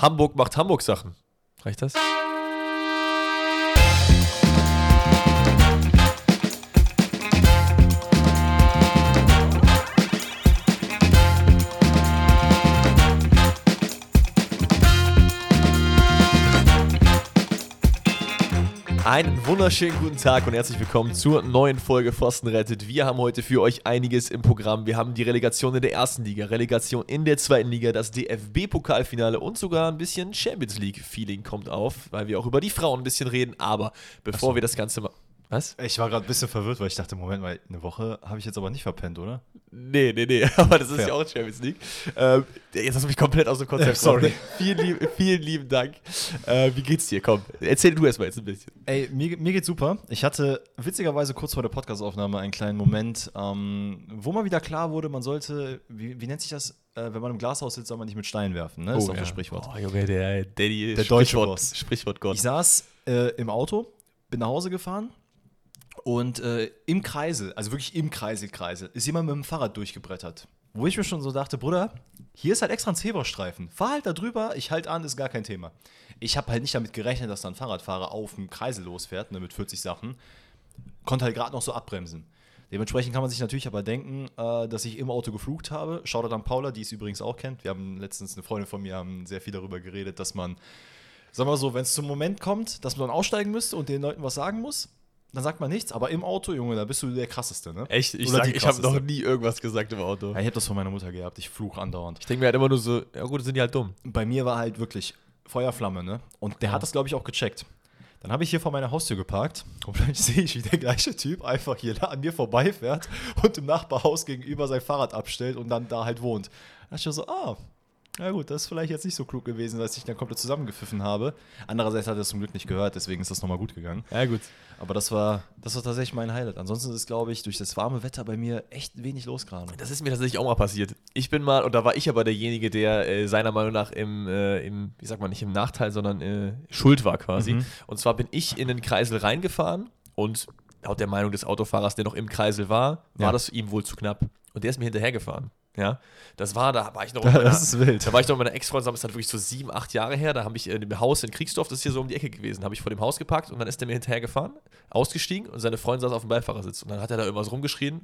Hamburg macht Hamburg-Sachen. Reicht das? Einen wunderschönen guten Tag und herzlich willkommen zur neuen Folge Pfosten rettet. Wir haben heute für euch einiges im Programm. Wir haben die Relegation in der ersten Liga, Relegation in der zweiten Liga, das DFB-Pokalfinale und sogar ein bisschen Champions League-Feeling kommt auf, weil wir auch über die Frauen ein bisschen reden. Aber bevor so. wir das Ganze mal. Was? Ich war gerade ein bisschen verwirrt, weil ich dachte, Moment mal, eine Woche habe ich jetzt aber nicht verpennt, oder? Nee, nee, nee, aber das ist Fair. ja auch Champions League. Ähm, jetzt hast du mich komplett aus dem Konzept Sorry. Vielen, lieb, vielen lieben Dank. Äh, wie geht's dir? Komm, erzähl du erstmal jetzt ein bisschen. Ey, mir, mir geht's super. Ich hatte witzigerweise kurz vor der Podcastaufnahme einen kleinen Moment, ähm, wo mal wieder klar wurde, man sollte, wie, wie nennt sich das, äh, wenn man im Glashaus sitzt, soll man nicht mit Steinen werfen, ne? ist auch das Sprichwort. Oh, Junge, der Daddy, Der deutsche Sprichwort, Boss. Sprichwort Gott. Ich saß äh, im Auto, bin nach Hause gefahren und äh, im Kreisel, also wirklich im Kreiselkreisel, ist jemand mit dem Fahrrad durchgebrettert. Wo ich mir schon so dachte, Bruder, hier ist halt extra ein Zebrastreifen. Fahr halt da drüber, ich halt an, ist gar kein Thema. Ich habe halt nicht damit gerechnet, dass da ein Fahrradfahrer auf dem Kreisel losfährt, ne, mit 40 Sachen. Konnte halt gerade noch so abbremsen. Dementsprechend kann man sich natürlich aber denken, äh, dass ich im Auto geflucht habe. Shoutout an Paula, die es übrigens auch kennt. Wir haben letztens, eine Freundin von mir, haben sehr viel darüber geredet, dass man Sag mal so, wenn es zum Moment kommt, dass man dann aussteigen müsste und den Leuten was sagen muss, dann sagt man nichts. Aber im Auto, Junge, da bist du der krasseste, ne? Echt? Ich, Oder sag, ich habe noch nie irgendwas gesagt im Auto. Ja, ich habe das von meiner Mutter gehabt. Ich fluch andauernd. Ich denke mir halt immer nur so, ja gut, sind die halt dumm. Bei mir war halt wirklich Feuerflamme, ne? Und der Ja. hat das, glaube ich, auch gecheckt. Dann habe ich hier vor meiner Haustür geparkt und plötzlich sehe ich, wie der gleiche Typ einfach hier an mir vorbeifährt und im Nachbarhaus gegenüber sein Fahrrad abstellt und dann da halt wohnt. Da dachte ich so, ah, na gut, das ist vielleicht jetzt nicht so klug gewesen, dass ich dann komplett zusammengepfiffen habe. Andererseits hat er es zum Glück nicht gehört, deswegen ist das nochmal gut gegangen. Ja gut. Aber das war, das war tatsächlich mein Highlight. Ansonsten ist, glaube ich, durch das warme Wetter bei mir echt wenig los gerade. Das ist mir tatsächlich auch mal passiert. Ich bin mal, und da war ich aber derjenige, der äh, seiner Meinung nach im, äh, im, wie sagt man, nicht im Nachteil, sondern äh, schuld war quasi. Mhm. Und zwar bin ich in den Kreisel reingefahren und laut der Meinung des Autofahrers, der noch im Kreisel war, war Ja. das ihm wohl zu knapp. Und der ist mir hinterhergefahren. Ja, das war, da war ich noch. mit meiner- Das ist wild. Da war ich noch mit meiner Ex-Freundin, das ist halt wirklich so sieben, acht Jahre her. Da habe ich in dem Haus in Kriegsdorf, das ist hier so um die Ecke gewesen, habe ich vor dem Haus geparkt und dann ist er mir hinterhergefahren, ausgestiegen und seine Freundin saß auf dem Beifahrersitz. Und dann hat er da irgendwas rumgeschrien,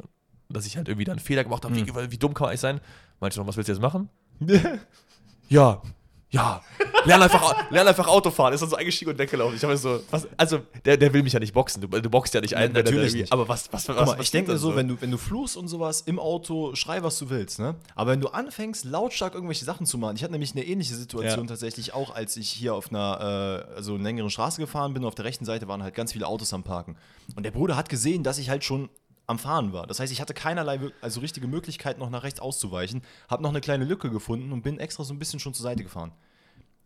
dass ich halt irgendwie da einen Fehler gemacht habe. Mhm. Wie, wie dumm kann man eigentlich sein? Meinte noch, was willst du jetzt machen? Ja, ja. Lern einfach, lern einfach Auto fahren. Ist dann so eingestiegen und weggelaufen. Ich habe so, was, also, der, der will mich ja nicht boxen. Du, du boxst ja nicht ein, Ja, natürlich nicht. Aber was, was, was, Guck mal, was ich denke das so, wenn du, wenn du fluchst und sowas im Auto, schrei, was du willst, ne? Aber wenn du anfängst, lautstark irgendwelche Sachen zu machen, ich hatte nämlich eine ähnliche Situation Ja. tatsächlich auch, als ich hier auf einer, äh, also einer längeren Straße gefahren bin, auf der rechten Seite waren halt ganz viele Autos am Parken. Und der Bruder hat gesehen, dass ich halt schon am Fahren war. Das heißt, ich hatte keinerlei, also richtige Möglichkeit, noch nach rechts auszuweichen, habe noch eine kleine Lücke gefunden und bin extra so ein bisschen schon zur Seite gefahren.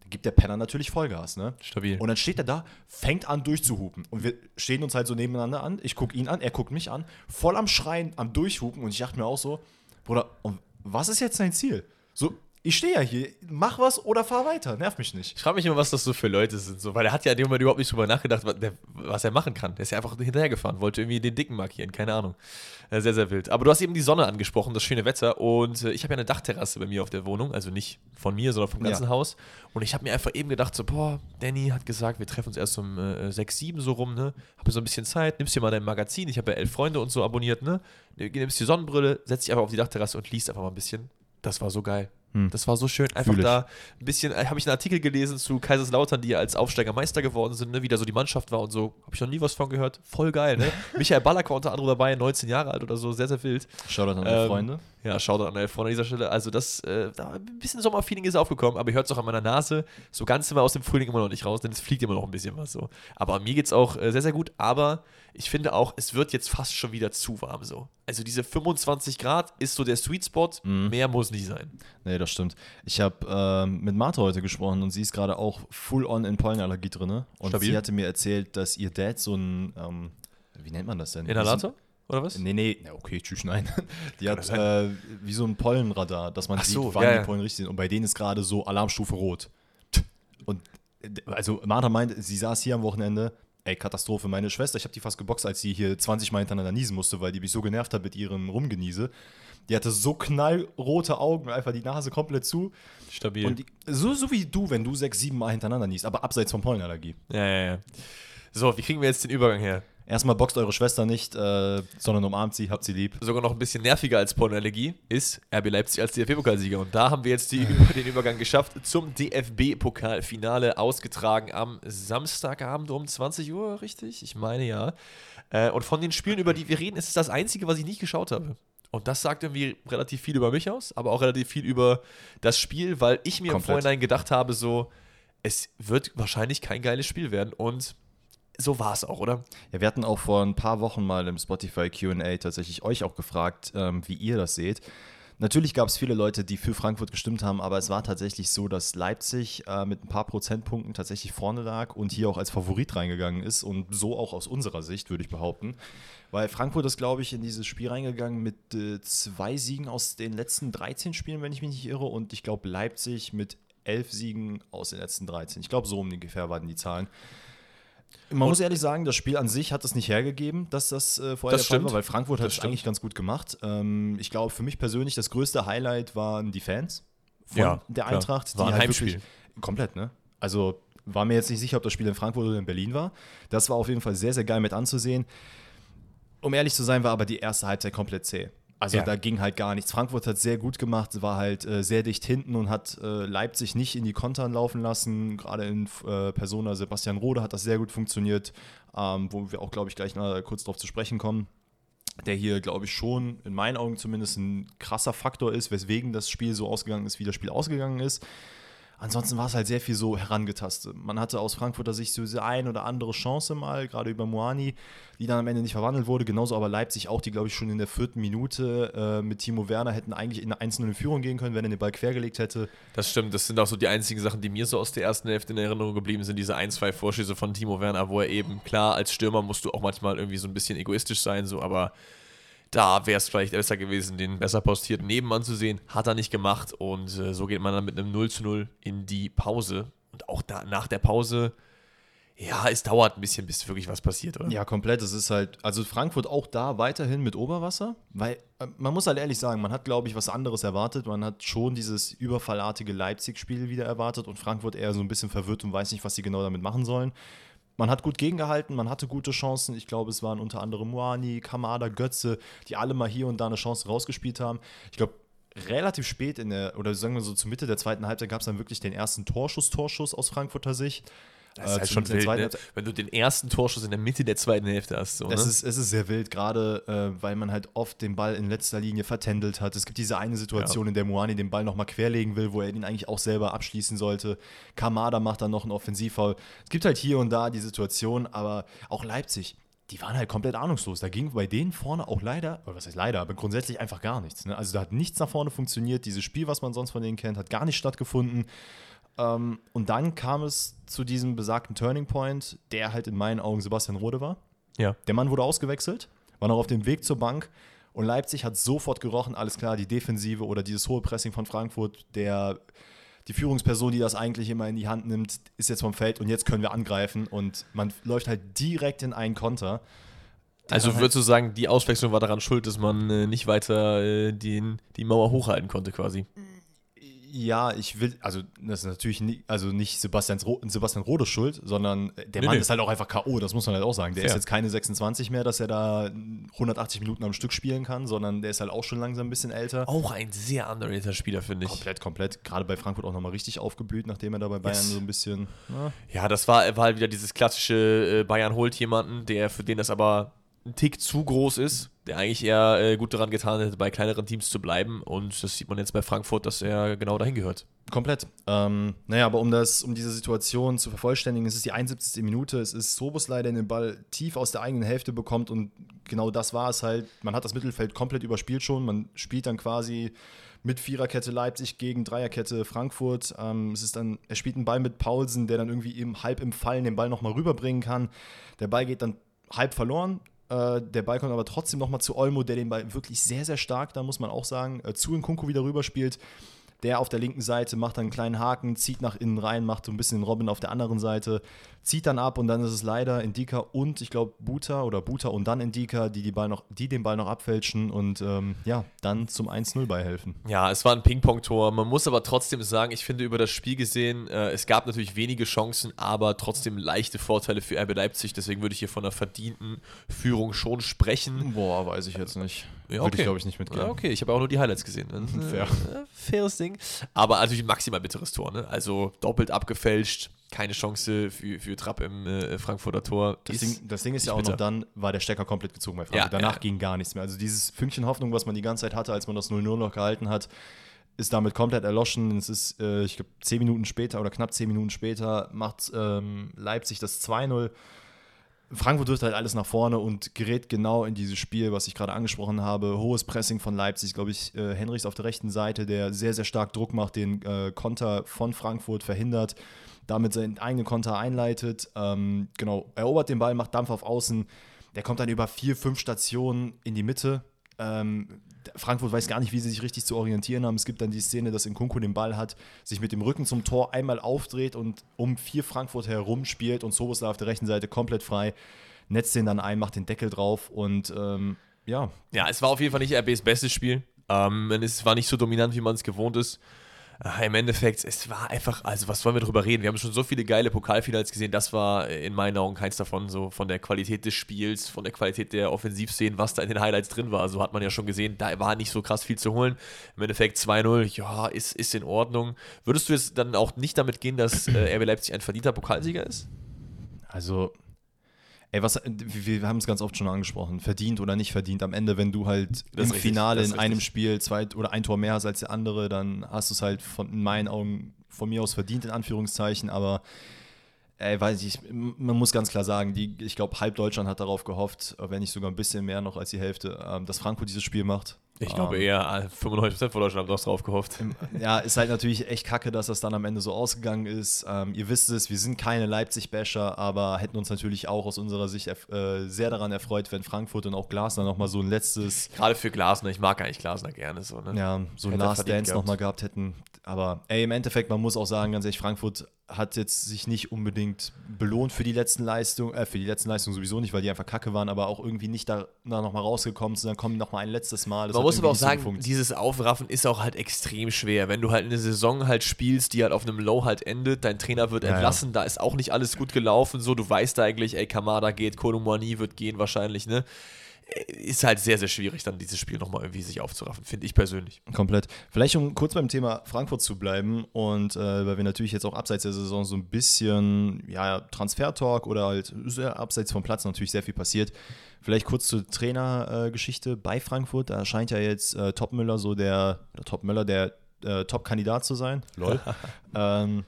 Da gibt der Penner natürlich Vollgas, ne? Stabil. Und dann steht er da, fängt an durchzuhupen. Und wir stehen uns halt so nebeneinander an. Ich gucke ihn an, er guckt mich an, voll am Schreien, am Durchhupen. Und ich dachte mir auch so, Bruder, was ist jetzt dein Ziel? So, ich stehe ja hier, mach was oder fahr weiter, nerv mich nicht. Ich frage mich immer, was das so für Leute sind, so, weil er hat ja in dem Moment überhaupt nicht drüber nachgedacht, was, der, was er machen kann. Der ist ja einfach hinterhergefahren, wollte irgendwie den Dicken markieren, keine Ahnung. Äh, Sehr, sehr wild. Aber du hast eben die Sonne angesprochen, das schöne Wetter. Und äh, ich habe ja eine Dachterrasse bei mir auf der Wohnung, also nicht von mir, sondern vom ganzen Ja. Haus. Und ich habe mir einfach eben gedacht, so, boah, Danny hat gesagt, wir treffen uns erst um äh, 6, 7 so rum, ne? Hab so ein bisschen Zeit, nimmst dir mal dein Magazin, ich habe ja elf Freunde und so abonniert, ne? Nimmst die Sonnenbrille, setz dich einfach auf die Dachterrasse und liest einfach mal ein bisschen. Das war so geil. Hm. Das war so schön. Einfach Fühl ich. da ein bisschen, äh, habe ich einen Artikel gelesen zu Kaiserslautern, die als Aufsteiger Meister geworden sind, ne? wie da so die Mannschaft war und so. Habe ich noch nie was von gehört. Voll geil, ne? Michael Ballack war unter anderem dabei, 19 Jahre alt oder so, sehr, sehr wild. Shoutout an Ähm, meine Freunde. Ja, Shoutout an Elf an dieser Stelle. Also das, äh, da ein bisschen Sommerfeeling ist aufgekommen, aber ihr hört es auch an meiner Nase. So ganz sind wir aus dem Frühling immer noch nicht raus, denn es fliegt immer noch ein bisschen was so. Aber mir geht's auch äh, sehr, sehr gut. Aber ich finde auch, es wird jetzt fast schon wieder zu warm so. Also diese 25 Grad ist so der Sweet Spot. Mhm. Mehr muss nicht sein. Nee, das stimmt. Ich habe ähm, mit Martha heute gesprochen und sie ist gerade auch full on in Pollenallergie drin. Und Stabil. sie hatte mir erzählt, dass ihr Dad so ein, ähm, wie nennt man das denn? Inhalator? Oder was? Nee, nee, ja, okay, tschüss, nein. Die Kann hat äh, wie so ein Pollenradar, dass man Ach sieht, so, wann ja, die. Pollen richtig sind. Und bei denen ist gerade so Alarmstufe rot. Und äh, also Martha meint, sie saß hier am Wochenende, ey, Katastrophe. Meine Schwester, ich habe die fast geboxt, als sie hier 20 Mal hintereinander niesen musste, weil die mich so genervt hat mit ihrem Rumgeniese. Die hatte so knallrote Augen, einfach die Nase komplett zu. Stabil. Und die, so, so wie du, wenn du sechs, sieben Mal hintereinander niest, aber abseits von Pollenallergie. ja, ja, ja. So, wie kriegen wir jetzt den Übergang her? Erstmal boxt eure Schwester nicht, äh, sondern umarmt sie, habt sie lieb. Sogar noch ein bisschen nerviger als Pollenallergie ist RB Leipzig als DFB-Pokalsieger. Und da haben wir jetzt die, den Übergang geschafft zum DFB-Pokalfinale, ausgetragen am Samstagabend um 20 Uhr, richtig? Ich meine ja. Äh, Und von den Spielen, über die wir reden, ist es das einzige, was ich nicht geschaut habe. Und das sagt irgendwie relativ viel über mich aus, aber auch relativ viel über das Spiel, weil ich mir im Komplett. Vorhinein gedacht habe, so, es wird wahrscheinlich kein geiles Spiel werden. Und so war es auch, oder? Ja, wir hatten auch vor ein paar Wochen mal im Spotify QA tatsächlich euch auch gefragt, ähm, wie ihr das seht. Natürlich gab es viele Leute, die für Frankfurt gestimmt haben, aber es war tatsächlich so, dass Leipzig äh, mit ein paar Prozentpunkten tatsächlich vorne lag und hier auch als Favorit reingegangen ist und so auch aus unserer Sicht, würde ich behaupten. Weil Frankfurt ist, glaube ich, in dieses Spiel reingegangen mit äh, zwei Siegen aus den letzten 13 Spielen, wenn ich mich nicht irre, und ich glaube Leipzig mit elf Siegen aus den letzten 13. Ich glaube, so ungefähr waren die Zahlen. Man muss ehrlich sagen, das Spiel an sich hat es nicht hergegeben, dass das äh, vorher Das der Fall war, weil Frankfurt hat es eigentlich ganz gut gemacht. Ähm, ich glaube, für mich persönlich das größte Highlight waren die Fans von Ja, der klar. Eintracht. War ein halt Heimspiel. wirklich- Komplett, ne? Also war mir jetzt nicht sicher, ob das Spiel in Frankfurt oder in Berlin war. Das war auf jeden Fall sehr, sehr geil mit anzusehen. Um ehrlich zu sein, war aber die erste Halbzeit komplett zäh. Also Ja. da ging halt gar nichts. Frankfurt hat sehr gut gemacht, war halt äh, sehr dicht hinten und hat äh, Leipzig nicht in die Kontern laufen lassen. Gerade in äh, Persona Sebastian Rode hat das sehr gut funktioniert, ähm, wo wir auch, glaube ich, gleich noch kurz darauf zu sprechen kommen. Der hier, glaube ich, schon in meinen Augen zumindest ein krasser Faktor ist, weswegen das Spiel so ausgegangen ist, wie das Spiel ausgegangen ist. Ansonsten war es halt sehr viel so herangetastet. Man hatte aus Frankfurter Sicht so diese ein oder andere Chance mal, gerade über Moani, die dann am Ende nicht verwandelt wurde. Genauso aber Leipzig auch, die, glaube ich, schon in der vierten Minute äh, mit Timo Werner hätten eigentlich in eine 1 in Führung gehen können, wenn er den Ball quergelegt hätte. Das stimmt, das sind auch so die einzigen Sachen, die mir so aus der ersten Hälfte in Erinnerung geblieben sind, diese ein, zwei Vorschüsse von Timo Werner, wo er eben, klar, als Stürmer musst du auch manchmal irgendwie so ein bisschen egoistisch sein, so, aber da wäre es vielleicht besser gewesen, den besser postierten Nebenmann zu sehen. Hat er nicht gemacht und äh, so geht man dann mit einem 0 zu 0 in die Pause. Und auch da, nach der Pause, ja, es dauert ein bisschen, bis wirklich was passiert, oder? Ja, komplett. Es ist halt, also Frankfurt auch da weiterhin mit Oberwasser, weil äh, man muss halt ehrlich sagen, man hat, glaube ich, was anderes erwartet. Man hat schon dieses überfallartige Leipzig-Spiel wieder erwartet und Frankfurt eher so ein bisschen verwirrt und weiß nicht, was sie genau damit machen sollen. Man hat gut gegengehalten, man hatte gute Chancen. Ich glaube, es waren unter anderem Moani, Kamada, Götze, die alle mal hier und da eine Chance rausgespielt haben. Ich glaube, relativ spät in der, oder sagen wir so zur Mitte der zweiten Halbzeit gab es dann wirklich den ersten Torschuss-Torschuss aus Frankfurter Sicht. Das ist Äh, halt zumindest schon wild, ne? Wenn du den ersten Torschuss in der Mitte der zweiten Hälfte hast. So, Es ne? ist, es ist sehr wild, gerade äh, weil man halt oft den Ball in letzter Linie vertändelt hat. Es gibt diese eine Situation, in der Moani den Ball nochmal querlegen will, wo er ihn eigentlich auch selber abschließen sollte. Kamada macht dann noch einen Offensivfoul. Es gibt halt hier und da die Situation, aber auch Leipzig, die waren halt komplett ahnungslos. Da ging bei denen vorne auch leider, oder was heißt leider, aber grundsätzlich einfach gar nichts. Ne? Also da hat nichts nach vorne funktioniert. Dieses Spiel, was man sonst von denen kennt, hat gar nicht stattgefunden. Ähm, und dann kam es zu diesem besagten Turning Point, der halt in meinen Augen Sebastian Rode war. ja. Der Mann wurde ausgewechselt, war noch auf dem Weg zur Bank und Leipzig hat sofort gerochen, alles klar, die Defensive oder dieses hohe Pressing von Frankfurt, der die Führungsperson, die das eigentlich immer in die Hand nimmt, ist jetzt vom Feld und jetzt können wir angreifen und man läuft halt direkt in einen Konter. Also dann würdest du sagen, die Auswechslung war daran schuld, dass man äh, nicht weiter äh, den, die Mauer hochhalten konnte quasi? Ja, ich will, also das ist natürlich nie, also nicht Sebastians Sebastian Rodes Schuld, sondern der Nee, Mann nee. ist halt auch einfach K.O., das muss man halt auch sagen. Der Fair. ist jetzt keine 26 mehr, dass er da 180 Minuten am Stück spielen kann, sondern der ist halt auch schon langsam ein bisschen älter. Auch ein sehr underrated Spieler, finde ich. Komplett, komplett. Gerade bei Frankfurt auch nochmal richtig aufgeblüht, nachdem er da bei Bayern Yes. so ein bisschen. Na, Ja, das war, war halt wieder dieses klassische äh, Bayern holt jemanden, der für den das aber ein Tick zu groß ist, der eigentlich eher äh, gut daran getan hätte, bei kleineren Teams zu bleiben. Und das sieht man jetzt bei Frankfurt, dass er genau dahin gehört. komplett. Ähm, naja, aber um, das, um diese Situation zu vervollständigen, es ist die 71. Minute. Es ist Soboslai, der den Ball tief aus der eigenen Hälfte bekommt. Und genau das war es halt. Man hat das Mittelfeld komplett überspielt schon. Man spielt dann quasi mit Viererkette Leipzig gegen Dreierkette Frankfurt. Ähm, es ist dann, er spielt einen Ball mit Paulsen, der dann irgendwie im, halb im Fallen den Ball nochmal rüberbringen kann. Der Ball geht dann halb verloren. Äh, der Ball kommt aber trotzdem nochmal zu Olmo, der den Ball wirklich sehr, sehr stark, da muss man auch sagen, äh, zu Nkunku wieder rüberspielt. Der auf der linken Seite macht dann einen kleinen Haken, zieht nach innen rein, macht so ein bisschen den Robin auf der anderen Seite, zieht dann ab und dann ist es leider Indika und ich glaube Buta oder Buta und dann Indika, die, die, Ball noch, die den Ball noch abfälschen und ähm, ja, dann zum 1-0 beihelfen. Ja, es war ein Ping-Pong-Tor. Man muss aber trotzdem sagen, ich finde über das Spiel gesehen, äh, es gab natürlich wenige Chancen, aber trotzdem leichte Vorteile für RB Leipzig. Deswegen würde ich hier von einer verdienten Führung schon sprechen. Boah, weiß ich jetzt nicht. Ja, Würde ich, okay. glaube ich, nicht mitgehen. Ja, okay, ich habe auch nur die Highlights gesehen. Äh, Fair. faires Ding. Aber natürlich ein maximal bitteres Tor. Ne? Also doppelt abgefälscht, keine Chance für, für Trapp im äh, Frankfurter Tor. Das Ist- Ding, das Ding ist ja auch noch, bitter. dann war der Stecker komplett gezogen bei Frankfurt. Ja, Danach ja. ging gar nichts mehr. Also dieses Fünkchen Hoffnung, was man die ganze Zeit hatte, als man das 0-0 noch gehalten hat, ist damit komplett erloschen. Es ist, äh, ich glaube, zehn Minuten später oder knapp zehn Minuten später macht ähm, Leipzig das 2-0. Frankfurt wirft halt alles nach vorne und gerät genau in dieses Spiel, was ich gerade angesprochen habe. Hohes Pressing von Leipzig, glaube ich, äh, Henrichs auf der rechten Seite, der sehr, sehr stark Druck macht, den äh, Konter von Frankfurt verhindert, damit seinen eigenen Konter einleitet. Ähm, genau, erobert den Ball, macht Dampf auf Außen. Der kommt dann über vier, fünf Stationen in die Mitte. Ähm, Frankfurt weiß gar nicht, wie sie sich richtig zu orientieren haben. Es gibt dann die Szene, dass Nkunku den Ball hat, sich mit dem Rücken zum Tor einmal aufdreht und um vier Frankfurt herum spielt und Soboslai auf der rechten Seite komplett frei, netzt den dann ein, macht den Deckel drauf und ähm, ja, Ja, es war auf jeden Fall nicht RBs bestes Spiel. Ähm, es war nicht so dominant, wie man es gewohnt ist. Im Endeffekt, es war einfach, also was wollen wir drüber reden? Wir haben schon so viele geile Pokalfinals gesehen, das war in meinen Augen keins davon, so von der Qualität des Spiels, von der Qualität der Offensivszenen, was da in den Highlights drin war. So hat man ja schon gesehen, da war nicht so krass viel zu holen. Im Endeffekt 2-0, ja, ist, ist in Ordnung. Würdest du jetzt dann auch nicht damit gehen, dass äh, RB Leipzig ein verdienter Pokalsieger ist? also Ey, was, wir, haben es ganz oft schon angesprochen, verdient oder nicht verdient. Am Ende, wenn du halt Das im richtig, Finale in einem. Spiel zwei oder ein Tor mehr hast als der andere, dann hast du es halt von, in meinen Augen von mir aus verdient, in Anführungszeichen. Aber ey, weiß ich, man muss ganz klar sagen, die, ich glaube, halb Deutschland hat darauf gehofft, wenn nicht sogar ein bisschen mehr noch als die Hälfte, ähm, dass Frankfurt dieses Spiel macht. Ich glaube Ähm, eher äh, 95% von Deutschland haben das drauf gehofft. ja, ist halt natürlich echt kacke, dass das dann am Ende so ausgegangen ist. Ähm, ihr wisst es, wir sind keine Leipzig-Basher, aber hätten uns natürlich auch aus unserer Sicht äh, sehr daran erfreut, wenn Frankfurt und auch Glasner nochmal so ein letztes, Gerade für Glasner, ich mag eigentlich Glasner gerne so. Ne? ja, so ein Last Dance nochmal gehabt hätten. Aber ey, im Endeffekt, man muss auch sagen, ganz ehrlich, Frankfurt hat jetzt sich nicht unbedingt belohnt für die letzten Leistungen, äh, für die letzten Leistungen sowieso nicht, weil die einfach kacke waren, aber auch irgendwie nicht da, nochmal rausgekommen sind. Dann kommen nochmal ein letztes Mal. Das Man muss aber auch sagen, gefunkt. dieses Aufraffen ist auch halt extrem schwer. Wenn du halt eine Saison halt spielst, die halt auf einem Low halt endet, dein Trainer wird Ja, ja. entlassen, da ist auch nicht alles gut gelaufen, so, du weißt da eigentlich, ey, Kamada geht, Kolomani wird gehen wahrscheinlich, ne? Ist halt sehr, sehr schwierig, dann dieses Spiel nochmal irgendwie sich aufzuraffen, finde ich persönlich. Komplett. Vielleicht um kurz beim Thema Frankfurt zu bleiben und äh, weil wir natürlich jetzt auch abseits der Saison so ein bisschen ja, Transfer-Talk oder halt sehr abseits vom Platz natürlich sehr viel passiert. Vielleicht kurz zur Trainergeschichte äh, bei Frankfurt. Da scheint ja jetzt äh, Topmüller so der, oder Topmüller der äh, Top-Kandidat zu sein. Lol. ähm,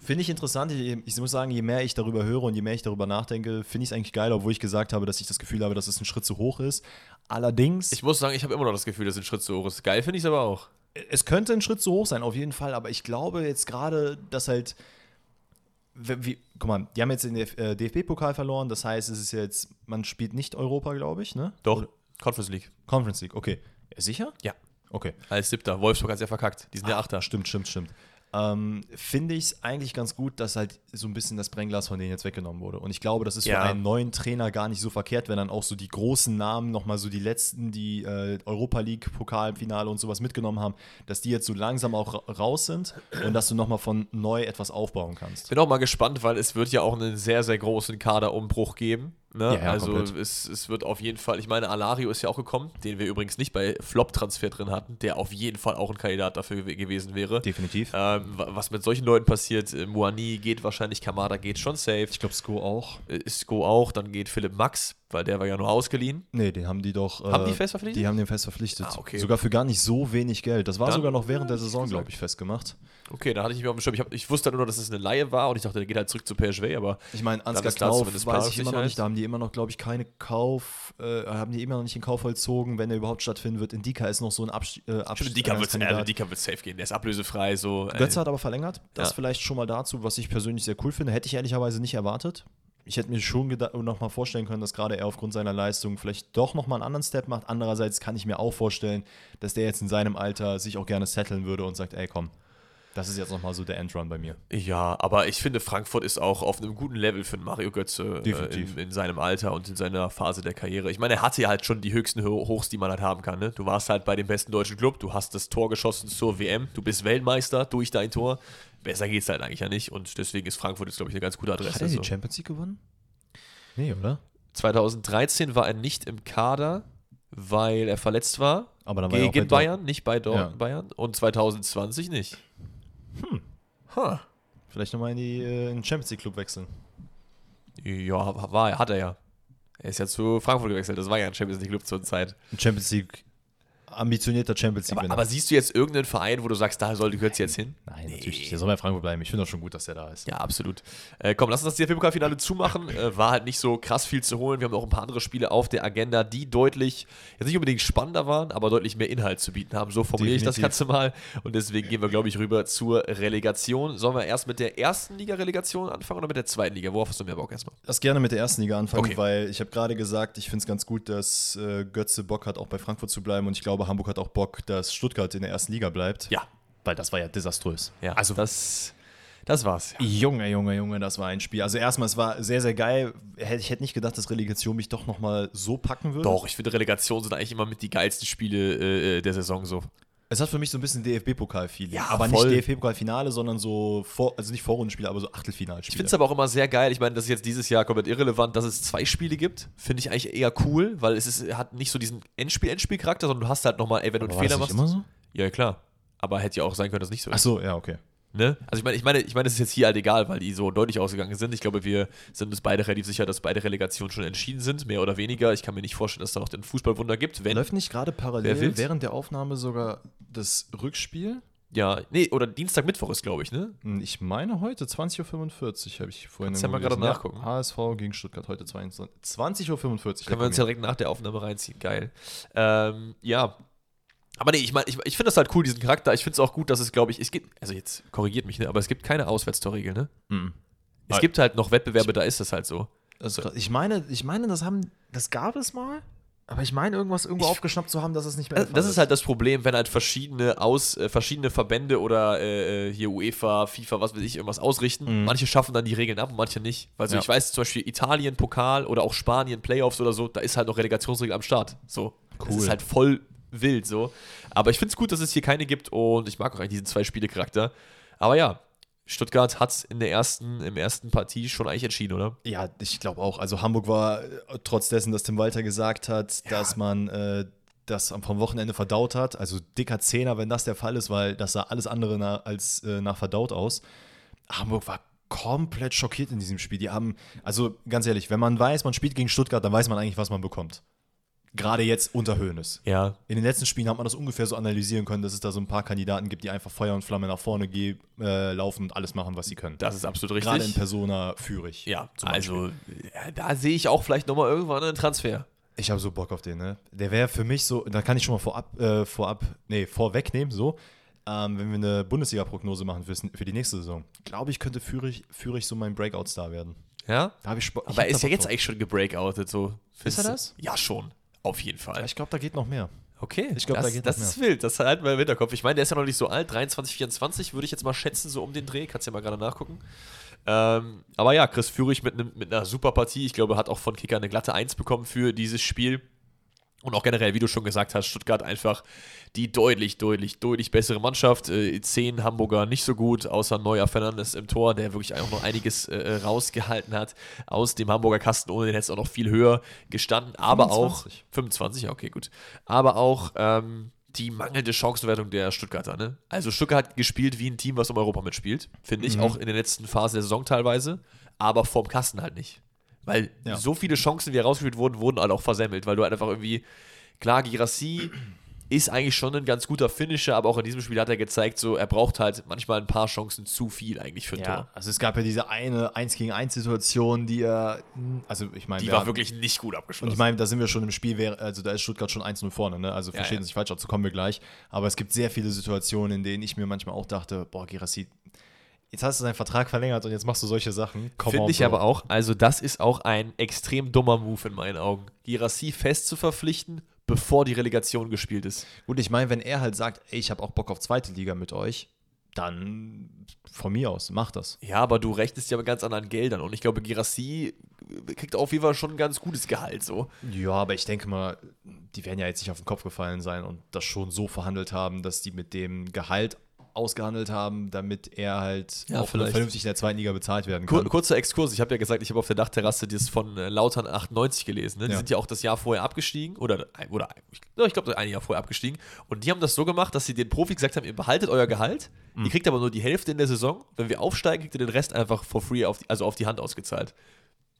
Finde ich interessant. Ich, muss sagen, je mehr ich darüber höre und je mehr ich darüber nachdenke, finde ich es eigentlich geil, obwohl ich gesagt habe, dass ich das Gefühl habe, dass es ein Schritt zu hoch ist. Allerdings. Ich muss sagen, ich habe immer noch das Gefühl, dass ein Schritt zu hoch ist. Geil finde ich es aber auch. Es könnte ein Schritt zu hoch sein, auf jeden Fall, aber ich glaube jetzt gerade, dass halt. Wie, guck mal, die haben jetzt den DF äh, DFB-Pokal verloren, das heißt, es ist jetzt, man spielt nicht Europa, glaube ich, ne? Doch, Oder- Conference League. Conference League, okay. Sicher? Ja. Okay. Als siebter. Wolfsburg hat es ja verkackt. Die sind ja Achter. Stimmt, stimmt, stimmt. Ähm, Finde ich es eigentlich ganz gut, dass halt so ein bisschen das Brennglas von denen jetzt weggenommen wurde. Und ich glaube, das ist Ja. für einen neuen Trainer gar nicht so verkehrt, wenn dann auch so die großen Namen, nochmal so die letzten, die äh, Europa League, Pokalfinale und sowas mitgenommen haben, dass die jetzt so langsam auch ra raus sind und dass du nochmal von neu etwas aufbauen kannst. Bin auch mal gespannt, weil es wird ja auch einen sehr, sehr großen Kaderumbruch geben. Ne? Ja, ja, also es, es wird auf jeden Fall, ich meine, Alario ist ja auch gekommen, den wir übrigens nicht bei Flop-Transfer drin hatten, der auf jeden Fall auch ein Kandidat dafür gew- gewesen wäre. Definitiv. Ähm, wa- was mit solchen Leuten passiert, äh, Moani geht wahrscheinlich, Kamada geht schon safe. Ich glaube, Sko auch. Äh, Isco auch, dann geht Philipp Max, weil der war ja nur ausgeliehen. Nee, den haben die doch. Haben äh, die fest verpflichtet? Die haben den fest verpflichtet. Ah, okay. Sogar für gar nicht so wenig Geld. Das war Dann- sogar noch während der Saison, glaube ich, festgemacht. Okay, da hatte ich mich auf dem Schirm. Ich, hab, ich wusste nur, dass es eine Laie war und ich dachte, der geht halt zurück zu PSG, aber Ich meine, Ansgar Knauf weiß ich immer noch nicht. Da haben die immer noch, glaube ich, keine Kauf, äh, haben die immer noch nicht den Kauf vollzogen, wenn er überhaupt stattfinden wird. Indika ist noch so ein Absch äh, Absch Stimmt, Dika wird, Kandidat. also Dika wird safe gehen. Der ist ablösefrei, so. äh, Götze hat aber verlängert. Das Ja. vielleicht schon mal dazu, was ich persönlich sehr cool finde. Hätte ich ehrlicherweise nicht erwartet. Ich hätte mir schon noch mal vorstellen können, dass gerade er aufgrund seiner Leistung vielleicht doch noch mal einen anderen Step macht. Andererseits kann ich mir auch vorstellen, dass der jetzt in seinem Alter sich auch gerne setteln würde und sagt, ey komm, das ist jetzt noch mal so der Endrun bei mir. Ja, aber ich finde, Frankfurt ist auch auf einem guten Level für Mario Götze äh, in, in, seinem Alter und in seiner Phase der Karriere. Ich meine, er hatte ja halt schon die höchsten Hochs, die man halt haben kann. Ne? Du warst halt bei dem besten deutschen Club, du hast das Tor geschossen zur WM, du bist Weltmeister durch dein Tor. Besser geht es halt eigentlich ja nicht und deswegen ist Frankfurt jetzt, glaube ich, eine ganz gute Adresse. Hat er die Champions League gewonnen? Nee, oder? 2013 war er nicht im Kader, weil er verletzt war. Aber dann war gegen Bayern, nicht bei Dor ja. Bayern. Und 2020 nicht. Hm. Huh. Vielleicht nochmal in, die, äh, in den Champions League Club wechseln. Ja, war, hat er ja. Er ist ja zu Frankfurt gewechselt. Das war ja ein Champions League Club zur Zeit. Ein Champions League ambitionierter Champions League. Aber, aber, siehst du jetzt irgendeinen Verein, wo du sagst, da sollte Götze jetzt hin? Nein, nee. natürlich nicht. Der soll bei Frankfurt bleiben. Ich finde auch schon gut, dass der da ist. Ja, absolut. Äh, komm, lass uns das DFB-Pokalfinale zumachen. Äh, war halt nicht so krass viel zu holen. Wir haben auch ein paar andere Spiele auf der Agenda, die deutlich, jetzt nicht unbedingt spannender waren, aber deutlich mehr Inhalt zu bieten haben. So formuliere ich das Ganze mal. Und deswegen gehen wir, glaube ich, rüber zur Relegation. Sollen wir erst mit der ersten Liga-Relegation anfangen oder mit der zweiten Liga? Worauf hast du mehr Bock erstmal? Lass gerne mit der ersten Liga anfangen, okay. weil ich habe gerade gesagt, ich finde es ganz gut, dass äh, Götze Bock hat, auch bei Frankfurt zu bleiben. Und ich glaube, Hamburg hat auch Bock, dass Stuttgart in der ersten Liga bleibt. Ja. Weil das war ja desaströs. Ja, also das, das war's. Ja. Junge, Junge, Junge, das war ein Spiel. Also erstmal, es war sehr, sehr geil. Ich hätte nicht gedacht, dass Relegation mich doch nochmal so packen würde. Doch, ich finde Relegation sind eigentlich immer mit die geilsten Spiele äh, der Saison so. Es hat für mich so ein bisschen DFB-Pokal-Feeling. Ja, aber voll. nicht DFB-Pokal-Finale, sondern so, vor, also nicht Vorrundenspiele, aber so Achtelfinalspiele. Ich finde es aber auch immer sehr geil. Ich meine, das ist jetzt dieses Jahr komplett irrelevant, dass es zwei Spiele gibt. Finde ich eigentlich eher cool, weil es ist, hat nicht so diesen Endspiel-Endspiel-Charakter, sondern du hast halt nochmal, ey, wenn du einen Fehler machst. immer so? Ja, klar. Aber hätte ja auch sein können, dass es nicht so ist. Ach so, ja, okay. Ne? Also ich meine, ich meine, ich meine, es ist jetzt hier halt egal, weil die so deutlich ausgegangen sind. Ich glaube, wir sind uns beide relativ sicher, dass beide Relegationen schon entschieden sind, mehr oder weniger. Ich kann mir nicht vorstellen, dass da noch den Fußballwunder gibt. Wenn, Läuft nicht gerade parallel während der Aufnahme sogar das Rückspiel? Ja, nee, oder Dienstag, Mittwoch ist, glaube ich, ne? Hm, ich meine heute 20.45 Uhr, habe ich vorhin Kannst ja mal gerade nachgucken. HSV gegen Stuttgart heute 20.45 Uhr. Können wir uns ja direkt nach der Aufnahme reinziehen, geil. Ähm, ja, aber nee, ich meine, ich, ich finde das halt cool, diesen Charakter. Ich finde es auch gut, dass es, glaube ich, es gibt, also jetzt korrigiert mich, ne, aber es gibt keine Auswärtstorregel, ne? Mhm. Es aber gibt halt noch Wettbewerbe, da ist das halt so. Das ich meine, ich meine, das haben, das gab es mal. Aber ich meine, irgendwas irgendwo ich, aufgeschnappt zu haben, dass es nicht mehr. Das ist halt das Problem, wenn halt verschiedene aus äh, verschiedene Verbände oder äh, äh hier UEFA, FIFA, was weiß ich, irgendwas ausrichten. Mhm. Manche schaffen dann die Regeln ab und manche nicht. Also ja. ich weiß zum Beispiel Italien Pokal oder auch Spanien Playoffs oder so, da ist halt noch Relegationsregel am Start. So, cool. das ist halt voll wild so. Aber ich finde es gut, dass es hier keine gibt und ich mag auch eigentlich diesen zwei Spiele-Charakter. Aber ja, Stuttgart hat es in der ersten, im ersten Partie schon eigentlich entschieden, oder? Ja, ich glaube auch. Also Hamburg war, äh, trotz dessen, dass Tim Walter gesagt hat, ja. dass man äh, das vom Wochenende verdaut hat. Also dicker Zehner, wenn das der Fall ist, weil das sah alles andere nach, als äh, nach verdaut aus. Hamburg war komplett schockiert in diesem Spiel. Die haben, also ganz ehrlich, wenn man weiß, man spielt gegen Stuttgart, dann weiß man eigentlich, was man bekommt. Gerade jetzt unter Hoeneß. Ja. In den letzten Spielen hat man das ungefähr so analysieren können, dass es da so ein paar Kandidaten gibt, die einfach Feuer und Flamme nach vorne gehen, äh, laufen und alles machen, was sie können. Das ist absolut richtig. Gerade in Persona führig. Ja, also ja, da sehe ich auch vielleicht nochmal irgendwann einen Transfer. Ich habe so Bock auf den, ne? Der wäre für mich so, da kann ich schon mal vorab, äh, vorab, nee, vorwegnehmen, so. Ähm, wenn wir eine Bundesliga-Prognose machen für, für die nächste Saison, glaube ich, könnte Führig, Führig so mein Breakout-Star werden. Ja? Da habe ich Bock. Aber er ist ja jetzt eigentlich schon gebreakoutet, so. Ist er das? Ja, schon. Auf jeden Fall. Ich glaube, da geht noch mehr. Okay, ich glaube, da geht das noch mehr. ist wild. Das halten wir im Hinterkopf. Ich meine, der ist ja noch nicht so alt, 23, 24 würde ich jetzt mal schätzen, so um den Dreh. Kannst ja mal gerade nachgucken. Ähm, aber ja, Chris Führig mit, ne, mit einer super Partie. Ich glaube, hat auch von Kicker eine glatte 1 bekommen für dieses Spiel. Und auch generell, wie du schon gesagt hast, Stuttgart einfach die deutlich, deutlich, deutlich bessere Mannschaft. Äh, zehn Hamburger nicht so gut, außer Neuer Fernandes im Tor, der wirklich auch noch einiges äh, rausgehalten hat aus dem Hamburger Kasten. Ohne den hätte es auch noch viel höher gestanden. Aber 25. auch 25, okay, gut. Aber auch ähm, die mangelnde Chancenwertung der Stuttgarter. Ne? Also Stuttgart hat gespielt wie ein Team, was um Europa mitspielt, finde ich, mhm. auch in der letzten Phase der Saison teilweise, aber vorm Kasten halt nicht. Weil ja. so viele Chancen, wie herausgespielt wurden, wurden halt auch versemmelt, weil du halt einfach irgendwie, klar, Girassi ist eigentlich schon ein ganz guter Finisher, aber auch in diesem Spiel hat er gezeigt, so er braucht halt manchmal ein paar Chancen zu viel eigentlich für ein ja, Tor. Also es gab ja diese eine 1 gegen 1 Situation, die er, also ich meine, die war haben, wirklich nicht gut abgeschlossen. Und ich meine, da sind wir schon im Spiel, also da ist Stuttgart schon 1-0 vorne, ne? Also verstehen Sie ja, ja. sich falsch, dazu kommen wir gleich. Aber es gibt sehr viele Situationen, in denen ich mir manchmal auch dachte, boah, Girassi, jetzt hast du deinen Vertrag verlängert und jetzt machst du solche Sachen. Finde ich aber auch. Also, das ist auch ein extrem dummer Move in meinen Augen. Girassi fest zu verpflichten, bevor die Relegation gespielt ist. Gut, ich meine, wenn er halt sagt, ey, ich habe auch Bock auf zweite Liga mit euch, dann von mir aus, mach das. Ja, aber du rechnest ja mit ganz anderen Geldern und ich glaube, Girassi kriegt auf jeden Fall schon ein ganz gutes Gehalt so. Ja, aber ich denke mal, die werden ja jetzt nicht auf den Kopf gefallen sein und das schon so verhandelt haben, dass die mit dem Gehalt ausgehandelt haben, damit er halt Ja, auch vielleicht. vernünftig in der zweiten Liga bezahlt werden Kur kann. kurzer Exkurs, ich habe ja gesagt, ich habe auf der Dachterrasse das von äh, Lautern 98 gelesen. Ne? Die Ja. sind ja auch das Jahr vorher abgestiegen oder, oder ich, glaube, ein Jahr vorher abgestiegen. Und die haben das so gemacht, dass sie den Profis gesagt haben, ihr behaltet euer Gehalt, Mhm. ihr kriegt aber nur die Hälfte in der Saison. Wenn wir aufsteigen, kriegt ihr den Rest einfach for free, auf die, also auf die Hand ausgezahlt.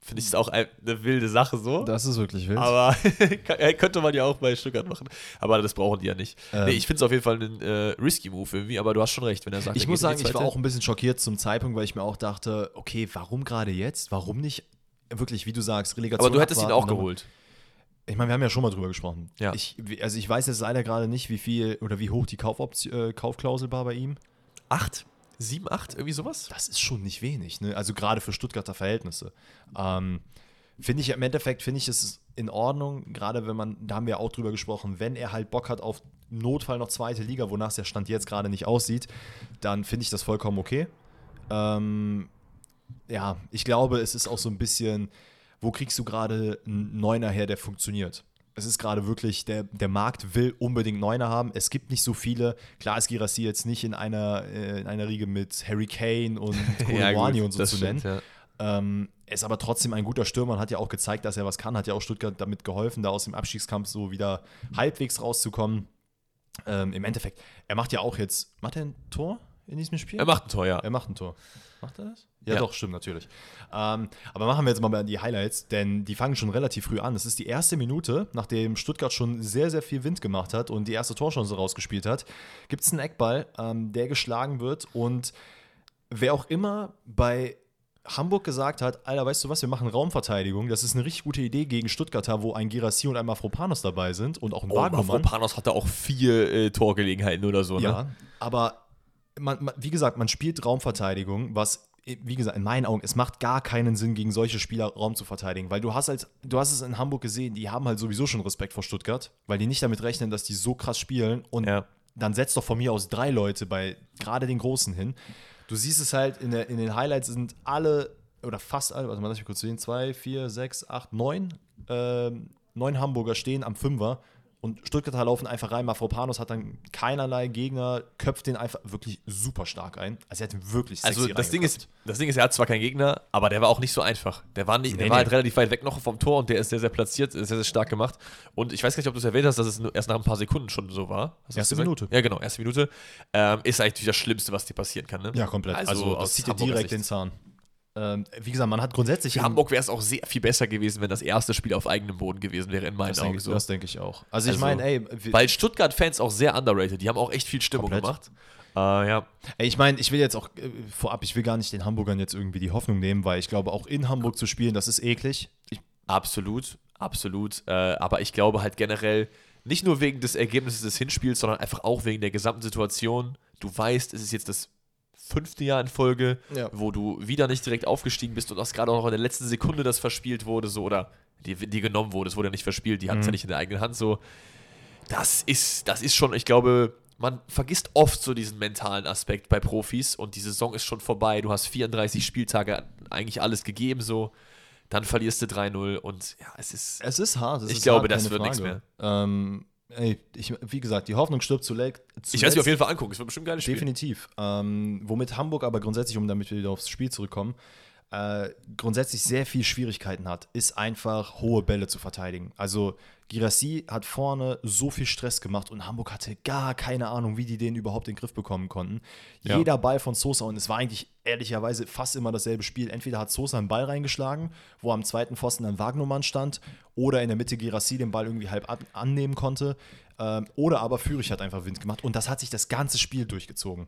Finde ich ist auch ein- eine wilde Sache so. Das ist wirklich wild. Aber äh, könnte man ja auch bei Stuttgart machen. Aber das brauchen die ja nicht. Ähm. nee, ich finde es auf jeden Fall einen äh, risky Move irgendwie, aber du hast schon recht, wenn er sagt, ich muss sagen, ich war auch ein bisschen schockiert zum Zeitpunkt, weil ich mir auch dachte, okay, warum gerade jetzt? Warum nicht wirklich, wie du sagst, Relegation Aber du hättest ihn auch geholt. Ich meine, wir haben ja schon mal drüber gesprochen. Ja. Ich, also ich weiß jetzt leider gerade nicht, wie viel oder wie hoch die Kaufoption, äh, Kaufklausel war bei ihm. Acht? Sieben, acht? Irgendwie sowas? Das ist schon nicht wenig, ne? Also gerade für Stuttgarter Verhältnisse. Ähm, finde ich im Endeffekt, finde ich es in Ordnung, gerade wenn man, da haben wir auch drüber gesprochen, wenn er halt Bock hat auf Notfall noch zweite Liga, wonach es der Stand jetzt gerade nicht aussieht, dann finde ich das vollkommen okay. Ähm, ja, ich glaube, es ist auch so ein bisschen, wo kriegst du gerade einen Neuner her, der funktioniert? Es ist gerade wirklich, der, der Markt will unbedingt Neuner haben. Es gibt nicht so viele. Klar ist Girassi jetzt nicht in einer, äh, in einer Riege mit Harry Kane und Koulibaly und so zu stimmt, nennen. Ja. Ähm, er ist aber trotzdem ein guter Stürmer und hat ja auch gezeigt, dass er was kann. Hat ja auch Stuttgart damit geholfen, da aus dem Abstiegskampf so wieder halbwegs rauszukommen. Ähm, Im Endeffekt, er macht ja auch jetzt, macht er ein Tor in diesem Spiel? Er macht ein Tor, ja. Er macht ein Tor. Macht er das? Ja, Ja. doch, stimmt natürlich. Ähm, aber machen wir jetzt mal die Highlights, denn die fangen schon relativ früh an. Das ist die erste Minute, nachdem Stuttgart schon sehr, sehr viel Wind gemacht hat und die erste Torchance rausgespielt hat, gibt es einen Eckball, ähm, der geschlagen wird und wer auch immer bei Hamburg gesagt hat, Alter, weißt du was, wir machen Raumverteidigung, das ist eine richtig gute Idee gegen Stuttgarter, wo ein Girassi und ein Mafropanos dabei sind und auch ein Oh, Wagnermann. Mavropanos hatte auch vier äh, Torgelegenheiten oder so, ne? Ja, aber man, man, wie gesagt, man spielt Raumverteidigung, was, wie gesagt, in meinen Augen, es macht gar keinen Sinn, gegen solche Spieler Raum zu verteidigen, weil du hast halt, du hast es in Hamburg gesehen, die haben halt sowieso schon Respekt vor Stuttgart, weil die nicht damit rechnen, dass die so krass spielen und Ja. dann setzt doch von mir aus drei Leute bei gerade den Großen hin. Du siehst es halt in, der, in den Highlights sind alle oder fast alle, warte mal, lass mich kurz sehen, zwei, vier, sechs, acht, neun, ähm, neun Hamburger stehen am Fünfer und Stuttgarter laufen einfach rein. Mafropanos hat dann keinerlei Gegner, köpft den einfach wirklich super stark ein. Also er hat ihn wirklich Also das Ding, ist, das Ding ist, er hat zwar keinen Gegner, aber der war auch nicht so einfach. Der war, nicht, der Nee, war nee. halt relativ weit weg noch vom Tor und der ist sehr, sehr platziert, sehr, sehr stark gemacht. Und ich weiß gar nicht, ob du es erwähnt hast, dass es erst nach ein paar Sekunden schon so war. Hast Erste? Minute. Ja, genau, erste Minute. Ähm, ist eigentlich das Schlimmste, was dir passieren kann. Ne? Ja, komplett. Also, aus das zieht dir direkt den Zahn. Ähm, wie gesagt, man hat grundsätzlich Für Hamburg wäre es auch sehr viel besser gewesen, wenn das erste Spiel auf eigenem Boden gewesen wäre, in meinen das Augen denke, so. das denke ich auch. Also ich Also, meine, ey, Weil Stuttgart-Fans auch sehr underrated, die haben auch echt viel Stimmung Komplett. gemacht. Äh, ja. Ey, ich meine, ich will jetzt auch äh, vorab, ich will gar nicht den Hamburgern jetzt irgendwie die Hoffnung nehmen, weil ich glaube, auch in Hamburg zu spielen, das ist eklig. Ich, Absolut, absolut. Äh, aber ich glaube halt generell, nicht nur wegen des Ergebnisses des Hinspiels, sondern einfach auch wegen der gesamten Situation. Du weißt, es ist jetzt das fünfte Jahr in Folge, Ja. wo du wieder nicht direkt aufgestiegen bist und das gerade auch noch in der letzten Sekunde das verspielt wurde, so oder die, die genommen wurde, es wurde ja nicht verspielt, die hatten es ja nicht in der eigenen Hand, so. Das ist, das ist schon, ich glaube, man vergisst oft so diesen mentalen Aspekt bei Profis und die Saison ist schon vorbei. Du hast 34 Spieltage eigentlich alles gegeben, so. Dann verlierst du 3-0 und ja, es ist. es ist hart. es Ich ist glaube, hart, das wird nichts Frage. Ähm, ey, ich, wie gesagt, die Hoffnung stirbt zuletzt. Ich werde sie auf jeden Fall angucken. Es wird bestimmt geiles Spiel. Definitiv. Ähm, womit Hamburg aber grundsätzlich, um damit wir wieder aufs Spiel zurückkommen, äh, grundsätzlich sehr viel Schwierigkeiten hat, ist einfach hohe Bälle zu verteidigen. Also Girassi hat vorne so viel Stress gemacht und Hamburg hatte gar keine Ahnung, wie die den überhaupt in den Griff bekommen konnten. Ja. Jeder Ball von Sosa und es war eigentlich ehrlicherweise fast immer dasselbe Spiel. Entweder hat Sosa einen Ball reingeschlagen, wo am zweiten Pfosten ein Wagnumann stand, oder in der Mitte Girassi den Ball irgendwie halb an annehmen konnte. Ähm, oder aber Fürich hat einfach Wind gemacht und das hat sich das ganze Spiel durchgezogen.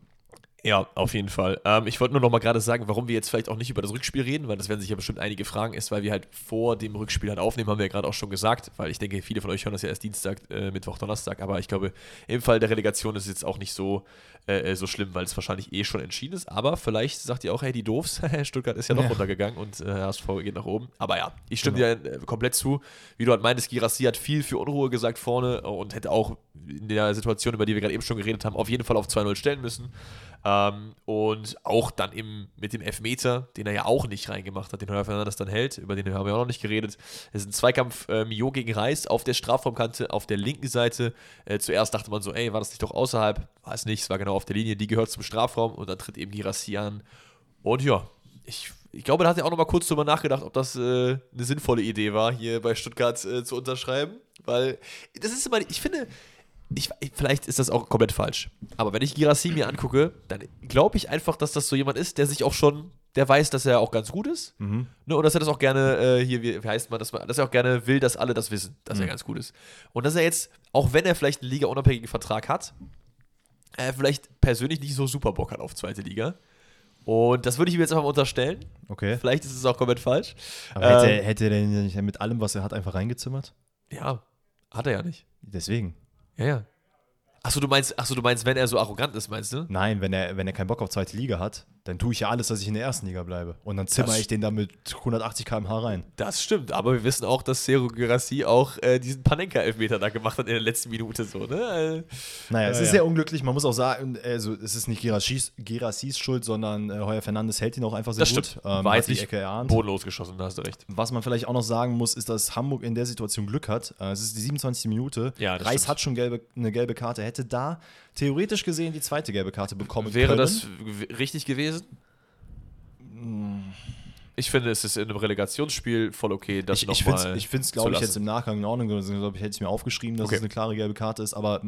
Ja, auf jeden Fall. Ähm, ich wollte nur noch mal gerade sagen, warum wir jetzt vielleicht auch nicht über das Rückspiel reden, weil das werden sich ja bestimmt einige fragen, ist, weil wir halt vor dem Rückspiel halt aufnehmen, haben wir ja gerade auch schon gesagt, weil ich denke, viele von euch hören das ja erst Dienstag, äh, Mittwoch, Donnerstag, aber ich glaube, im Fall der Relegation ist es jetzt auch nicht so, äh, so schlimm, weil es wahrscheinlich eh schon entschieden ist, aber vielleicht sagt ihr auch, hey, die Doofs, Stuttgart ist ja noch Ja. runtergegangen und äh, HSV geht nach oben. Aber ja, ich stimme Genau. dir äh, komplett zu. Wie du halt meintest, Girassi hat viel für Unruhe gesagt vorne und hätte auch in der Situation, über die wir gerade eben schon geredet haben, auf jeden Fall auf 2-0 stellen müssen. Ähm, und auch dann im, mit dem Elfmeter, den er ja auch nicht reingemacht hat, den Heuer Fernandes dann hält, über den haben wir auch noch nicht geredet. Es ist ein Zweikampf äh, Mio gegen Reis auf der Strafraumkante, auf der linken Seite. Äh, zuerst dachte man so, ey, war das nicht doch außerhalb? Es nicht, es war genau auf der Linie, die gehört zum Strafraum und dann tritt eben Girassi an. Und ja, ich, ich glaube, da hat er auch noch mal kurz drüber nachgedacht, ob das äh, eine sinnvolle Idee war, hier bei Stuttgart äh, zu unterschreiben. Weil das ist immer, ich finde, ich, vielleicht ist das auch komplett falsch. Aber wenn ich Girassi mir angucke, dann glaube ich einfach, dass das so jemand ist, der sich auch schon, der weiß, dass er auch ganz gut ist. Ne, und dass er das auch gerne, äh, hier, wie, wie heißt man, dass, man, dass er auch gerne will, dass alle das wissen, dass er ganz gut ist. Und dass er jetzt, auch wenn er vielleicht einen liga-unabhängigen Vertrag hat, äh, vielleicht persönlich nicht so super Bock hat auf zweite Liga. Und das würde ich ihm jetzt einfach mal unterstellen. Okay. Vielleicht ist es auch komplett falsch. Aber hätte, Ähm, er- hätte er denn nicht mit allem, was er hat, einfach reingezimmert? Ja, hat er ja nicht. Deswegen. Ja, ja. Achso, du meinst, achso, du meinst, wenn er so arrogant ist, meinst du? Nein, wenn er, wenn er keinen Bock auf zweite Liga hat, dann tue ich ja alles, dass ich in der ersten Liga bleibe. Und dann zimmer Das- ich den da mit 180 km/h rein. Das stimmt, aber wir wissen auch, dass Seru Girassi auch äh, diesen Panenka-Elfmeter da gemacht hat in der letzten Minute so, ne? Äh, Naja, es Ja, ist ja. sehr unglücklich. Man muss auch sagen, also es ist nicht Girassis, Girassis Schuld, sondern äh, Heuer Fernandes hält ihn auch einfach sehr das gut. stimmt. Ähm, War jetzt die nicht Ecke erahnt. bodenlos geschossen, da hast du recht. Was man vielleicht auch noch sagen muss, ist, dass Hamburg in der Situation Glück hat. Äh, Es ist die 27. Minute. Ja, Reis stimmt. hat schon gelbe, eine gelbe Karte, hätte da theoretisch gesehen die zweite gelbe Karte bekommen Wäre können. das richtig gewesen? Ich finde, es ist in einem Relegationsspiel voll okay, das Ich, ich finde nochmal es, ich glaube ich, jetzt im Nachgang in Ordnung. Also, glaube ich, hätte ich mir aufgeschrieben, dass Okay. es eine klare gelbe Karte ist. Aber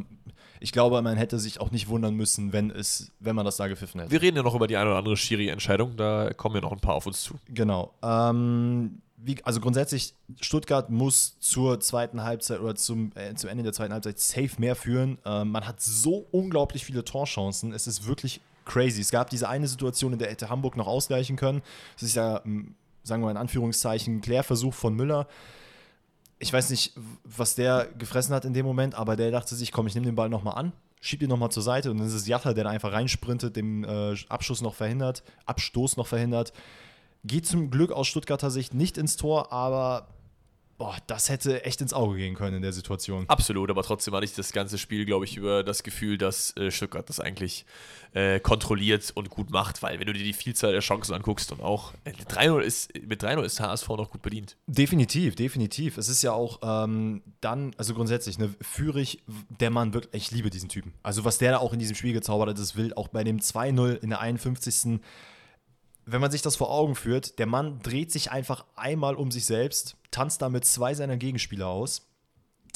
ich glaube, man hätte sich auch nicht wundern müssen, wenn, es, wenn man das da gepfiffen hätte. Wir reden ja noch über die eine oder andere Schiri-Entscheidung, da kommen ja noch ein paar auf uns zu. Genau. Ähm, wie, also grundsätzlich, Stuttgart muss zur zweiten Halbzeit oder zum, äh, zum Ende der zweiten Halbzeit safe mehr führen. Ähm, man hat so unglaublich viele Torchancen. Es ist wirklich crazy. Es gab diese eine Situation, in der hätte Hamburg noch ausgleichen können. Das ist ja, m, sagen wir mal in Anführungszeichen, Klärversuch von Müller. Ich weiß nicht, was der gefressen hat in dem Moment, aber der dachte sich, komm, ich nehme den Ball nochmal an, schieb ihn nochmal zur Seite und dann ist es Jatta, der da einfach reinsprintet, den äh, Abschuss noch verhindert, Abstoß noch verhindert. Geht zum Glück aus Stuttgarter Sicht nicht ins Tor, aber boah, das hätte echt ins Auge gehen können in der Situation. Absolut, aber trotzdem hatte ich das ganze Spiel, glaube ich, über das Gefühl, dass äh, Stuttgart das eigentlich äh, kontrolliert und gut macht, weil wenn du dir die Vielzahl der Chancen anguckst und auch äh, 3-0 ist, mit 3-0 ist HSV noch gut bedient. Definitiv, definitiv. Es ist ja auch ähm, dann, also grundsätzlich, ne, Führig, der Mann wirklich, ich liebe diesen Typen. Also was der da auch in diesem Spiel gezaubert hat, das will auch bei dem 2-0 in der 51. Wenn man sich das vor Augen führt, der Mann dreht sich einfach einmal um sich selbst, tanzt damit zwei seiner Gegenspieler aus.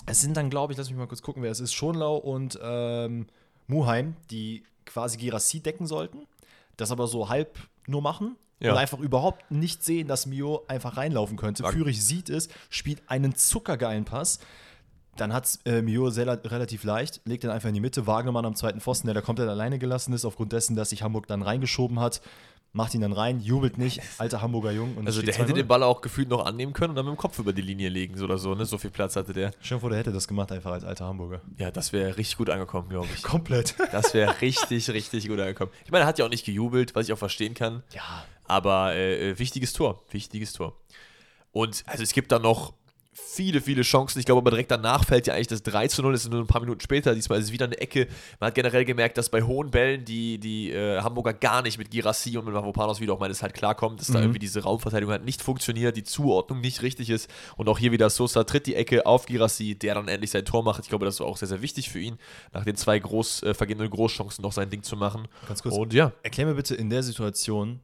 Es sind dann, glaube ich, lass mich mal kurz gucken, wer es ist, Schonlau und ähm, Muheim, die quasi Girassi decken sollten, das aber so halb nur machen Ja. und einfach überhaupt nicht sehen, dass Mio einfach reinlaufen könnte. Sag- Führig sieht es, spielt einen zuckergeilen Pass. Dann hat äh, Mio sehr, relativ leicht, legt dann einfach in die Mitte. Wagnermann am zweiten Pfosten, der da komplett alleine gelassen ist, aufgrund dessen, dass sich Hamburg dann reingeschoben hat. Macht ihn dann rein, jubelt nicht, alter Hamburger Jung. Also der hätte 2-0. den Ball auch gefühlt noch annehmen können und dann mit dem Kopf über die Linie legen oder so, ne? So viel Platz hatte der. Dir vor, der hätte das gemacht, einfach als alter Hamburger. Ja, das wäre richtig gut angekommen, glaube ich. Komplett. Das wäre richtig, richtig gut angekommen. Ich meine, er hat ja auch nicht gejubelt, was ich auch verstehen kann. Ja. Aber äh, äh, wichtiges Tor, wichtiges Tor. Und also es gibt da noch viele, viele Chancen. Ich glaube, aber direkt danach fällt ja eigentlich das 3 zu 0, das ist nur ein paar Minuten später. Diesmal ist es wieder eine Ecke. Man hat generell gemerkt, dass bei hohen Bällen die, die äh, Hamburger gar nicht mit Girassi und mit Mavropanos, wie du auch meinst, halt klarkommen, dass da irgendwie diese Raumverteidigung halt nicht funktioniert, die Zuordnung nicht richtig ist. Und auch hier wieder Sosa tritt die Ecke auf Girassi, der dann endlich sein Tor macht. Ich glaube, das war auch sehr, sehr wichtig für ihn, nach den zwei groß, äh, vergebenen Großchancen noch sein Ding zu machen. Ganz kurz. Und ja, Erklär mir bitte in der Situation,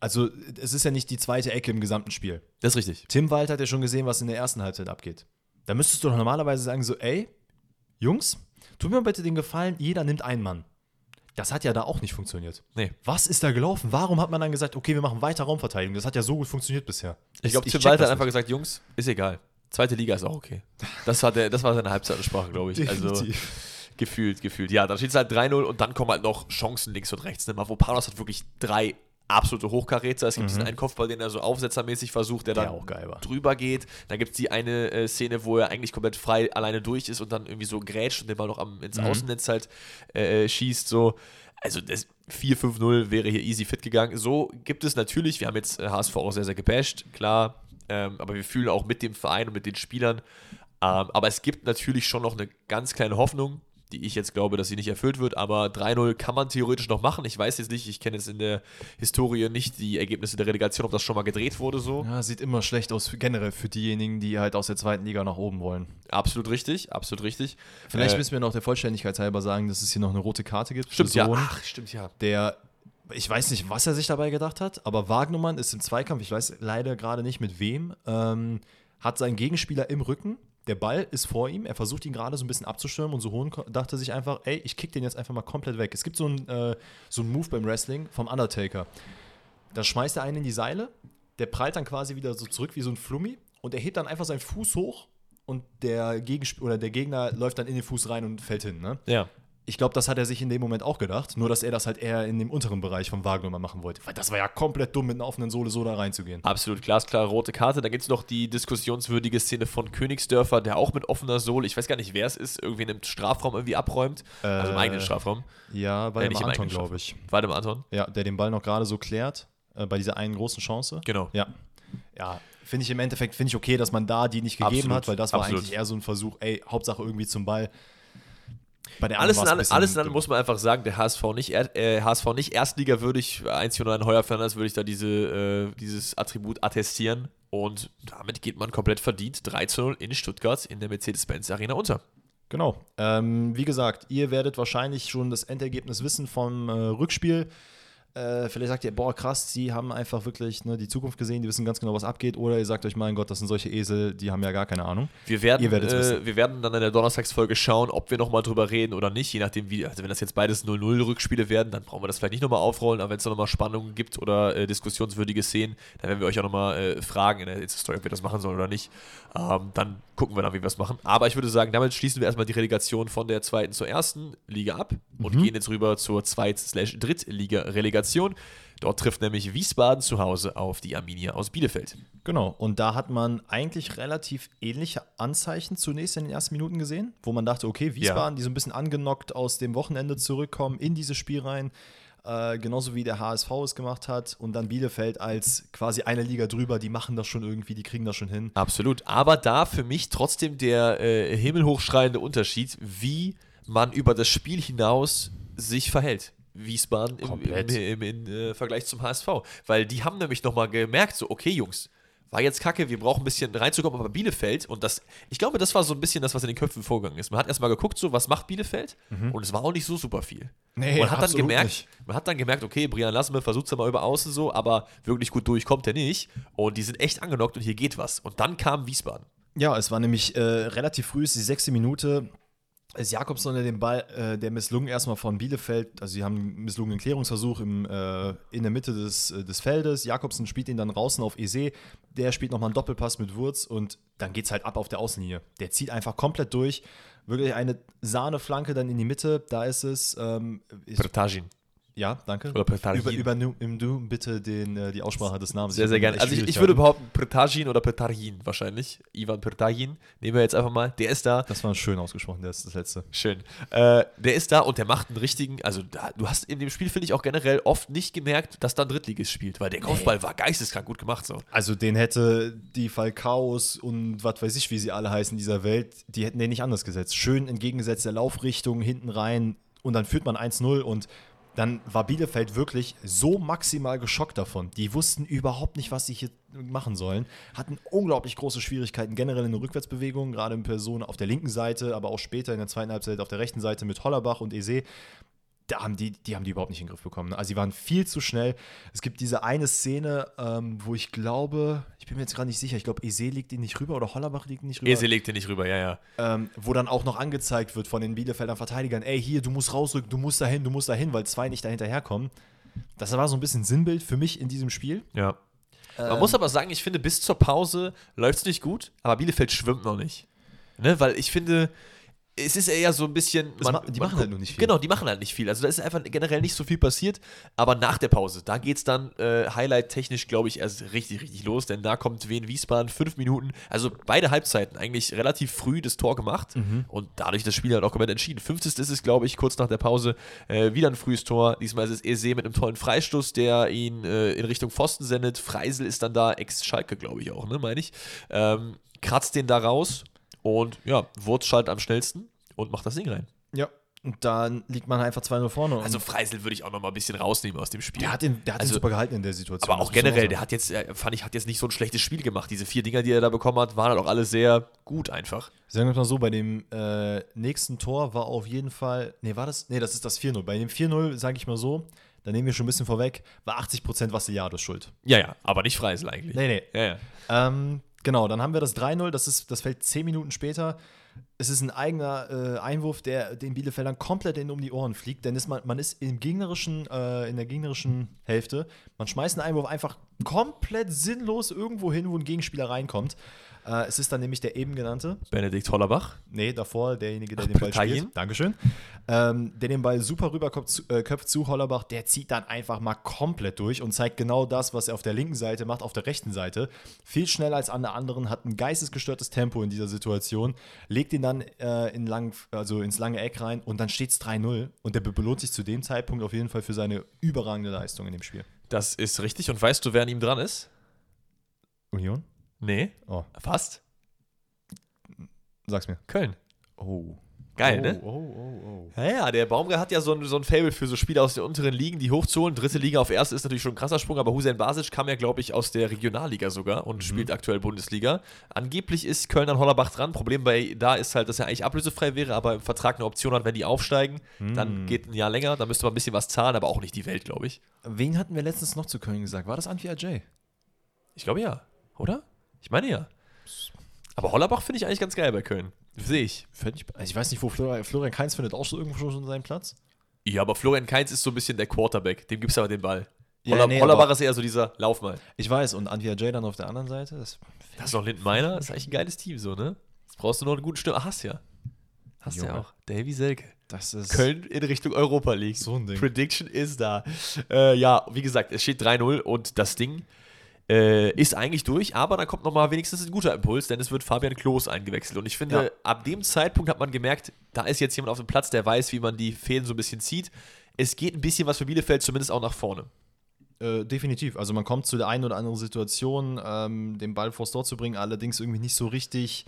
also es ist ja nicht die zweite Ecke im gesamten Spiel. das ist richtig. Tim Wald hat ja schon gesehen, was in der ersten Halbzeit abgeht. Da müsstest du doch normalerweise sagen, so, ey, Jungs, tut mir bitte den Gefallen, jeder nimmt einen Mann. Das hat ja da auch nicht funktioniert. Nee. Was ist da gelaufen? Warum hat man dann gesagt, okay, wir machen weiter Raumverteidigung? Das hat ja so gut funktioniert bisher. Ich glaube, Tim Walter hat einfach nicht. gesagt, Jungs, ist egal. Zweite Liga ist auch okay. Das, hat er, das war seine Halbzeitansprache, glaube ich. Also Gefühlt, gefühlt. Ja, dann steht es halt 3-0 und dann kommen halt noch Chancen links und rechts. Ne? Mavropanos hat wirklich drei absolute Hochkaräter. Es gibt diesen einen Kopfball, den er so aufsetzermäßig versucht, der, Der dann auch geil war. drüber geht. Dann gibt es die eine äh, Szene, wo er eigentlich komplett frei alleine durch ist und dann irgendwie so grätscht und den Ball noch am, ins Außennetz halt äh, schießt. So. Also das 4-5-0 wäre hier easy fit gegangen. So gibt es natürlich, wir haben jetzt äh, HSV auch sehr, sehr gebasht, klar. Ähm, aber wir fühlen auch mit dem Verein und mit den Spielern. Ähm, aber es gibt natürlich schon noch eine ganz kleine Hoffnung, die ich jetzt glaube, dass sie nicht erfüllt wird. Aber 3-0 kann man theoretisch noch machen. Ich weiß jetzt nicht, ich kenne jetzt in der Historie nicht die Ergebnisse der Relegation, ob das schon mal gedreht wurde so. Ja, sieht immer schlecht aus, generell für diejenigen, die halt aus der zweiten Liga nach oben wollen. Absolut richtig, absolut richtig. Vielleicht Äh, müssen wir noch der Vollständigkeit halber sagen, dass es hier noch eine rote Karte gibt. Stimmt, ja. Ach, stimmt, ja. Der, ich weiß nicht, was er sich dabei gedacht hat, aber Wagnumann ist im Zweikampf, ich weiß leider gerade nicht mit wem, ähm, hat seinen Gegenspieler im Rücken. Der Ball ist vor ihm, er versucht ihn gerade so ein bisschen abzustürmen und so Hohn dachte sich einfach, ey, ich kick den jetzt einfach mal komplett weg. Es gibt so einen äh, so Move beim Wrestling vom Undertaker. Da schmeißt er einen in die Seile, der prallt dann quasi wieder so zurück wie so ein Flummi und er hebt dann einfach seinen Fuß hoch und der, Gegensp oder der Gegner läuft dann in den Fuß rein und fällt hin. Ne? Ja. Ich glaube, das hat er sich in dem Moment auch gedacht, nur dass er das halt eher in dem unteren Bereich vom Wagner machen wollte. Weil das war ja komplett dumm, mit einer offenen Sohle so da reinzugehen. Absolut glasklare rote Karte. Dann gibt es noch die diskussionswürdige Szene von Königsdörfer, der auch mit offener Sohle, ich weiß gar nicht, wer es ist, irgendwie in einem Strafraum irgendwie abräumt. also im Äh, eigenen Strafraum. Ja, bei Äh, dem Anton, glaube ich. War dem Anton? Ja, der den Ball noch gerade so klärt, äh, bei dieser einen großen Chance. Genau. Ja. Ja, finde ich im Endeffekt, finde ich okay, dass man da die nicht gegeben Absolut, hat, weil das war absolut. eigentlich eher so ein Versuch, ey, Hauptsache irgendwie zum Ball. Bei der Alles in, allem, alles in allem muss man einfach sagen, der HSV nicht, äh, HSV nicht Erstligawürdig, einzig und ein Heuer Fernandes würde ich da diese, äh, dieses Attribut attestieren. Und damit geht man komplett verdient 3 zu 0 in Stuttgart in der Mercedes-Benz Arena unter. Genau. Ähm, wie gesagt, ihr werdet wahrscheinlich schon das Endergebnis wissen vom äh, Rückspiel. Äh, vielleicht sagt ihr, boah, krass, die haben einfach wirklich ne, die Zukunft gesehen, die wissen ganz genau, was abgeht. Oder ihr sagt euch, mein Gott, das sind solche Esel, die haben ja gar keine Ahnung. Wir werden, äh, wir werden dann in der Donnerstagsfolge schauen, ob wir nochmal drüber reden oder nicht. Je nachdem, wie, also wenn das jetzt beides 0-0-Rückspiele werden, dann brauchen wir das vielleicht nicht nochmal aufrollen. Aber wenn es da nochmal Spannungen gibt oder äh, diskussionswürdige Szenen, dann werden wir euch auch nochmal äh, fragen in der Insta-Story, ob wir das machen sollen oder nicht. Ähm, dann gucken wir dann, wie wir es machen. Aber ich würde sagen, damit schließen wir erstmal die Relegation von der zweiten zur ersten Liga ab und Mhm. gehen jetzt rüber zur Zweit-Drittliga-Relegation. Dort trifft nämlich Wiesbaden zu Hause auf die Arminia aus Bielefeld. Genau. Und da hat man eigentlich relativ ähnliche Anzeichen zunächst in den ersten Minuten gesehen, wo man dachte, okay, Wiesbaden, die so ein bisschen angenockt aus dem Wochenende zurückkommen in dieses Spiel rein. Äh, genauso wie der HSV es gemacht hat und dann Bielefeld als quasi eine Liga drüber, die machen das schon irgendwie, die kriegen das schon hin. Absolut. Aber da für mich trotzdem der äh, himmelhochschreiende Unterschied, wie man über das Spiel hinaus sich verhält. Wiesbaden im, im, im, im äh, Vergleich zum HSV. Weil die haben nämlich nochmal gemerkt, so, okay, Jungs, war jetzt kacke, wir brauchen ein bisschen reinzukommen, aber Bielefeld, und das, ich glaube, das war so ein bisschen das, was in den Köpfen vorgegangen ist. Man hat erstmal geguckt, so, was macht Bielefeld? Und es war auch nicht so super viel. Mhm. Nee, man hat dann gemerkt, nicht. man hat dann gemerkt, okay, Brian Lassme versucht es ja mal über außen so, aber wirklich gut durch kommt er nicht. Und die sind echt angenockt und hier geht was. Und dann kam Wiesbaden. Ja, es war nämlich äh, relativ früh, ist die sechste Minute. Ist Jakobson der den Ball, äh, der misslungen erstmal von Bielefeld, also sie haben einen misslungenen Klärungsversuch im, äh, in der Mitte des, äh, des Feldes. Jakobsen spielt ihn dann draußen auf Ese, der spielt nochmal einen Doppelpass mit Wurz und dann geht's halt ab auf der Außenlinie. Der zieht einfach komplett durch. Wirklich eine Sahneflanke dann in die Mitte, da ist es. Ähm, ich, Pertagin. Ja, danke. Oder Pertagin. Über, übernimm du bitte den, äh, die Aussprache des Namens. Sehr, sehr gerne. Also ich, ich würde behaupten, Pertagin oder Pertagin wahrscheinlich. Ivan Pertagin. Nehmen wir jetzt einfach mal. Der ist da. Das war schön ausgesprochen, das ist das letzte. Schön. Äh, der ist da und der macht einen richtigen, also da, du hast in dem Spiel, finde ich, auch generell oft nicht gemerkt, dass da ein Drittligist spielt, weil der Kopfball war geisteskrank gut gemacht so. Also den hätte die Falcaos und was weiß ich, wie sie alle heißen in dieser Welt, die hätten den nicht anders gesetzt. Schön entgegengesetzt der Laufrichtung, hinten rein und dann führt man 1-0 und dann war Bielefeld wirklich so maximal geschockt davon. Die wussten überhaupt nicht, was sie hier machen sollen. Hatten unglaublich große Schwierigkeiten generell in der Rückwärtsbewegung, gerade in Person auf der linken Seite, aber auch später in der zweiten Halbzeit auf der rechten Seite mit Hollerbach und Eze da haben die, die haben die überhaupt nicht in den Griff bekommen. Also sie waren viel zu schnell. Es gibt diese eine Szene, ähm, wo ich glaube, ich bin mir jetzt gerade nicht sicher, ich glaube, Ese liegt ihn nicht rüber oder Hollerbach liegt ihn nicht rüber. Ese legt den nicht rüber, ja, ja. Ähm, wo dann auch noch angezeigt wird von den Bielefelder Verteidigern, ey, hier, du musst rausrücken, du musst dahin, du musst dahin, weil zwei nicht dahinterherkommen. Das war so ein bisschen Sinnbild für mich in diesem Spiel. Ja. Man Ähm. muss aber sagen, ich finde, bis zur Pause läuft es nicht gut, aber Bielefeld schwimmt noch nicht. Ne? Weil ich finde, es ist eher so ein bisschen. Das ma- die machen halt nur nicht viel. Genau, die machen halt nicht viel. Also da ist einfach generell nicht so viel passiert. Aber nach der Pause, da geht es dann äh, highlight-technisch, glaube ich, erst richtig, richtig los. Denn da kommt Wien Wiesbaden fünf Minuten, also beide Halbzeiten eigentlich relativ früh das Tor gemacht Mhm. und dadurch das Spiel halt auch komplett entschieden. Fünftes ist es, glaube ich, kurz nach der Pause äh, wieder ein frühes Tor. Diesmal ist es Ese mit einem tollen Freistoß, der ihn äh, in Richtung Pfosten sendet. Freisel ist dann da, Ex-Schalke, glaube ich auch, ne, meine ich. Ähm, kratzt den da raus und ja, Wurz schaltet am schnellsten und macht das Ding rein. Ja. Und dann liegt man einfach 2-0 vorne. Also Freisel würde ich auch noch mal ein bisschen rausnehmen aus dem Spiel. der hat den, der hat Also- den super gehalten in der Situation. aber auch generell, der hat jetzt, äh, fand ich, hat jetzt nicht so ein schlechtes Spiel gemacht. Diese vier Dinger, die er da bekommen hat, waren halt auch alle sehr gut einfach. Sagen wir mal so, bei dem äh, nächsten Tor war auf jeden Fall, nee, war das, nee, das ist das 4-0. Bei dem 4-0, sage ich mal so, da nehmen wir schon ein bisschen vorweg, war 80% Vassiliados schuld. Ja, ja, aber nicht Freisel eigentlich. Nee, nee. Ja, ja. Ähm, genau, dann haben wir das 3-0, das, ist, das fällt 10 Minuten später. Es ist ein eigener äh, Einwurf, der den Bielefeldern komplett in um die Ohren fliegt, denn ist man, man ist im gegnerischen, äh, in der gegnerischen Hälfte. Man schmeißt einen Einwurf einfach komplett sinnlos irgendwo hin, wo ein Gegenspieler reinkommt. Äh, es ist dann nämlich der eben genannte, Benedikt Hollerbach. Nee, davor derjenige, der Ach, den Ball Petain? spielt. Dankeschön. Ähm, der den Ball super rüberköpft zu, äh, köpft zu Hollerbach, der zieht dann einfach mal komplett durch und zeigt genau das, was er auf der linken Seite macht, auf der rechten Seite. Viel schneller als an der anderen, hat ein geistesgestörtes Tempo in dieser Situation, legt ihn dann äh, in lang, also ins lange Eck rein und dann steht es 3-0 und der belohnt sich zu dem Zeitpunkt auf jeden Fall für seine überragende Leistung in dem Spiel. Das ist richtig. Und weißt du, wer an ihm dran ist? Union? Nee. Oh, Fast? sag's mir. Köln. Oh. Geil, oh, ne? Oh, oh, oh. Ja, ja, der Baumgart hat ja so ein, so ein Fable für so Spiele aus den unteren Ligen, die hochzuholen. Dritte Liga auf erste ist natürlich schon ein krasser Sprung, aber Hussein Basic kam ja, glaube ich, aus der Regionalliga sogar und spielt aktuell Bundesliga. Angeblich ist Köln an Hollerbach dran. Problem bei da ist halt, dass er eigentlich ablösefrei wäre, aber im Vertrag eine Option hat, wenn die aufsteigen, dann geht ein Jahr länger, dann müsste man ein bisschen was zahlen, aber auch nicht die Welt, glaube ich. Wen hatten wir letztens noch zu Köln gesagt? War das Antwi Ajay? Ich glaube ja, oder? Ich meine ja. Aber Hollerbach finde ich eigentlich ganz geil bei Köln. Sehe ich. Ich, also ich weiß nicht, wo Florian, Florian Kainz findet auch schon irgendwo schon seinen Platz. Ja, aber Florian Kainz ist so ein bisschen der Quarterback. Dem gibt es aber den Ball. Ja, Holler, nee, Hollerbach ist eher so dieser Lauf mal. Ich weiß, und Antwi Ajay dann auf der anderen Seite. Das, Das ist noch Linden Meiner, das ist eigentlich ein geiles Team so, ne? Jetzt brauchst du noch eine gute Stimme. Ach, hast ja. Hast ja Junge. auch. Davy Selke. das ist. Köln in Richtung Europa League. So ein Ding. Prediction ist da. Äh, ja, wie gesagt, es steht 3-0 und das Ding äh, ist eigentlich durch, aber da kommt nochmal wenigstens ein guter Impuls, denn es wird Fabian Klos eingewechselt. Und ich finde, Ja. ab dem Zeitpunkt hat man gemerkt, da ist jetzt jemand auf dem Platz, der weiß, wie man die Fäden so ein bisschen zieht. Es geht ein bisschen was für Bielefeld, zumindest auch nach vorne. Äh, definitiv. Also man kommt zu der einen oder anderen Situation, ähm, den Ball vors Tor zu bringen, allerdings irgendwie nicht so richtig.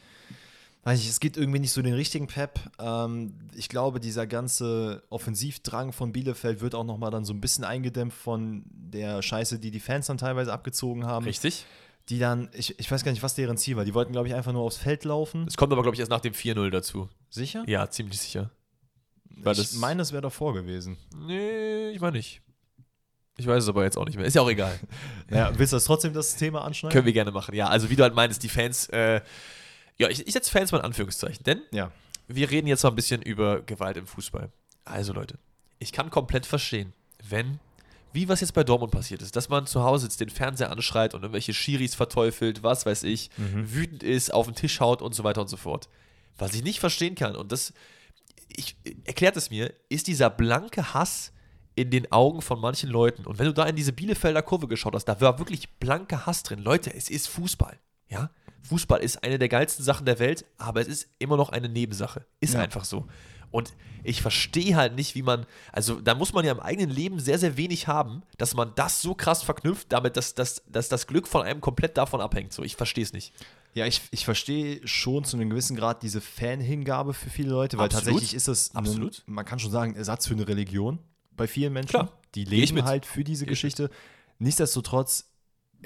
Weiß ich, es gibt irgendwie nicht so den richtigen Pep. Ähm, ich glaube, dieser ganze Offensivdrang von Bielefeld wird auch nochmal dann so ein bisschen eingedämpft von der Scheiße, die die Fans dann teilweise abgezogen haben. Richtig? Die dann, ich, ich weiß gar nicht, was deren Ziel war. Die wollten, glaube ich, einfach nur aufs Feld laufen. Es kommt aber, glaube ich, erst nach dem 4-0 dazu. Sicher? Ja, ziemlich sicher. Weil das- ich meine, es wäre davor gewesen. Nee, ich meine nicht. Ich weiß es aber jetzt auch nicht mehr. Ist ja auch egal. Ja, willst du das trotzdem das Thema anschneiden? Können wir gerne machen. Ja, also wie du halt meinst, die Fans, äh, ja, ich, ich setze Fans mal in Anführungszeichen, denn Ja. wir reden jetzt mal ein bisschen über Gewalt im Fußball. Also Leute, ich kann komplett verstehen, wenn, wie was jetzt bei Dortmund passiert ist, dass man zu Hause sitzt, den Fernseher anschreit und irgendwelche Schiris verteufelt, was weiß ich, wütend ist, auf den Tisch haut und so weiter und so fort. Was ich nicht verstehen kann, und das, ich erklärt es mir, ist dieser blanke Hass in den Augen von manchen Leuten. Und wenn du da in diese Bielefelder Kurve geschaut hast, da war wirklich blanker Hass drin. Leute, es ist Fußball. Ja? Fußball ist eine der geilsten Sachen der Welt, aber es ist immer noch eine Nebensache. Ist Ja. einfach so. Und ich verstehe halt nicht, wie man, also da muss man ja im eigenen Leben sehr, sehr wenig haben, dass man das so krass verknüpft, damit, dass, dass, dass das Glück von einem komplett davon abhängt. So, ich verstehe es nicht. Ja, ich, ich verstehe schon zu einem gewissen Grad diese Fanhingabe für viele Leute, weil Absolut. tatsächlich ist das, ein- Absolut. man kann schon sagen, Ersatz für eine Religion bei vielen Menschen. Klar. Die leben halt für diese Geschichte. Nichtsdestotrotz,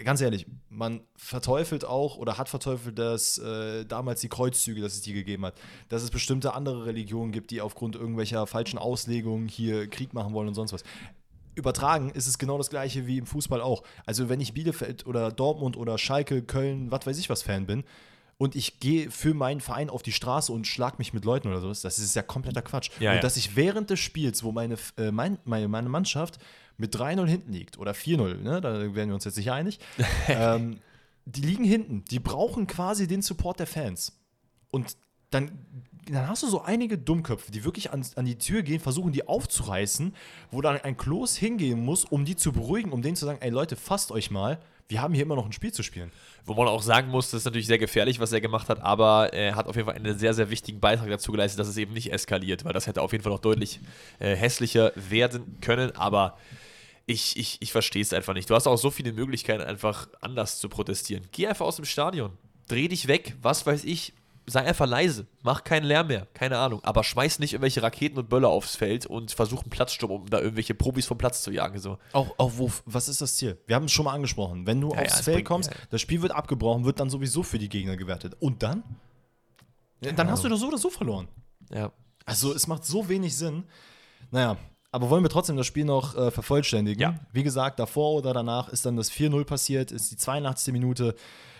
ganz ehrlich, man verteufelt auch oder hat verteufelt, dass äh, damals die Kreuzzüge, dass es die gegeben hat, dass es bestimmte andere Religionen gibt, die aufgrund irgendwelcher falschen Auslegungen hier Krieg machen wollen und sonst was. Übertragen ist es genau das gleiche wie im Fußball auch. Also wenn ich Bielefeld oder Dortmund oder Schalke, Köln, was weiß ich was Fan bin und ich gehe für meinen Verein auf die Straße und schlag mich mit Leuten oder sowas, das ist ja kompletter Quatsch. Ja, und ja. dass ich während des Spiels, wo meine, äh, mein, meine, meine Mannschaft mit 3-0 hinten liegt oder 4-0, ne, da werden wir uns jetzt sicher einig, ähm, die liegen hinten, die brauchen quasi den Support der Fans. Und dann dann hast du so einige Dummköpfe, die wirklich an, an die Tür gehen, versuchen die aufzureißen, wo dann ein Klos hingehen muss, um die zu beruhigen, um denen zu sagen, ey Leute, fasst euch mal, wir haben hier immer noch ein Spiel zu spielen. Wo man auch sagen muss, das ist natürlich sehr gefährlich, was er gemacht hat, aber er hat auf jeden Fall einen sehr, sehr wichtigen Beitrag dazu geleistet, dass es eben nicht eskaliert, weil das hätte auf jeden Fall noch deutlich äh, hässlicher werden können, aber ich, ich, ich verstehe es einfach nicht. Du hast auch so viele Möglichkeiten, einfach anders zu protestieren. Geh einfach aus dem Stadion, dreh dich weg, was weiß ich, sei einfach leise, mach keinen Lärm mehr, keine Ahnung, aber schmeiß nicht irgendwelche Raketen und Böller aufs Feld und versuch einen Platzsturm, um da irgendwelche Profis vom Platz zu jagen. So. Auch, auch wo, was ist das Ziel? Wir haben es schon mal angesprochen. Wenn du Ja, aufs ja, Feld bringt- kommst, ja. das Spiel wird abgebrochen, wird dann sowieso für die Gegner gewertet. Und dann? Dann hast du doch so oder so verloren. Ja. Also es macht so wenig Sinn. Naja, aber wollen wir trotzdem das Spiel noch äh, vervollständigen? Ja. Wie gesagt, davor oder danach ist dann das 4-0 passiert, ist die 82. Minute.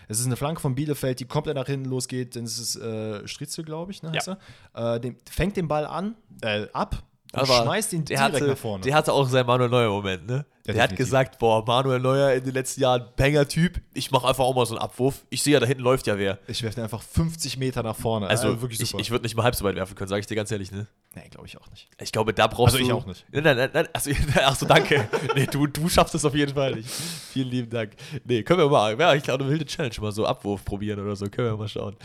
Es ist eine Flanke von Bielefeld, die komplett nach hinten losgeht. Dann ist es äh, Stritzel, glaube ich, ne, heißt er. Äh, den, fängt den Ball an, äh, ab Aber schmeißt ihn direkt hatte, nach vorne. Der hatte auch seinen Manuel Neuer-Moment, ne? Ja, der hat gesagt, boah, Manuel Neuer in den letzten Jahren, Banger-Typ, ich mache einfach auch mal so einen Abwurf. Ich sehe ja, da hinten läuft ja wer. ich werfe den einfach 50 Meter nach vorne. Also, Äh, wirklich ich, super. ich würde nicht mal halb so weit werfen können, sage ich dir ganz ehrlich, ne? nee, glaube ich auch nicht. Ich glaube, da brauchst Also du. ich auch nicht. Nein, nein, nein, nein. Achso, achso danke. nee, du, du schaffst es auf jeden Fall nicht. Vielen lieben Dank. Nee, können wir mal. Ja, ich glaube, eine wilde Challenge mal so Abwurf probieren oder so. Können wir mal schauen.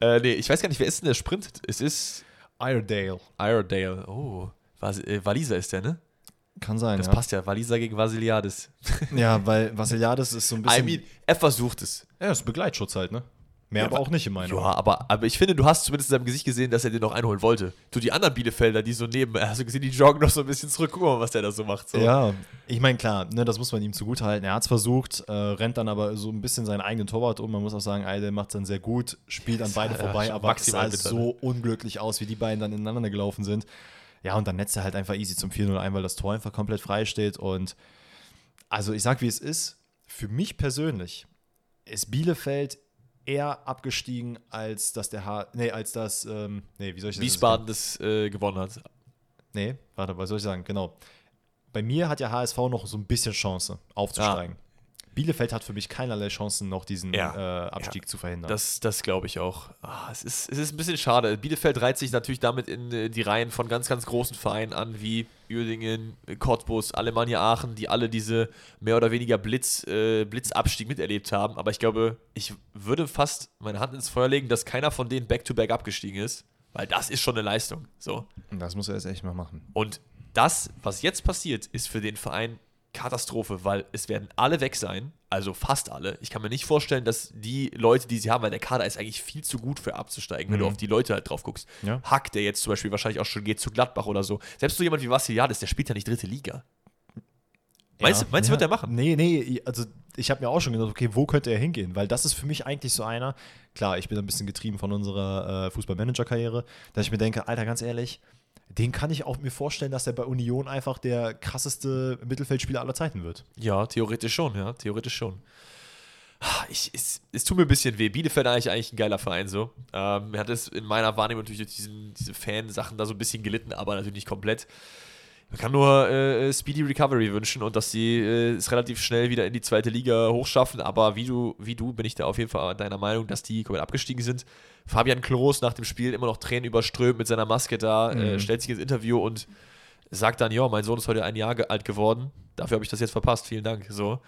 Äh, nee, ich weiß gar nicht, wer ist denn der Sprint? Es ist Iredale. Iredale. Oh. Was, äh, Waliser ist der, ne? Kann sein, Das ja. passt ja. Waliser gegen Vasiliadis. Ja, weil Vassiliades ist so ein bisschen. I mean, er versucht es. ja, das ist Begleitschutz halt, ne? Mehr Ja, aber auch nicht in meinen Augen. Ja, aber, aber ich finde, du hast zumindest in seinem Gesicht gesehen, dass er den noch einholen wollte. Du, die anderen Bielefelder, die so neben, hast du gesehen, die joggen noch so ein bisschen zurück. Guck mal, was der da so macht. So. Ja, ich meine, klar, ne, das muss man ihm zugutehalten. Er hat es versucht, äh, rennt dann aber so ein bisschen seinen eigenen Torwart um. Man muss auch sagen, Eide macht es dann sehr gut, spielt an beide ja, vorbei, schon aber es sah bitter, so unglücklich aus, wie die beiden dann ineinander gelaufen sind. Ja, und dann netzt er halt einfach easy zum 4-0 ein, weil das Tor einfach komplett frei steht. Und also ich sag, wie es ist, für mich persönlich ist Bielefeld eher abgestiegen, als dass der H. Nee, als das, ähm, nee, wie soll ich das Wiesbaden das äh, gewonnen hat. Nee, warte, was soll ich sagen? Genau. Bei mir hat ja HSV noch so ein bisschen Chance aufzusteigen. Bielefeld hat für mich keinerlei Chancen, noch diesen Ja. äh, Abstieg zu verhindern. Das, das glaube ich auch. Ah, es, ist, es ist ein bisschen schade. Bielefeld reiht sich natürlich damit in äh, die Reihen von ganz, ganz großen Vereinen an, wie Uerdingen, Cottbus, Alemannia Aachen, die alle diese mehr oder weniger Blitz, äh, Blitzabstieg miterlebt haben. Aber ich glaube, ich würde fast meine Hand ins Feuer legen, dass keiner von denen back-to-back abgestiegen ist, weil das ist schon eine Leistung. So. das muss er jetzt echt mal machen. Und das, was jetzt passiert, ist für den Verein Katastrophe, weil es werden alle weg sein, also fast alle. Ich kann mir nicht vorstellen, dass die Leute, die sie haben, weil der Kader ist eigentlich viel zu gut für abzusteigen, wenn du Mhm. auf die Leute halt drauf guckst. Ja. Hack, der jetzt zum Beispiel wahrscheinlich auch schon geht zu Gladbach oder so. Selbst so jemand wie Vassiliadis, der spielt ja nicht dritte Liga. Meinst, du, meinst du, wird er machen? Nee, nee, also ich habe mir auch schon gedacht, okay, wo könnte er hingehen? Weil das ist für mich eigentlich so einer, klar, ich bin ein bisschen getrieben von unserer äh, Fußballmanager-Karriere, dass ich mir denke, Alter, ganz ehrlich, den kann ich auch mir vorstellen, dass er bei Union einfach der krasseste Mittelfeldspieler aller Zeiten wird. Ja, theoretisch schon, ja, theoretisch schon. Ich, es, es tut mir ein bisschen weh. Bielefeld eigentlich eigentlich ein geiler Verein so. Ähm, er hat es in meiner Wahrnehmung natürlich durch diesen, diese Fansachen da so ein bisschen gelitten, aber natürlich nicht komplett. Man kann nur äh, Speedy Recovery wünschen und dass sie äh, es relativ schnell wieder in die zweite Liga hochschaffen. Aber wie du, wie du bin ich da auf jeden Fall deiner Meinung, dass die komplett abgestiegen sind. Fabian Klos nach dem Spiel immer noch Tränen überströmt mit seiner Maske da, äh, Mhm. stellt sich ins Interview und sagt dann, ja, mein Sohn ist heute ein Jahr alt geworden. Dafür habe ich das jetzt verpasst. Vielen Dank. So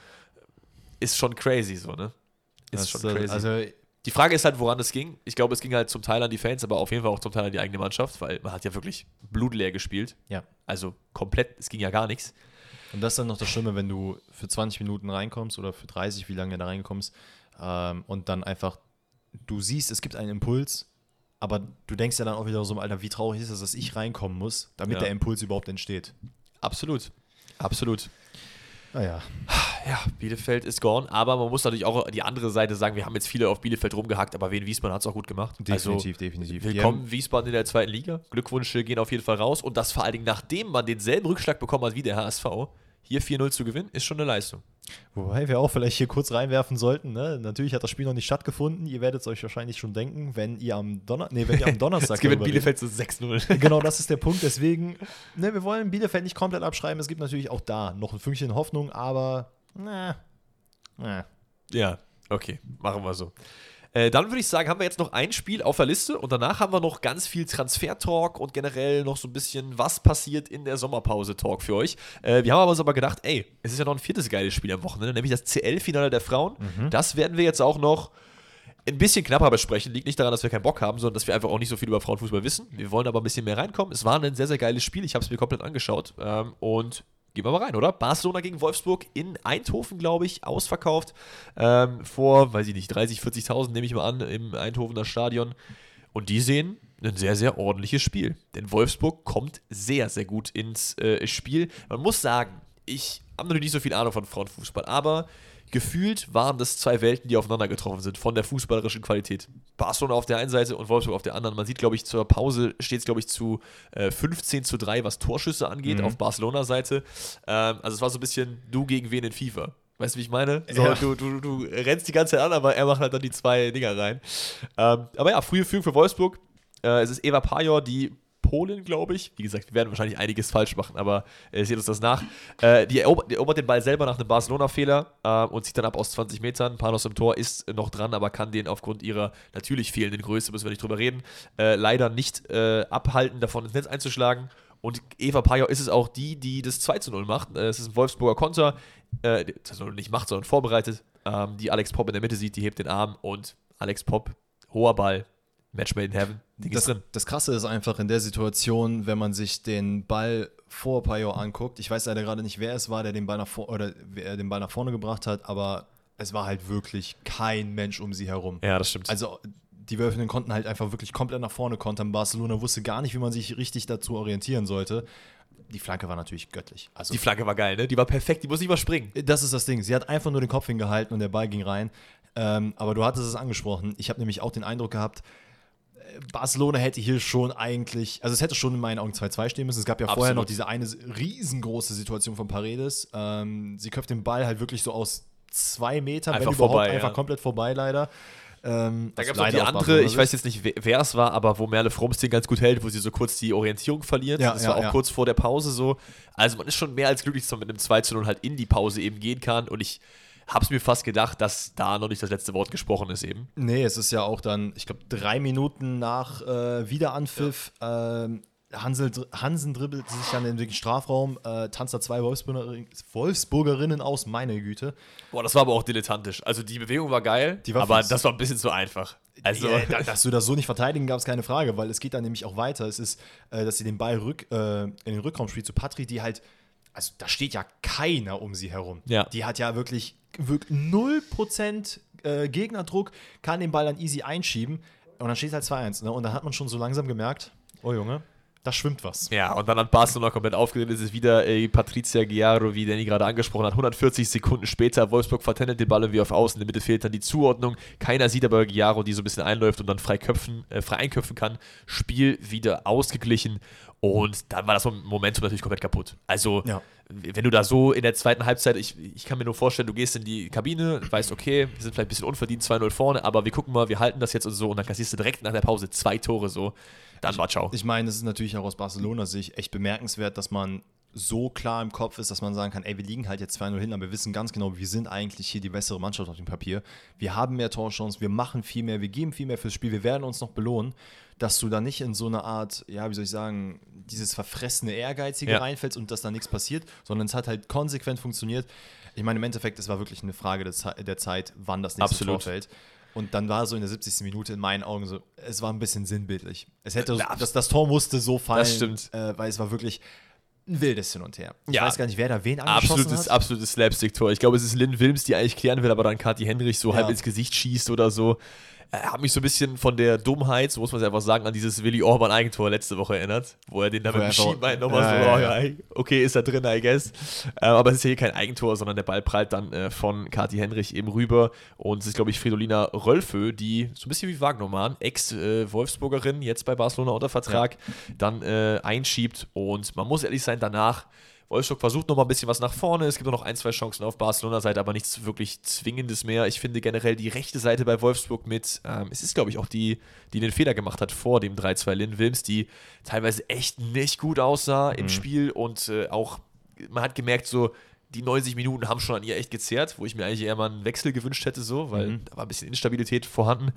ist schon crazy, so ne? Ist Das, schon äh, crazy. Also, die Frage ist halt, woran es ging. Ich glaube, es ging halt zum Teil an die Fans, aber auf jeden Fall auch zum Teil an die eigene Mannschaft, weil man hat ja wirklich blutleer gespielt. ja. Also komplett, es ging ja gar nichts. Und das ist dann noch das Schlimme, wenn du für 20 Minuten reinkommst oder für 30, wie lange du da reinkommst, ähm, und dann einfach, du siehst, es gibt einen Impuls, aber du denkst ja dann auch wieder so, Alter, wie traurig ist es, dass ich reinkommen muss, damit Ja. der Impuls überhaupt entsteht. Absolut. Absolut. Naja. Ja, Bielefeld ist gone, aber man muss natürlich auch die andere Seite sagen, wir haben jetzt viele auf Bielefeld rumgehackt, aber Wien Wiesbaden hat es auch gut gemacht. Definitiv, definitiv. Also, willkommen Wiesbaden in der zweiten Liga. Glückwünsche gehen auf jeden Fall raus und das vor allen Dingen, nachdem man denselben Rückschlag bekommen hat wie der HSV, hier 4-0 zu gewinnen, ist schon eine Leistung. Wobei wir auch vielleicht hier kurz reinwerfen sollten. Ne? Natürlich hat das Spiel noch nicht stattgefunden. Ihr werdet es euch wahrscheinlich schon denken, wenn ihr am, Donner nee, wenn ihr am Donnerstag Jetzt gewinnt Bielefeld so 6-0. redet. Genau, das ist der Punkt. Deswegen, ne, wir wollen Bielefeld nicht komplett abschreiben. Es gibt natürlich auch da noch ein Fünkchen Hoffnung, aber na, na. Ja, okay, machen wir so. Äh, dann würde ich sagen, haben wir jetzt noch ein Spiel auf der Liste und danach haben wir noch ganz viel Transfer-Talk und generell noch so ein bisschen, was passiert in der Sommerpause-Talk für euch. Äh, wir haben aber uns aber gedacht, ey, es ist ja noch ein viertes geiles Spiel am Wochenende, nämlich das CL-Finale der Frauen. Mhm. Das werden wir jetzt auch noch ein bisschen knapper besprechen. Liegt nicht daran, dass wir keinen Bock haben, sondern dass wir einfach auch nicht so viel über Frauenfußball wissen. Wir wollen aber ein bisschen mehr reinkommen. Es war ein sehr, sehr geiles Spiel. Ich habe es mir komplett angeschaut. Ähm, und gehen wir mal rein, oder? Barcelona gegen Wolfsburg in Eindhoven, glaube ich, ausverkauft. Ähm, vor, weiß ich nicht, 30, 40.000 nehme ich mal an, im Eindhovener Stadion. Und die sehen ein sehr, sehr ordentliches Spiel. Denn Wolfsburg kommt sehr, sehr gut ins äh, Spiel. Man muss sagen, ich habe natürlich nicht so viel Ahnung von Frauenfußball, aber gefühlt waren das zwei Welten, die aufeinander getroffen sind, von der fußballerischen Qualität. Barcelona auf der einen Seite und Wolfsburg auf der anderen. Man sieht, glaube ich, zur Pause steht es, glaube ich, zu äh, 15 zu 3, was Torschüsse angeht, Mhm. auf Barcelona-Seite. Ähm, also es war so ein bisschen du gegen wen in FIFA. Weißt du, wie ich meine? So, Ja. du, du, du rennst die ganze Zeit an, aber er macht halt dann die zwei Dinger rein. Ähm, aber ja, frühe Führung für Wolfsburg. Äh, es ist Eva Pajor, die Polin, glaube ich. Wie gesagt, wir werden wahrscheinlich einiges falsch machen, aber äh, seht uns das nach. Äh, die, erobert, den Ball selber nach einem Barcelona-Fehler äh, und zieht dann ab aus 20 Metern. Panos im Tor ist noch dran, aber kann den aufgrund ihrer natürlich fehlenden Größe, müssen wir nicht drüber reden, äh, leider nicht äh, abhalten, davon ins Netz einzuschlagen. Und Eva Pajor ist es auch die, die das 2 zu 0 macht. Äh, Es ist ein Wolfsburger Konter, äh, das nicht macht, sondern vorbereitet. Ähm, die Alex Pop in der Mitte sieht, die hebt den Arm und Alex Pop, hoher Ball, Match made in heaven. Das, drin. das Krasse ist einfach in der Situation, wenn man sich den Ball vor Pajor anguckt. Ich weiß leider gerade nicht, wer es war, der den Ball nach vor oder wer den Ball nach vorne gebracht hat, aber es war halt wirklich kein Mensch um sie herum. Ja, das stimmt. Also die Wölfinnen konnten halt einfach wirklich komplett nach vorne kontern. Barcelona wusste gar nicht, wie man sich richtig dazu orientieren sollte. Die Flanke war natürlich göttlich. Also die Flanke war geil, ne? Die war perfekt, die muss nicht mal springen. das ist das Ding. Sie hat einfach nur den Kopf hingehalten und der Ball ging rein. Ähm, aber du hattest es angesprochen. Ich habe nämlich auch den Eindruck gehabt, Barcelona hätte hier schon eigentlich, also es hätte schon in meinen Augen 2-2 stehen müssen. Es gab ja vorher Absolut. noch diese eine riesengroße Situation von Paredes. Ähm, sie köpft den Ball halt wirklich so aus zwei Metern, Einfach wenn überhaupt, vorbei, einfach ja. komplett vorbei leider. Ähm, Da gab es noch die andere, ich weiß jetzt nicht, wer- wer es war, aber wo Merle Fromms den ganz gut hält, wo sie so kurz die Orientierung verliert. Ja, das ja, war auch ja. kurz vor der Pause so. Also man ist schon mehr als glücklich, dass man mit einem 2 zu 0 halt in die Pause eben gehen kann. Und ich habe es mir fast gedacht, dass da noch nicht das letzte Wort gesprochen ist eben. Nee, es ist ja auch dann, ich glaube, drei Minuten nach äh, Wiederanpfiff. ähm, Hansel, Hansen dribbelt sich dann in den Strafraum, äh, tanzt da zwei Wolfsburger, Wolfsburgerinnen aus, meine Güte. Boah, das war aber auch dilettantisch. Also die Bewegung war geil, war aber das war ein bisschen zu einfach. Also, Ja, da- dass du das so nicht verteidigen, gab es keine Frage, weil es geht dann nämlich auch weiter. Es ist, äh, dass sie den Ball rück, äh, in den Rückraum spielt zu Patri, die halt, also da steht ja keiner um sie herum. Ja. Die hat ja wirklich, wirklich 0% äh, Gegnerdruck, kann den Ball dann easy einschieben und dann steht halt 2-1. Ne? Und dann hat man schon so langsam gemerkt, oh Junge, da schwimmt was. Ja, und dann hat Barcelona komplett aufgedreht. Es ist wieder äh, Patricia Guiaro, wie Danny gerade angesprochen hat. 140 Sekunden später, Wolfsburg vertändelt den Ball irgendwie auf Außen. In der Mitte fehlt dann die Zuordnung. Keiner sieht aber Guiaro, die so ein bisschen einläuft und dann frei, köpfen, äh, frei einköpfen kann. Spiel wieder ausgeglichen. Und dann war das Momentum natürlich komplett kaputt. Also, Ja. wenn du da so in der zweiten Halbzeit, ich, ich kann mir nur vorstellen, du gehst in die Kabine, weißt, okay, wir sind vielleicht ein bisschen unverdient, 2-0 vorne, aber wir gucken mal, wir halten das jetzt und so. Und dann kassierst du direkt nach der Pause zwei Tore so. Dann war ciao. Ich meine, es ist natürlich auch aus Barcelonas Sicht echt bemerkenswert, dass man so klar im Kopf ist, dass man sagen kann, ey, wir liegen halt jetzt 2-0 hin, aber wir wissen ganz genau, wir sind eigentlich hier die bessere Mannschaft auf dem Papier. Wir haben mehr Torchancen, wir machen viel mehr, wir geben viel mehr fürs Spiel, wir werden uns noch belohnen, dass du da nicht in so eine Art, ja, wie soll ich sagen, dieses verfressene Ehrgeizige Ja. reinfällst und dass da nichts passiert, sondern es hat halt konsequent funktioniert. Ich meine, im Endeffekt, es war wirklich eine Frage der, Ze- der Zeit, wann das nächste Absolut. Tor fällt. Und dann war so in der 70. Minute in meinen Augen so, es war ein bisschen sinnbildlich. Es hätte, das, das Tor musste so fallen, Das stimmt. Äh, weil es war wirklich ein wildes Hin und Her. Ich Ja. weiß gar nicht, wer da wen angeschossen Absolutes, hat. absolutes Slapstick-Tor. Ich glaube, es ist Lynn Wilms, die eigentlich klären will, aber dann Kathi Henrich so Ja. halb ins Gesicht schießt oder so. Er hat mich so ein bisschen von der Dummheit, so muss man es einfach sagen, an dieses Willi Orban Eigentor letzte Woche erinnert, wo er den da Wo mit dem einfach- Schienbein nochmal Ja, so, ja, oh, ja. okay, ist er drin, I guess. Äh, aber es ist ja hier kein Eigentor, sondern der Ball prallt dann äh, von Kathi Henrich eben rüber und es ist, glaube ich, Fridolina Rölfö, die so ein bisschen wie Wagnermann, Ex-Wolfsburgerin, jetzt bei Barcelona unter Vertrag, dann äh, einschiebt und man muss ehrlich sein, danach Wolfsburg versucht noch mal ein bisschen was nach vorne. Es gibt auch noch ein, zwei Chancen auf Barcelona-Seite, aber nichts wirklich Zwingendes mehr. Ich finde generell die rechte Seite bei Wolfsburg mit, ähm, es ist glaube ich auch die, die den Fehler gemacht hat vor dem 3-2 Lin Wilms, die teilweise echt nicht gut aussah im Spiel und äh, auch, man hat gemerkt so, die 90 Minuten haben schon an ihr echt gezehrt, wo ich mir eigentlich eher mal einen Wechsel gewünscht hätte, so, weil Mhm. da war ein bisschen Instabilität vorhanden.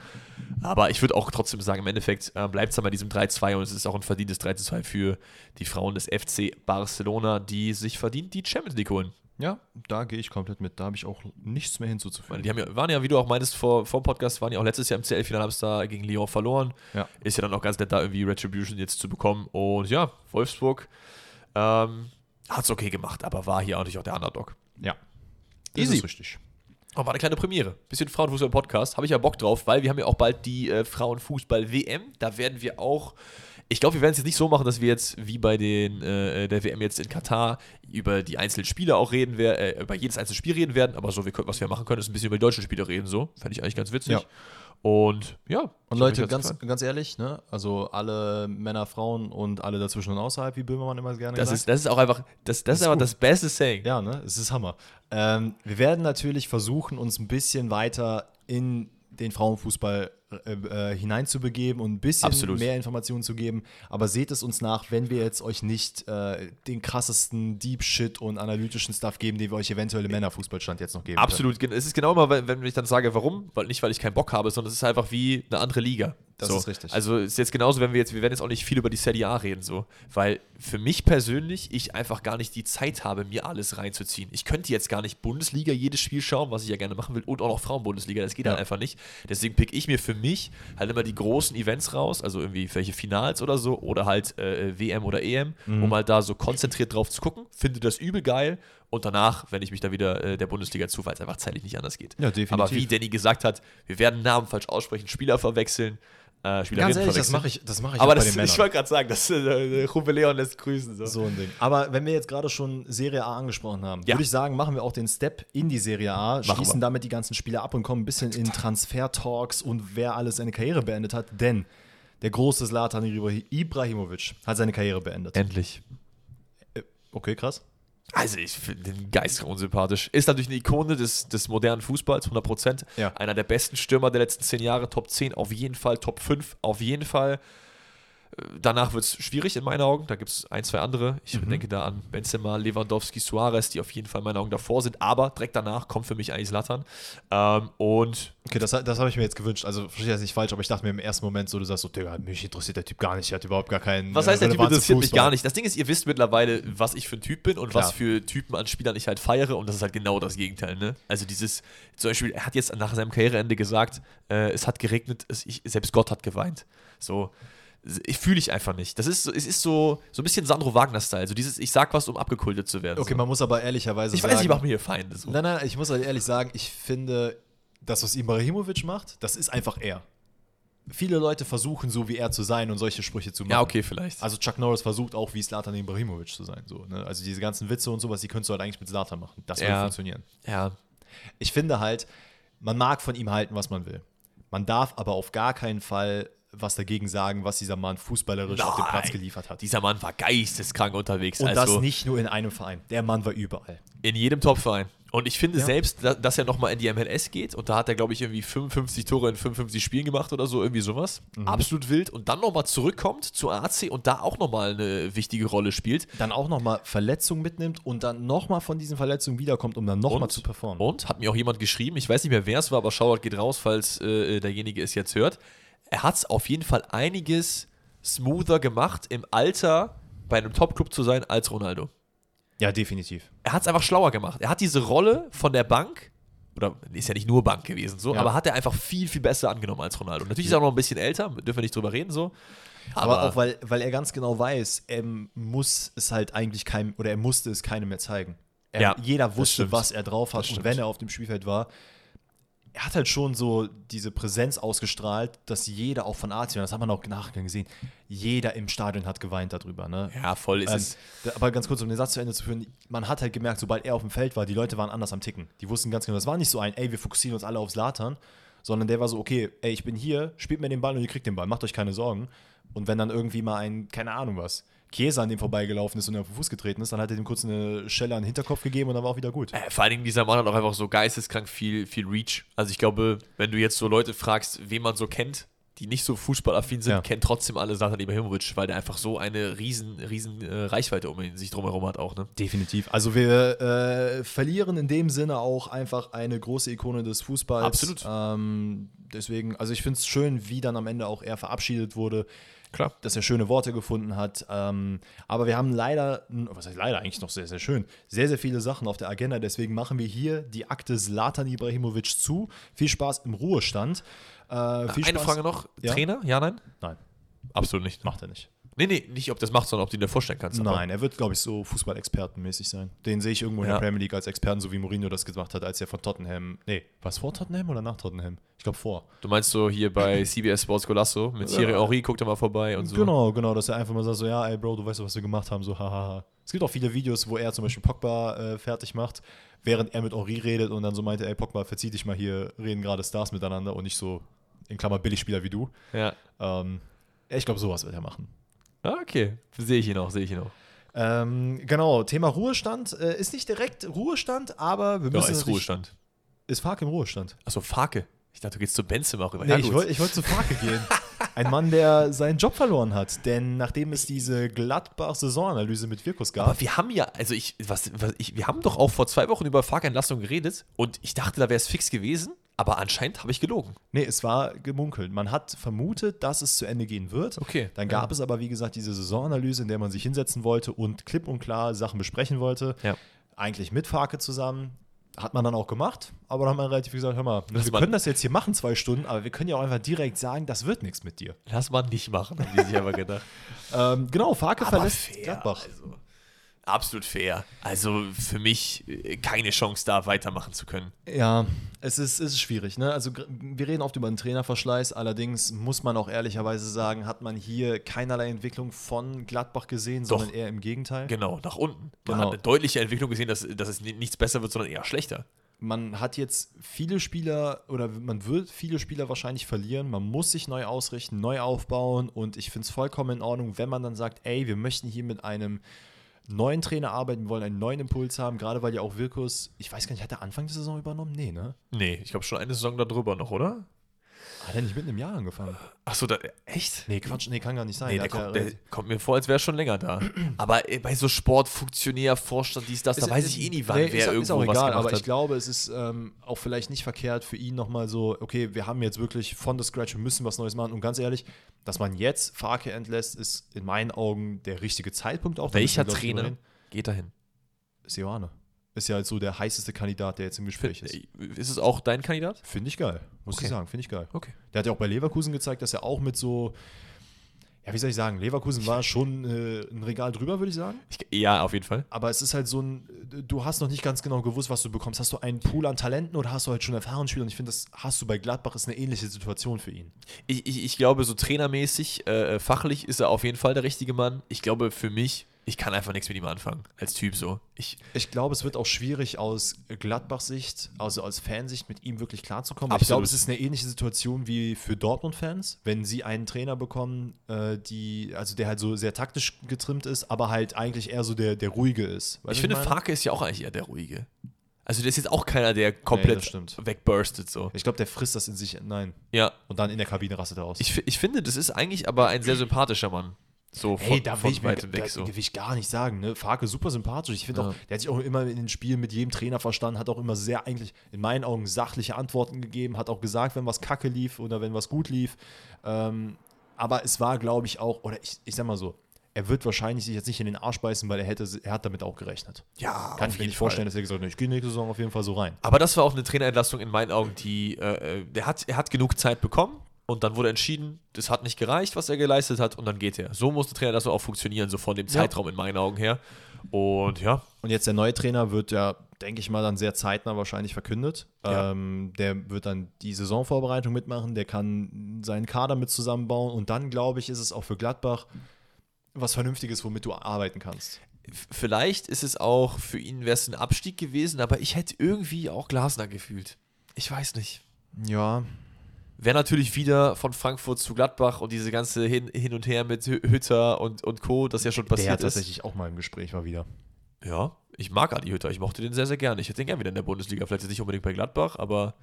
Aber ich würde auch trotzdem sagen, im Endeffekt äh, bleibt es dann bei diesem 3-2 und es ist auch ein verdientes 3-2 für die Frauen des FC Barcelona, die sich verdient die Champions League holen. Ja, da gehe ich komplett mit. Da habe ich auch nichts mehr hinzuzufügen. die haben ja, waren ja, wie du auch meintest vor, vor dem Podcast, waren ja auch letztes Jahr im CL-Finale, haben es da gegen Lyon verloren. Ja. Ist ja dann auch ganz nett, da irgendwie Retribution jetzt zu bekommen. Und ja, Wolfsburg ähm, hat es okay gemacht, aber war hier auch nicht auch der Underdog. Ja. Easy. ist richtig. Aber war eine kleine Premiere. Bisschen Frauenfußball im Podcast. Habe ich ja Bock drauf, weil wir haben ja auch bald die äh, Frauenfußball-WM. Da werden wir auch. Ich glaube, wir werden es jetzt nicht so machen, dass wir jetzt wie bei den, äh, der WM jetzt in Katar über die einzelnen Spiele auch reden, wer, äh, über jedes einzelne Spiel reden werden. Aber so, wir, was wir machen können, ist ein bisschen über die deutschen Spiele reden. So, fände ich eigentlich ganz witzig. Ja. Und ja. Und Leute, ganz, ganz ehrlich, ne? also alle Männer, Frauen und alle dazwischen und außerhalb, wie Böhmermann immer gerne das gesagt. ist, das ist auch einfach, das, das ist ist einfach gut. das beste Saying. Ja, ne? Es ist Hammer. Ähm, wir werden natürlich versuchen, uns ein bisschen weiter in den Frauenfußball äh, äh, hineinzubegeben und ein bisschen Absolut. mehr Informationen zu geben. Aber seht es uns nach, wenn wir jetzt euch nicht äh, den krassesten Deep Shit und analytischen Stuff geben, den wir euch eventuell im Männerfußballstand jetzt noch geben. können. Absolut. gen- Es ist genau immer, wenn, ich dann sage, warum, weil nicht, weil ich keinen Bock habe, sondern es ist einfach wie eine andere Liga. Das so. ist richtig. Also es ist jetzt genauso, wenn wir jetzt, wir werden jetzt auch nicht viel über die Serie A reden, so, weil für mich persönlich ich einfach gar nicht die Zeit habe, mir alles reinzuziehen. Ich könnte jetzt gar nicht Bundesliga jedes Spiel schauen, was ich ja gerne machen will, und auch noch Frauenbundesliga. Das geht halt Ja. einfach nicht. Deswegen pick ich mir für mich halt immer die großen Events raus, also irgendwie welche Finals oder so, oder halt äh, WM oder EM, Mhm. um halt da so konzentriert drauf zu gucken. Finde das übel geil. Und danach, wenn ich mich da wieder äh, der Bundesliga zu, weil es einfach zeitlich nicht anders geht. Ja, definitiv. Aber wie Danny gesagt hat, wir werden Namen falsch aussprechen, Spieler verwechseln. Äh, Spielerinnen Ganz ehrlich, das mache ich, das mach ich Aber das, Männern. ich wollte gerade sagen, das äh, Leon lässt grüßen. So. So ein Ding. Aber wenn wir jetzt gerade schon Serie A angesprochen haben, Ja. würde ich sagen, machen wir auch den Step in die Serie A, Machen schließen wir. damit die ganzen Spiele ab und kommen ein bisschen in Transfer-Talks und wer alles seine Karriere beendet hat. Denn der große Zlatan Ibra- Ibrahimovic hat seine Karriere beendet. Endlich. Okay, krass. Also ich finde den Geist unsympathisch. Ist natürlich eine Ikone des, des modernen Fußballs, 100%. Ja. Einer der besten Stürmer der letzten zehn Jahre, Top 10 auf jeden Fall, Top 5 auf jeden Fall. Äh, Danach wird es schwierig in meinen Augen. Da gibt es ein, zwei andere. Ich Mhm. denke da an Benzema, Lewandowski, Suarez, die auf jeden Fall in meinen Augen davor sind. Aber direkt danach kommt für mich eigentlich Lattern. Ähm, und Okay, das, das habe ich mir jetzt gewünscht. Also, verstehe das nicht falsch, aber ich dachte mir im ersten Moment so, du sagst so, Digga, mich interessiert der Typ gar nicht, der hat überhaupt gar keinen. Was äh, heißt, der Typ interessiert mich gar nicht. Das Ding ist, ihr wisst mittlerweile, was ich für ein Typ bin und Klar. was für Typen an Spielern ich halt feiere und das ist halt genau das Gegenteil. Ne? Also dieses, zum Beispiel, er hat jetzt nach seinem Karriereende gesagt, äh, es hat geregnet, es, ich, selbst Gott hat geweint. So, ich fühle ich einfach nicht. Das ist so, es ist so, so ein bisschen Sandro Wagner-Style. So dieses, ich sag was, um abgekultet zu werden. Okay, so. man muss aber ehrlicherweise ich sagen. weiß, ich mache mir hier Feinde. So. Nein, nein, ich muss halt ehrlich sagen, ich finde, das, was Ibrahimovic macht, das ist einfach er. Viele Leute versuchen, so wie er zu sein und solche Sprüche zu machen. Ja, okay, vielleicht. Also Chuck Norris versucht auch, wie Slatan Ibrahimovic zu sein. So, ne? Also diese ganzen Witze und sowas, die könntest du halt eigentlich mit Slatan machen. Das würde Ja. funktionieren. ja, Ich finde halt, man mag von ihm halten, was man will. Man darf aber auf gar keinen Fall was dagegen sagen, was dieser Mann fußballerisch auf dem Platz Nein. geliefert hat. dieser Mann war geisteskrank unterwegs. und also, das nicht nur in einem Verein. Der Mann war überall. In jedem Topverein. Und ich finde Ja. selbst, da- dass er nochmal in die MLS geht und da hat er, glaube ich, irgendwie 55 Tore in 55 Spielen gemacht oder so, irgendwie sowas. Mhm. Absolut wild. Und dann nochmal zurückkommt zu AC und da auch nochmal eine wichtige Rolle spielt. Dann auch nochmal Verletzungen mitnimmt und dann nochmal von diesen Verletzungen wiederkommt, um dann nochmal zu performen. Und hat mir auch jemand geschrieben, ich weiß nicht mehr, wer es war, aber Shoutout geht raus, falls äh, derjenige es jetzt hört. Er hat es auf jeden Fall einiges smoother gemacht, im Alter bei einem Top-Club zu sein als Ronaldo. Ja, definitiv. er hat es einfach schlauer gemacht. Er hat diese Rolle von der Bank, oder ist ja nicht nur Bank gewesen, so, Ja. aber hat er einfach viel, viel besser angenommen als Ronaldo. Natürlich ist er auch noch ein bisschen älter, dürfen wir nicht drüber reden, so. Aber, auch, weil, weil er ganz genau weiß, er muss es halt eigentlich keinem, oder er musste es keinem mehr zeigen. Er, Ja, jeder wusste, was er drauf hat und wenn er auf dem Spielfeld war. Er hat halt schon so diese Präsenz ausgestrahlt, dass jeder auch von AC, das hat man auch nachher gesehen, jeder im Stadion hat geweint darüber. Ne? ja, voll ist Ähm, es. aber ganz kurz, um den Satz zu Ende zu führen, man hat halt gemerkt, sobald er auf dem Feld war, die Leute waren anders am Ticken. Die wussten ganz genau, das war nicht so ein, ey, wir fokussieren uns alle aufs Latern, sondern der war so, okay, ey, ich bin hier, spielt mir den Ball und ihr kriegt den Ball, macht euch keine Sorgen. Und wenn dann irgendwie mal ein, keine Ahnung was, Käse an dem vorbeigelaufen ist und er auf den Fuß getreten ist, dann hat er dem kurz eine Schelle an den Hinterkopf gegeben und dann war auch wieder gut. Äh, vor allen Dingen, dieser Mann hat auch einfach so geisteskrank viel, viel Reach. Also ich glaube, wenn du jetzt so Leute fragst, wen man so kennt, die nicht so fußballaffin sind, Ja. kennen trotzdem alle Zlatan Ibrahimovic, weil der einfach so eine riesen, riesen äh, Reichweite um ihn sich drumherum hat auch, ne? Definitiv. Also wir äh, verlieren in dem Sinne auch einfach eine große Ikone des Fußballs. Absolut. Ähm, deswegen, also ich finde es schön, wie dann am Ende auch er verabschiedet wurde. Klar. Dass er schöne Worte gefunden hat. Ähm, aber wir haben leider, was heißt leider eigentlich noch sehr, sehr schön, sehr, sehr viele Sachen auf der Agenda. Deswegen machen wir hier die Akte Zlatan Ibrahimovic zu. Viel Spaß im Ruhestand. Äh, viel Eine Spaß. Frage noch, Ja? Trainer? Ja, nein? Nein, Absolut nicht. macht er nicht. Nee, nee, nicht ob das macht, sondern ob du dir vorstellen kannst. Nein, er wird, glaube ich, so Fußballexpertenmäßig sein. Den sehe ich irgendwo in Ja. der Premier League als Experten, so wie Mourinho das gemacht hat, als er von Tottenham. Nee, war es vor Tottenham oder nach Tottenham? Ich glaube vor. Du meinst so hier bei CBS Sports Golasso mit Thierry Henry, guck da mal vorbei und so. Genau, genau, dass er einfach mal sagt: so, ja, ey, Bro, du weißt doch, was wir gemacht haben, so, hahaha. Es gibt auch viele Videos, wo er zum Beispiel Pogba äh, fertig macht, während er mit Henri redet und dann so meinte: ey, Pogba, verzieh dich mal hier, reden gerade Stars miteinander und nicht so, in Klammer, Billigspieler wie du. Ja. Ähm, ja, ich glaube, sowas wird er machen. Ah, okay. Sehe ich ihn auch, sehe ich ihn auch. Ähm, genau, Thema Ruhestand äh, ist nicht direkt Ruhestand, aber wir Ja, müssen. ist natürlich- Ruhestand. Ist Fark im Ruhestand? Achso, Fake. Ich dachte, du gehst zu Benzema rüber. Nee, ja, ich wollte wollt zu Farke gehen. Ein Mann, der seinen Job verloren hat. Denn nachdem es diese Gladbach-Saisonanalyse mit Wirkus gab, Aber wir haben ja, also ich, was, was ich, wir haben doch auch vor zwei Wochen über Fahrentlassung geredet und ich dachte, da wäre es fix gewesen, aber anscheinend habe ich gelogen. nee, es war gemunkelt. Man hat vermutet, dass es zu Ende gehen wird. Okay. Dann gab es aber, wie gesagt, diese Saisonanalyse, in der man sich hinsetzen wollte und klipp und klar Sachen besprechen wollte. Ja. Eigentlich mit Farke zusammen. Hat man dann auch gemacht, aber dann hat man relativ gesagt, hör mal, wir man- können das jetzt hier machen, zwei Stunden, aber wir können ja auch einfach direkt sagen, das wird nichts mit dir. Lass mal nicht machen, haben die sich aber gedacht. Ähm, genau, Farke Aber verlässt fair, Gladbach. Also, absolut fair. Also für mich äh, keine Chance da weitermachen zu können. Ja, es ist, es ist schwierig. Ne? Also wir reden oft über einen Trainerverschleiß, allerdings muss man auch ehrlicherweise sagen, hat man hier keinerlei Entwicklung von Gladbach gesehen, Doch. sondern eher im Gegenteil. Genau, nach unten. Man Genau. hat eine deutliche Entwicklung gesehen, dass, dass es ni- nichts besser wird, sondern eher schlechter. Man hat jetzt viele Spieler oder man wird viele Spieler wahrscheinlich verlieren. Man muss sich neu ausrichten, neu aufbauen und ich finde es vollkommen in Ordnung, wenn man dann sagt, ey, wir möchten hier mit einem neuen Trainer arbeiten, wir wollen einen neuen Impuls haben, gerade weil ja auch Wirkus, ich weiß gar nicht, hat er Anfang der Saison übernommen? Nee, ne? Nee, ich glaube schon eine Saison darüber noch, oder? Hat er nicht mitten im Jahr angefangen? Achso, da, echt? Nee, Quatsch, nee, kann gar nicht sein. Nee, der, kommt, der kommt mir vor, als wäre er schon länger da. Aber äh, bei so Sportfunktionär, Vorstand, dies, das, da Ist- weiß ist- ich eh nie, wann nee, wer ist, ist irgendwo auch was egal, gemacht aber hat. ich glaube, es ist ähm, auch vielleicht nicht verkehrt für ihn nochmal so, okay, wir haben jetzt wirklich von the scratch, wir müssen was Neues machen. Und ganz ehrlich, dass man jetzt Farke entlässt, ist in meinen Augen der richtige Zeitpunkt auch. Da Welcher Trainer geht dahin? Ist Johanne. Ist ja jetzt so der heißeste Kandidat, der jetzt im Gespräch ist. Ist es auch dein Kandidat? Finde ich geil, muss Okay. ich sagen, finde ich geil. Okay. Der hat ja auch bei Leverkusen gezeigt, dass er auch mit so, ja, wie soll ich sagen, Leverkusen war schon äh, ein Regal drüber, würde ich sagen. Ich, ja, auf jeden Fall. Aber es ist halt so ein, du hast noch nicht ganz genau gewusst, was du bekommst. Hast du einen Pool an Talenten oder hast du halt schon erfahrenen Spieler? Und ich finde, das hast du bei Gladbach, ist eine ähnliche Situation für ihn. Ich, ich, ich glaube, so trainermäßig, äh, fachlich ist er auf jeden Fall der richtige Mann. Ich glaube, für mich, ich kann einfach nichts mit ihm anfangen. Als Typ so. Ich, Ich glaube, es wird auch schwierig aus Gladbach-Sicht, also aus Fansicht, mit ihm wirklich klarzukommen. Ich Absolut. glaube, es ist eine ähnliche Situation wie für Dortmund-Fans, wenn sie einen Trainer bekommen, äh, die, also der halt so sehr taktisch getrimmt ist, aber halt eigentlich eher so der, der ruhige ist. Weißt ich finde? Farke ist ja auch eigentlich eher der Ruhige. Also, der ist jetzt auch keiner, der komplett stimmt. wegburstet. So. Ich glaube, der frisst das in sich, nein. Ja, Und dann in der Kabine rastet er aus. ich, ich finde, das ist eigentlich aber ein sehr sympathischer Mann. So von, Hey, da will von ich, mir, weitem da, weg. So. will ich gar nicht sagen. Ne? Farke super sympathisch. Ich finde Ja. auch, der hat sich auch immer in den Spielen mit jedem Trainer verstanden, hat auch immer sehr eigentlich in meinen Augen sachliche Antworten gegeben, hat auch gesagt, wenn was kacke lief oder wenn was gut lief. Ähm, aber es war, glaube ich, auch, oder ich, ich sag mal so, er wird wahrscheinlich sich jetzt nicht in den Arsch beißen, weil er hätte, er hat damit auch gerechnet. Ja, Kann ich mir nicht vorstellen, Fall. dass er gesagt hat, ich gehe nächste Saison auf jeden Fall so rein. Aber das war auch eine Trainerentlassung in meinen Augen, die, äh, äh, der hat, er hat genug Zeit bekommen und dann wurde entschieden, das hat nicht gereicht, was er geleistet hat und dann geht er. So muss der Trainerentlassung auch funktionieren, so von dem Zeitraum in meinen Augen her. Und ja, Und jetzt der neue Trainer wird ja, denke ich mal, dann sehr zeitnah wahrscheinlich verkündet. Ja. Ähm, der wird dann die Saisonvorbereitung mitmachen, der kann seinen Kader mit zusammenbauen und dann, glaube ich, ist es auch für Gladbach was Vernünftiges, womit du arbeiten kannst. vielleicht ist es auch, für ihn wäre es ein Abstieg gewesen, aber ich hätte irgendwie auch Glasner gefühlt. Ich weiß nicht. Ja, Wäre natürlich wieder von Frankfurt zu Gladbach und diese ganze Hin, hin und Her mit Hü- Hütter und, und Co., das ja schon der passiert ist. tatsächlich auch mal im Gespräch war wieder. Ja, ich mag Adi Hütter, ich mochte den sehr, sehr gerne. Ich hätte den gerne wieder in der Bundesliga. Vielleicht jetzt nicht unbedingt bei Gladbach, aber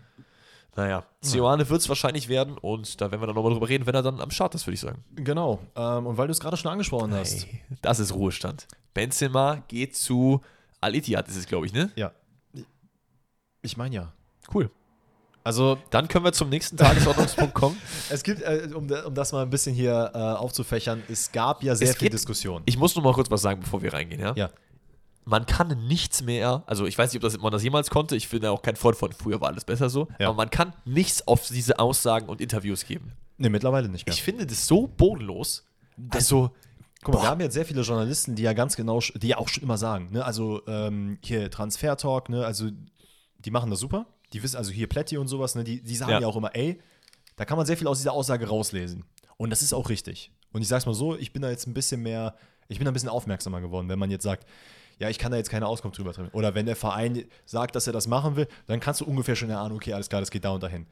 Naja, Sioane wird es wahrscheinlich werden und da werden wir dann nochmal drüber reden, wenn er dann am Start ist, würde ich sagen. Genau. Ähm, und weil du es gerade schon angesprochen hast. Hey, das ist Ruhestand. Benzema geht zu Al-Ittihad, ist es, glaube ich, ne? Ja. Ich meine ja. Cool. Also, Dann können wir zum nächsten Tagesordnungspunkt kommen. es gibt, äh, um, um das mal ein bisschen hier äh, aufzufächern, es gab ja sehr Es viel gibt- Diskussion. Ich muss noch mal kurz was sagen, bevor wir reingehen, ja? Ja. Man kann nichts mehr, also ich weiß nicht, ob das, man das jemals konnte, ich bin ja auch kein Freund von, früher war alles besser so, Ja. aber man kann nichts auf diese Aussagen und Interviews geben. Ne, mittlerweile nicht mehr. Ich finde das so bodenlos. Also, Guck mal, Boah. wir haben jetzt sehr viele Journalisten, die ja ganz genau, die ja auch schon immer sagen, ne, also ähm, hier Transfer Talk, ne, also die machen das super. Die wissen, also hier Plätti und sowas, ne, die, die sagen Ja. ja. auch immer, ey, da kann man sehr viel aus dieser Aussage rauslesen. Und das ist auch richtig. Und ich sag's mal so, ich bin da jetzt ein bisschen mehr, ich bin da ein bisschen aufmerksamer geworden, wenn man jetzt sagt, ja, ich kann da jetzt keine Auskunft drüber treffen. Oder wenn der Verein sagt, dass er das machen will, dann kannst du ungefähr schon erahnen, okay, alles klar, das geht da und dahin.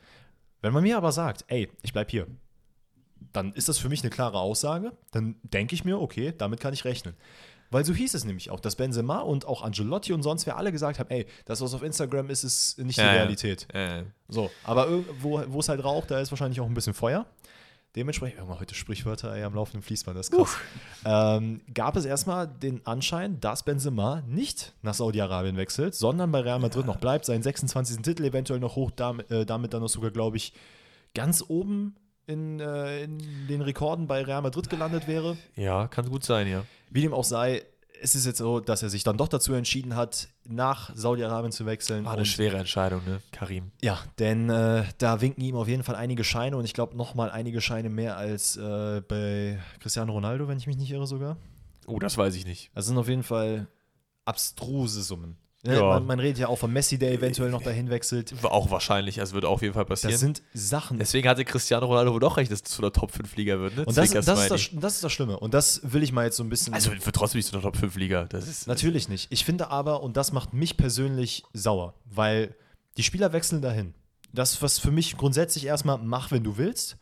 Wenn man mir aber sagt, ey, ich bleib hier, dann ist das für mich eine klare Aussage. Dann denke ich mir, okay, damit kann ich rechnen. Weil so hieß es nämlich auch, dass Benzema und auch Angelotti und sonst wer alle gesagt haben, ey, das, was auf Instagram ist, ist nicht die Ja, ja. Realität. äh, So, aber irgendwo, wo es halt raucht, da ist wahrscheinlich auch ein bisschen Feuer. Dementsprechend, irgendwann heute Sprichwörter ey, am laufenden Fließband, das ist krass. Ähm, gab es erstmal den Anschein, dass Benzema nicht nach Saudi-Arabien wechselt, sondern bei Real Madrid noch bleibt, seinen 26. Titel eventuell noch hoch, damit, äh, damit dann noch sogar, glaube ich, ganz oben in, äh, in den Rekorden bei Real Madrid gelandet wäre. ja, kann gut sein, ja. Wie dem auch sei, es ist jetzt so, dass er sich dann doch dazu entschieden hat, nach Saudi-Arabien zu wechseln. War eine Und- schwere Entscheidung, ne, Karim. ja, denn äh, da winken ihm auf jeden Fall einige Scheine und ich glaube nochmal einige Scheine mehr als äh, bei Cristiano Ronaldo, wenn ich mich nicht irre sogar. Oh, das weiß ich nicht. Das sind auf jeden Fall abstruse Summen. Ne, Ja. Man, man redet ja auch von Messi, der eventuell noch dahin wechselt. Auch wahrscheinlich, also wird auf jeden Fall passieren. Das sind Sachen. Deswegen hatte Cristiano Ronaldo wohl doch recht, dass es zu der Top 5 Liga wird, ne? und das, das, ist das, das ist das Schlimme. Und das will ich mal jetzt so ein bisschen. Also wird trotzdem nicht zu der Top 5 Liga. Das ist Natürlich nicht. Ich finde aber, und das macht mich persönlich sauer, weil die Spieler wechseln dahin. Das, was für mich grundsätzlich erstmal mach, wenn du willst.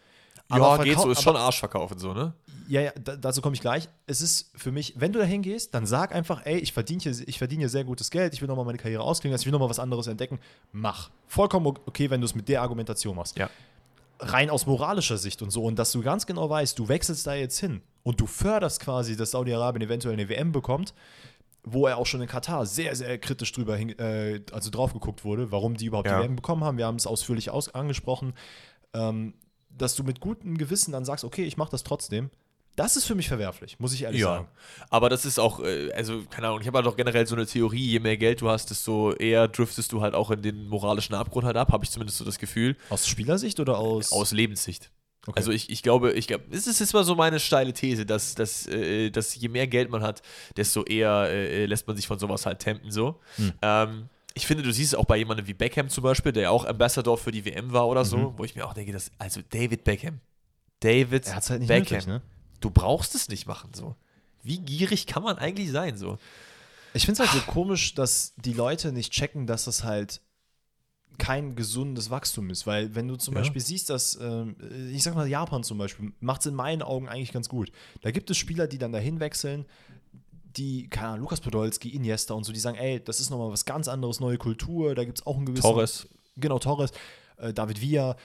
Ja, geht so, ist schon Arsch verkaufen so, ne? Ja, ja, da, dazu komme ich gleich. Es ist für mich, wenn du da hingehst, dann sag einfach, ey, ich verdiene hier, ich verdiene hier sehr gutes Geld, ich will nochmal meine Karriere ausklingen lassen, ich will nochmal was anderes entdecken. Mach. Vollkommen okay, wenn du es mit der Argumentation machst. Ja. Rein aus moralischer Sicht und so. Und dass du ganz genau weißt, du wechselst da jetzt hin und du förderst quasi, dass Saudi-Arabien eventuell eine WM bekommt, wo er auch schon in Katar sehr, sehr kritisch drüber hin, äh, also drauf geguckt wurde, warum die überhaupt Ja. die WM bekommen haben. Wir haben es ausführlich aus angesprochen. Ähm, dass du mit gutem Gewissen dann sagst, okay, ich mache das trotzdem. Das ist für mich verwerflich, muss ich ehrlich Ja, sagen. aber das ist auch, äh, also keine Ahnung, ich habe halt auch generell so eine Theorie, je mehr Geld du hast, desto eher driftest du halt auch in den moralischen Abgrund halt ab, habe ich zumindest so das Gefühl, Aus Spielersicht oder aus. aus Lebenssicht. Okay. Also ich, ich glaube, ich glaube, es ist jetzt mal so meine steile These, dass, dass, äh, dass je mehr Geld man hat, desto eher äh, lässt man sich von sowas halt tempen so. Hm. Ähm, ich finde, du siehst es auch bei jemandem wie Beckham zum Beispiel, der ja auch Ambassador für die WM war oder so, Mhm. wo ich mir auch denke, dass, also David Beckham, David er halt nicht Beckham, nötig, ne? Du brauchst es nicht machen so. Wie gierig kann man eigentlich sein so? Ich finde es halt so komisch, dass die Leute nicht checken, dass das halt kein gesundes Wachstum ist. Weil wenn du zum Ja. Beispiel siehst, dass, ähm, ich sag mal, Japan zum Beispiel, macht es in meinen Augen eigentlich ganz gut. Da gibt es Spieler, die dann dahin wechseln, die, keine Ahnung, Lukas Podolski, Iniesta und so, die sagen, ey, das ist nochmal was ganz anderes, neue Kultur, da gibt es auch einen gewissen Torres. Genau, Torres, äh, David Villa,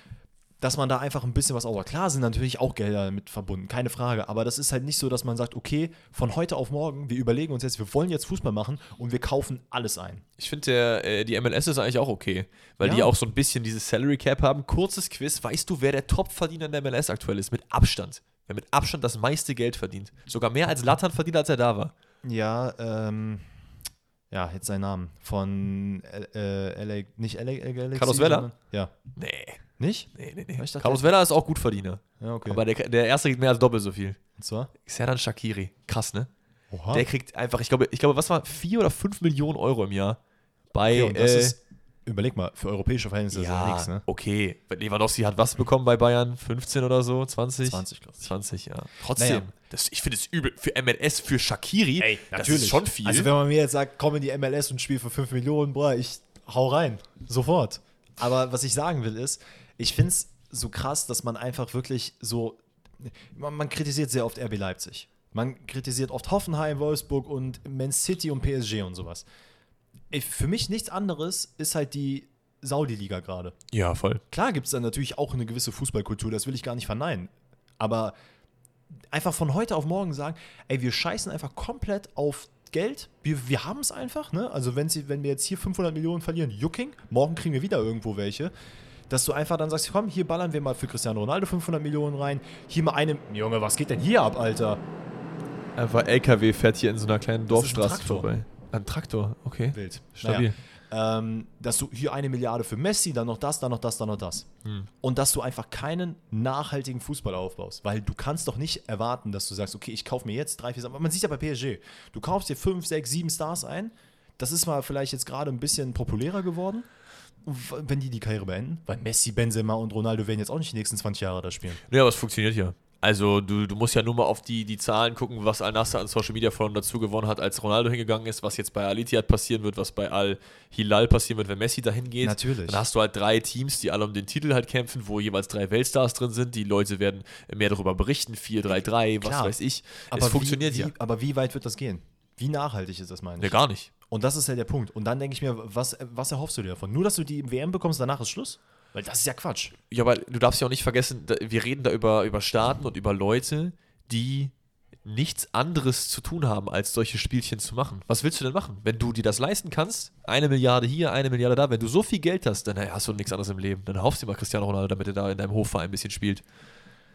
dass man da einfach ein bisschen was auch. Klar sind natürlich auch Gelder mit verbunden, keine Frage. Aber das ist halt nicht so, dass man sagt, okay, von heute auf morgen, wir überlegen uns jetzt, wir wollen jetzt Fußball machen und wir kaufen alles ein. Ich finde, äh, die MLS ist eigentlich auch okay, weil Ja. die auch so ein bisschen dieses Salary Cap haben. Kurzes Quiz, weißt du, wer der Topverdiener in der MLS aktuell ist? Mit Abstand. Wer mit Abstand das meiste Geld verdient. Sogar mehr als Lattern verdient, als er da war. Ja, ähm, ja, jetzt sein Name. Von äh, äh, LA, nicht LA, Galaxy. Carlos Vela? sondern- Ja. Nee, Nicht? nee, nee, nee. Dachte, Carlos Vela ist auch Gutverdiener. Ja, okay. Aber der, der erste kriegt mehr als doppelt so viel. Und zwar? Serdan Shakiri. Krass, ne? Oha. Der kriegt einfach, ich glaube, ich glaube, was war, 4 oder 5 Millionen Euro im Jahr. Bei, okay, äh, ist, überleg mal, für europäische Verhältnisse ist das ja, ja nichts, ne? okay. Lewandowski hat was bekommen bei Bayern? 15 oder so? 20? 20, glaube ich. 20, ja. Trotzdem, Naja. Das, ich finde es übel. Für MLS, für Shakiri, das ist schon viel. Also wenn man mir jetzt sagt, komm in die MLS und spiel für 5 Millionen, boah, ich hau rein. Sofort. Aber was ich sagen will ist, ich finde es so krass, dass man einfach wirklich so, man, man kritisiert sehr oft RB Leipzig. Man kritisiert oft Hoffenheim, Wolfsburg und Man City und PSG und sowas. Ich, für mich nichts anderes ist halt die Saudi-Liga gerade. Ja, voll. Klar gibt es dann natürlich auch eine gewisse Fußballkultur, das will ich gar nicht verneinen. Aber einfach von heute auf morgen sagen, ey, wir scheißen einfach komplett auf Geld. Wir, wir haben es einfach, ne? Also wenn, sie, wenn wir jetzt hier 500 Millionen verlieren, Jucking, morgen kriegen wir wieder irgendwo welche. Dass du einfach dann sagst, komm, hier ballern wir mal für Cristiano Ronaldo 500 Millionen rein. Hier mal eine, Junge, was geht denn hier ab, Alter? Einfach LKW fährt hier in so einer kleinen Dorfstraße vorbei. Ein Traktor, okay. Wild. Stabil. Naja, ähm, dass du hier eine Milliarde für Messi, dann noch das, dann noch das, dann noch das. Und dass du einfach keinen nachhaltigen Fußball aufbaust. Weil du kannst doch nicht erwarten, dass du sagst, okay, ich kaufe mir jetzt drei, vier. Man sieht ja bei PSG, du kaufst dir fünf, sechs, sieben Stars ein. Das ist mal vielleicht jetzt gerade ein bisschen populärer geworden. Wenn die die Karriere beenden. Weil Messi, Benzema und Ronaldo werden jetzt auch nicht die nächsten 20 Jahre da spielen. Ja, aber es funktioniert ja. Also du, du musst ja nur mal auf die, die Zahlen gucken, was Al-Nassr an Social Media Followern dazu gewonnen hat, als Ronaldo hingegangen ist, was jetzt bei Al-Ittihad passieren wird, was bei Al-Hilal passieren wird, wenn Messi dahin geht. Natürlich. Dann hast du halt drei Teams, die alle um den Titel halt kämpfen, wo jeweils drei Weltstars drin sind. Die Leute werden mehr darüber berichten, 4-3-3, was Klar. weiß ich. Aber es funktioniert wie, ja. wie, Aber wie weit wird das gehen? Wie nachhaltig ist das, meine ich? Ja, gar nicht. Und das ist ja der Punkt. Und dann denke ich mir, was, was erhoffst du dir davon? Nur, dass du die WM bekommst, danach ist Schluss? Weil das ist ja Quatsch. Ja, aber du darfst ja auch nicht vergessen, wir reden da über, über Staaten und über Leute, die nichts anderes zu tun haben, als solche Spielchen zu machen. Was willst du denn machen? Wenn du dir das leisten kannst, eine Milliarde hier, eine Milliarde da, wenn du so viel Geld hast, dann hast du nichts anderes im Leben. Dann haufst du dir mal Cristiano Ronaldo, damit er da in deinem Hofverein ein bisschen spielt.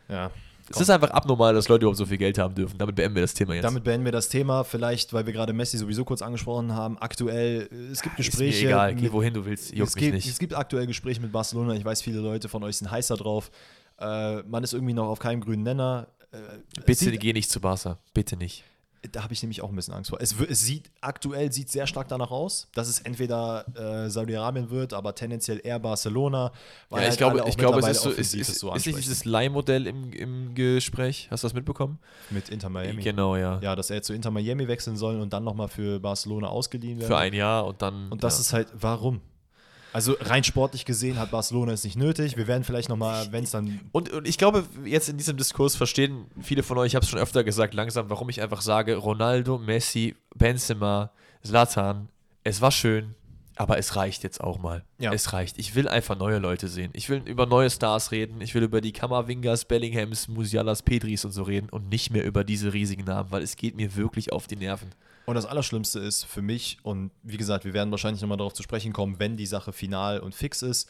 Ja. Es ist einfach abnormal, dass Leute überhaupt so viel Geld haben dürfen. Damit beenden wir das Thema jetzt. Damit beenden wir das Thema. Vielleicht, weil wir gerade Messi sowieso kurz angesprochen haben. Aktuell, äh, es gibt ist Gespräche. mir egal, geh wohin du willst, juckt es, mich gibt, nicht. es gibt aktuell Gespräche mit Barcelona. Ich weiß, viele Leute von euch sind heißer drauf. Äh, man ist irgendwie noch auf keinem grünen Nenner. Äh, Bitte geh nicht zu Barca. Bitte nicht. Da habe ich nämlich auch ein bisschen Angst vor. Es, es sieht aktuell sieht sehr stark danach aus, dass es entweder äh, Saudi-Arabien wird, aber tendenziell eher Barcelona. Ja, ich halt glaube, ich glaube es ist, so, ist, ist, so ist nicht dieses Leihmodell im, im Gespräch. Hast du das mitbekommen? mit Inter Miami. Genau, ja. Ja, dass er zu Inter Miami wechseln soll und dann nochmal für Barcelona ausgeliehen werden. Für ein Jahr und dann. Und das ja. ist halt, warum? Also rein sportlich gesehen hat Barcelona es nicht nötig. Wir werden vielleicht nochmal, wenn es dann. Und, und ich glaube, jetzt in diesem Diskurs verstehen viele von euch, ich habe es schon öfter gesagt, langsam, warum ich einfach sage: Ronaldo, Messi, Benzema, Zlatan, es war schön, aber es reicht jetzt auch mal. Ja. Es reicht. Ich will einfach neue Leute sehen. Ich will über neue Stars reden. Ich will über die Kammerwingers, Bellinghams, Musialas, Pedris und so reden und nicht mehr über diese riesigen Namen, weil es geht mir wirklich auf die Nerven. Und das Allerschlimmste ist für mich, und wie gesagt, wir werden wahrscheinlich nochmal darauf zu sprechen kommen, wenn die Sache final und fix ist,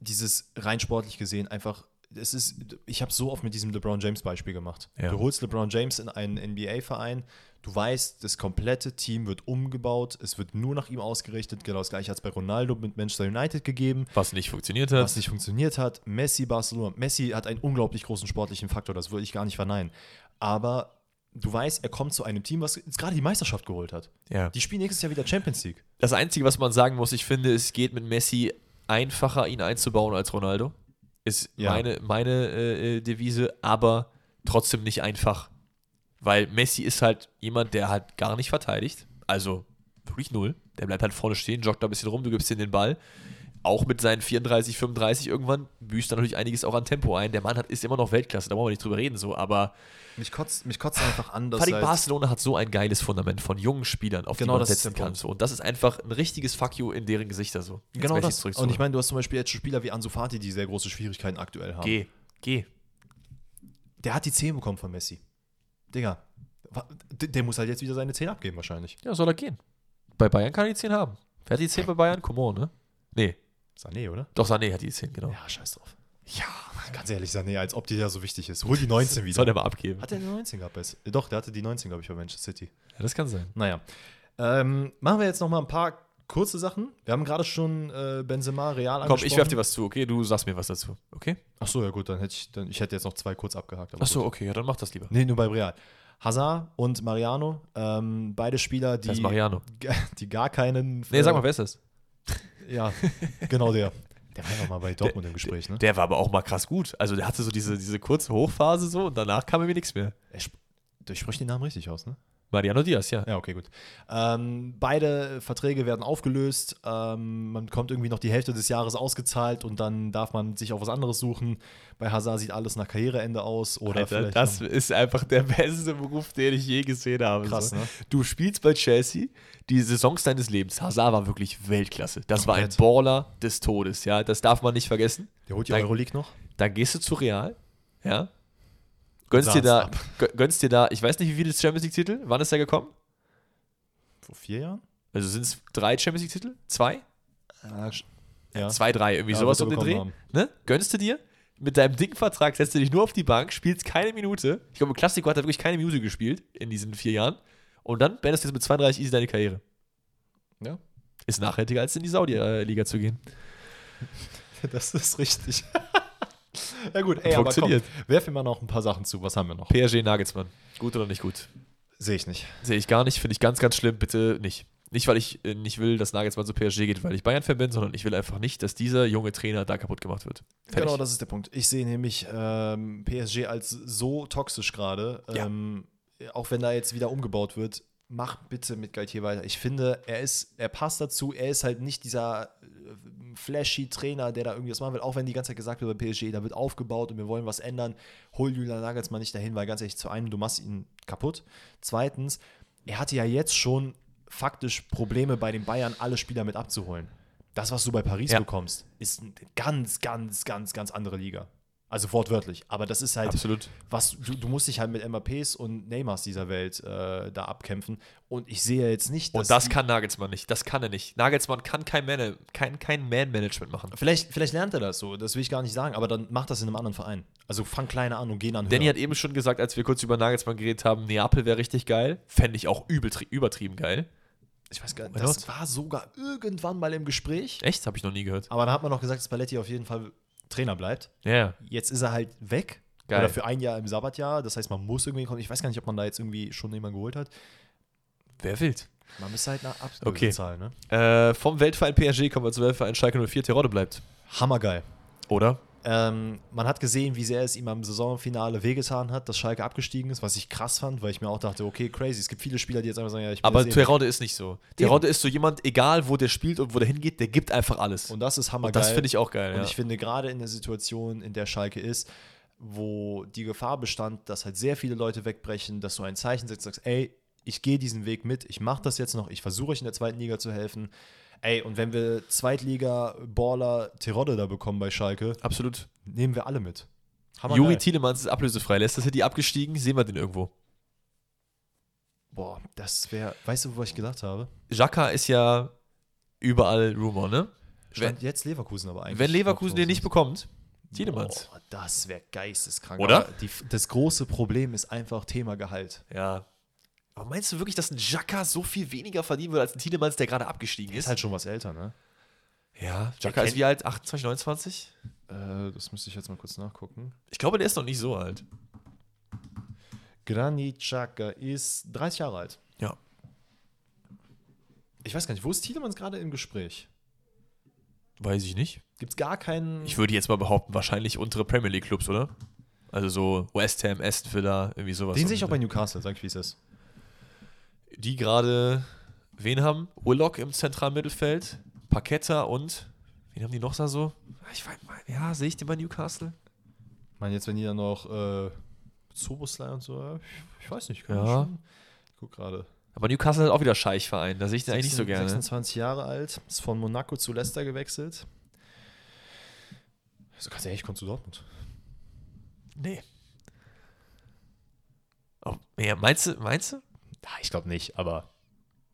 dieses rein sportlich gesehen einfach. Es ist, ich habe so oft mit diesem LeBron James Beispiel gemacht. Ja. Du holst LeBron James in einen NBA-Verein, du weißt, das komplette Team wird umgebaut, es wird nur nach ihm ausgerichtet. Genau das gleiche hat es bei Ronaldo mit Manchester United gegeben. Was nicht funktioniert hat. was nicht funktioniert hat. Messi, Barcelona. Messi hat einen unglaublich großen sportlichen Faktor, das würde ich gar nicht verneinen. Aber du weißt, er kommt zu einem Team, was jetzt gerade die Meisterschaft geholt hat. ja. Die spielen nächstes Jahr wieder Champions League. Das Einzige, was man sagen muss, ich finde, es geht mit Messi einfacher, ihn einzubauen als Ronaldo. Ist Ja. meine, meine äh, äh, Devise, aber trotzdem nicht einfach. Weil Messi ist halt jemand, der halt gar nicht verteidigt. Also wirklich null. Der bleibt halt vorne stehen, joggt da ein bisschen rum, du gibst ihm den Ball. Auch mit seinen 34, 35 irgendwann büßt er natürlich einiges auch an Tempo ein. Der Mann hat, ist immer noch Weltklasse, da wollen wir nicht drüber reden, so, aber Mich kotzt, mich kotzt einfach an, dass vor allem halt- Barcelona hat so ein geiles Fundament von jungen Spielern, auf Genau, die man setzen kann. So. Und das ist einfach ein richtiges Fuck you in deren Gesichter so. Jetzt Genau das. zurück Und ich meine, du hast zum Beispiel jetzt schon Spieler wie Ansu Fati, die sehr große Schwierigkeiten aktuell haben. Geh, geh. Der hat die 10 bekommen von Messi. Digga, der muss halt jetzt wieder seine 10 abgeben wahrscheinlich. Ja, soll er gehen. Bei Bayern kann er die 10 haben. Wer hat die 10 bei Bayern? Come on, ne? Nee, Sané, oder? doch Sané hat die 10, genau. Ja, scheiß drauf. Ja, ganz ehrlich, Sané, als ob die ja so wichtig ist. Hol die 19 wieder. Soll der mal abgeben. Hat er die 19 gehabt? Bei- Doch, der hatte die 19, glaube ich, bei Manchester City. Ja, das kann sein. Naja. Ähm, machen wir jetzt noch mal ein paar kurze Sachen. Wir haben gerade schon äh, Benzema Real Komm, angesprochen. ich werf dir was zu, okay? Du sagst mir was dazu, okay? Ach so, ja gut, dann hätte ich, dann, ich hätte jetzt noch zwei kurz abgehakt. Ach so, gut. okay, ja, dann mach das lieber. Nee, nur bei Real. Hazard und Mariano, ähm, beide Spieler, die, Wer ist Mariano? die gar keinen. Nee, sag mal, wer ist das? Ja, genau der. Der war ja mal bei Dortmund im Gespräch, ne? Der war aber auch mal krass gut. Also der hatte so diese, diese kurze Hochphase so und danach kam irgendwie nichts mehr. Er sp- Du sprichst den Namen richtig aus, ne? Mariano Diaz, ja. Ja, okay, gut. Ähm, beide Verträge werden aufgelöst. Ähm, man kommt irgendwie noch die Hälfte des Jahres ausgezahlt und dann darf man sich auch was anderes suchen. Bei Hazard sieht alles nach Karriereende aus. Oder Alter, vielleicht das ist einfach der beste Beruf, den ich je gesehen habe. Krass, so. ne? Du spielst bei Chelsea die Saisons deines Lebens. Hazard war wirklich Weltklasse. Das war ein. Baller des Todes, ja. Das darf man nicht vergessen. Der holt die Euroleague noch. Dann gehst du zu Real, ja. Gönnst dir, da, ab. gönnst dir da, ich weiß nicht, wie viele Champions League-Titel, wann ist der gekommen? Vor vier Jahren? Also sind es drei Champions League-Titel? Zwei? Ja. Zwei, drei, irgendwie Ja, sowas um den Dreh. Ne? Gönnst du dir? Mit deinem dicken Vertrag setzt du dich nur auf die Bank, spielst keine Minute. Ich glaube, im Klassiko hat er wirklich keine Minute gespielt in diesen vier Jahren. Und dann beendest du jetzt mit 32 easy deine Karriere. Ja. Ist nachhaltiger, als in die Saudi-Liga zu gehen. Das ist richtig. ja gut, ey, aber komm, Funktioniert. werf mir mal noch ein paar Sachen zu. Was haben wir noch? PSG Nagelsmann. Gut oder nicht gut? Sehe ich nicht. Sehe ich gar nicht, finde ich ganz, ganz schlimm. Bitte nicht. Nicht, weil ich äh, nicht will, dass Nagelsmann zu PSG geht, weil ich Bayern-Fan bin, sondern ich will einfach nicht, dass dieser junge Trainer da kaputt gemacht wird. Fertig. Genau, das ist der Punkt. Ich sehe nämlich ähm, PSG als so toxisch gerade. Ja. Ähm, auch wenn da jetzt wieder umgebaut wird, mach bitte mit Galtier weiter. Ich finde, er ist, er passt dazu. Er ist halt nicht dieser äh, flashy Trainer, der da irgendwie was machen will. Auch wenn die ganze Zeit gesagt wird bei PSG, da wird aufgebaut und wir wollen was ändern. Hol Julian Nagelsmann nicht dahin, weil ganz ehrlich, zu einem, du machst ihn kaputt. Zweitens, er hatte ja jetzt schon faktisch Probleme bei den Bayern, alle Spieler mit abzuholen. Das, was du bei Paris Ja. bekommst, ist eine ganz, ganz, ganz, ganz andere Liga. Also wortwörtlich. Aber das ist halt, Absolut. was du, du musst dich halt mit MAPs und Neymars dieser Welt äh, da abkämpfen. Und ich sehe jetzt nicht, dass Und das kann Nagelsmann nicht. Das kann er nicht. Nagelsmann kann kein, Man kein, kein Man-Management machen. Vielleicht, vielleicht lernt er das so, das will ich gar nicht sagen, aber dann mach das in einem anderen Verein. Also fang kleiner an und geh dann Danny höher. hat eben schon gesagt, als wir kurz über Nagelsmann geredet haben, Neapel wäre richtig geil. Fände ich auch übeltri- übertrieben geil. ich weiß gar nicht, Why das not? war sogar irgendwann mal im Gespräch. Echt? Habe ich noch nie gehört. Aber da hat man noch gesagt, dass Paletti auf jeden Fall Trainer bleibt. Ja, ja. Jetzt ist er halt weg. Geil. Oder für ein Jahr im Sabbatjahr. Das heißt, man muss irgendwie kommen. Ich weiß gar nicht, ob man da jetzt irgendwie schon jemanden geholt hat. Wer wild. Man müsste halt nach Abschluss Okay. zahlen, ne? Äh, vom Weltverein PSG kommen wir zum Weltverein Schalke 04. Terodde bleibt. Hammergeil. Oder? Ähm, man hat gesehen, wie sehr es ihm am Saisonfinale wehgetan hat, dass Schalke abgestiegen ist, was ich krass fand, weil ich mir auch dachte, okay, crazy. Es gibt viele Spieler, die jetzt einfach sagen, ja, ich bin Aber. Terodde ist nicht so. Terodde ist so jemand, egal wo der spielt und wo der hingeht, der gibt einfach alles. Und das ist Und hammergeil. das finde ich auch geil. Und ja. ich finde gerade in der Situation, in der Schalke ist, wo die Gefahr bestand, dass halt sehr viele Leute wegbrechen, dass du ein Zeichen setzt, sagst, ey, ich gehe diesen Weg mit, ich mache das jetzt noch, ich versuche euch in der zweiten Liga zu helfen. Ey, und wenn wir Zweitliga-Baller Terodde da bekommen bei Schalke, Absolut. nehmen wir alle mit. Juri Tielemans ist ablösefrei. Leicester City abgestiegen, sehen wir den irgendwo. Boah, das wäre, weißt du, wo ich gedacht habe? Jaka ist ja überall Rumor, ne? Stand jetzt Leverkusen aber eigentlich. Wenn Leverkusen den nicht bekommt, Tielemans. Boah, das wäre geisteskrank. Oder? Die, das große Problem ist einfach Thema Gehalt. Ja. Aber meinst du wirklich, dass ein Jaka so viel weniger verdienen würde als ein Tielemans, der gerade abgestiegen Ist ist? halt schon was älter, ne? ja, Der Jaka ist wie alt? 28, 29? Äh, das müsste ich jetzt mal kurz nachgucken. Ich glaube, der ist noch nicht so alt. Granit Xhaka ist 30 Jahre alt. Ja. Ich weiß gar nicht, wo ist Tielemans gerade im Gespräch? Weiß ich nicht. Gibt es gar keinen. Ich würde jetzt mal behaupten, wahrscheinlich untere Premier League Clubs, oder? Also so West Ham, Aston Villa, irgendwie sowas. den sehe ich auch bei Newcastle, sag ich, wie es ist. Die gerade, wen haben? Willock im zentralen Mittelfeld, Paqueta und, wen haben die noch da so? Ich weiß, mal, ja, sehe ich den bei Newcastle? Ich meine, jetzt, wenn die dann noch äh, Soboslai und so, ja, ich, ich weiß nicht. kann Ja. ich schon- Ich guck gerade. Aber Newcastle hat auch wieder Scheichverein, da sehe ich den eigentlich nicht so gerne. 26 Jahre alt, ist von Monaco zu Leicester gewechselt. So ganz ehrlich, kommt zu Dortmund. Nee. Oh, ja, meinst du, meinst du? Ja, ich glaube nicht, aber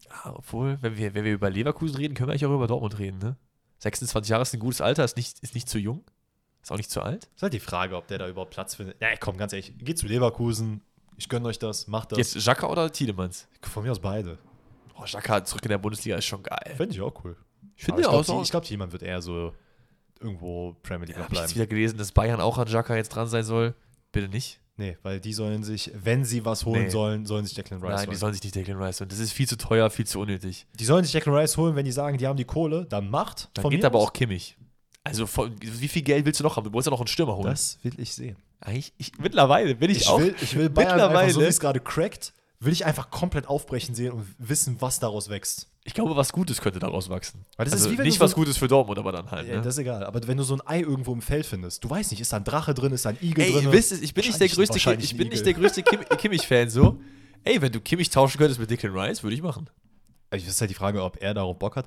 Ja, obwohl, wenn wir, wenn wir über Leverkusen reden, können wir eigentlich auch über Dortmund reden, ne? 26 Jahre ist ein gutes Alter, ist nicht, ist nicht zu jung, ist auch nicht zu alt. ist halt die Frage, ob der da überhaupt Platz findet. Ja, komm, ganz ehrlich, geht zu Leverkusen, ich gönne euch das, macht das. Jetzt Jaka oder Tielemans? Von mir aus beide. Oh, Jaka zurück in der Bundesliga ist schon geil. Fände ich auch cool. Ich finde auch glaube, so. ich glaub, jemand wird eher so irgendwo Premier League Ja, hab ich bleiben. wieder gelesen, dass Bayern auch an Jaka jetzt dran sein soll. Bitte nicht. Nee, weil die sollen sich, wenn sie was holen Nee. sollen, sollen sich Declan Rice Nein, holen. die sollen sich nicht Declan Rice holen. Das ist viel zu teuer, viel zu unnötig. Die sollen sich Declan Rice holen, wenn die sagen, die haben die Kohle, dann macht. Dann geht aber aus. auch Kimmich. Also von, wie viel Geld willst du noch haben? Du musst ja noch einen Stürmer holen. Das will ich sehen. Eigentlich, ich, mittlerweile bin ich, Ich auch. will, ich will Bayern einfach, so wie mittlerweile es gerade crackt, will ich einfach komplett aufbrechen sehen und wissen, was daraus wächst. Ich glaube, was Gutes könnte daraus wachsen. Weil das ist also nicht du was so- Gutes für Dortmund, aber dann halt. Ja, Ne? das ist egal. Aber wenn du so ein Ei irgendwo im Feld findest, du weißt nicht, ist da ein Drache drin, ist da ein Igel Ey, drin? ihr wisst es, ich bin nicht der größte, ich bin nicht der größte Kim, Kimmich-Fan so. Ey, wenn du Kimmich tauschen könntest mit Declan Rice, würde ich machen. Ich ist halt die Frage, ob er darauf Bock hat.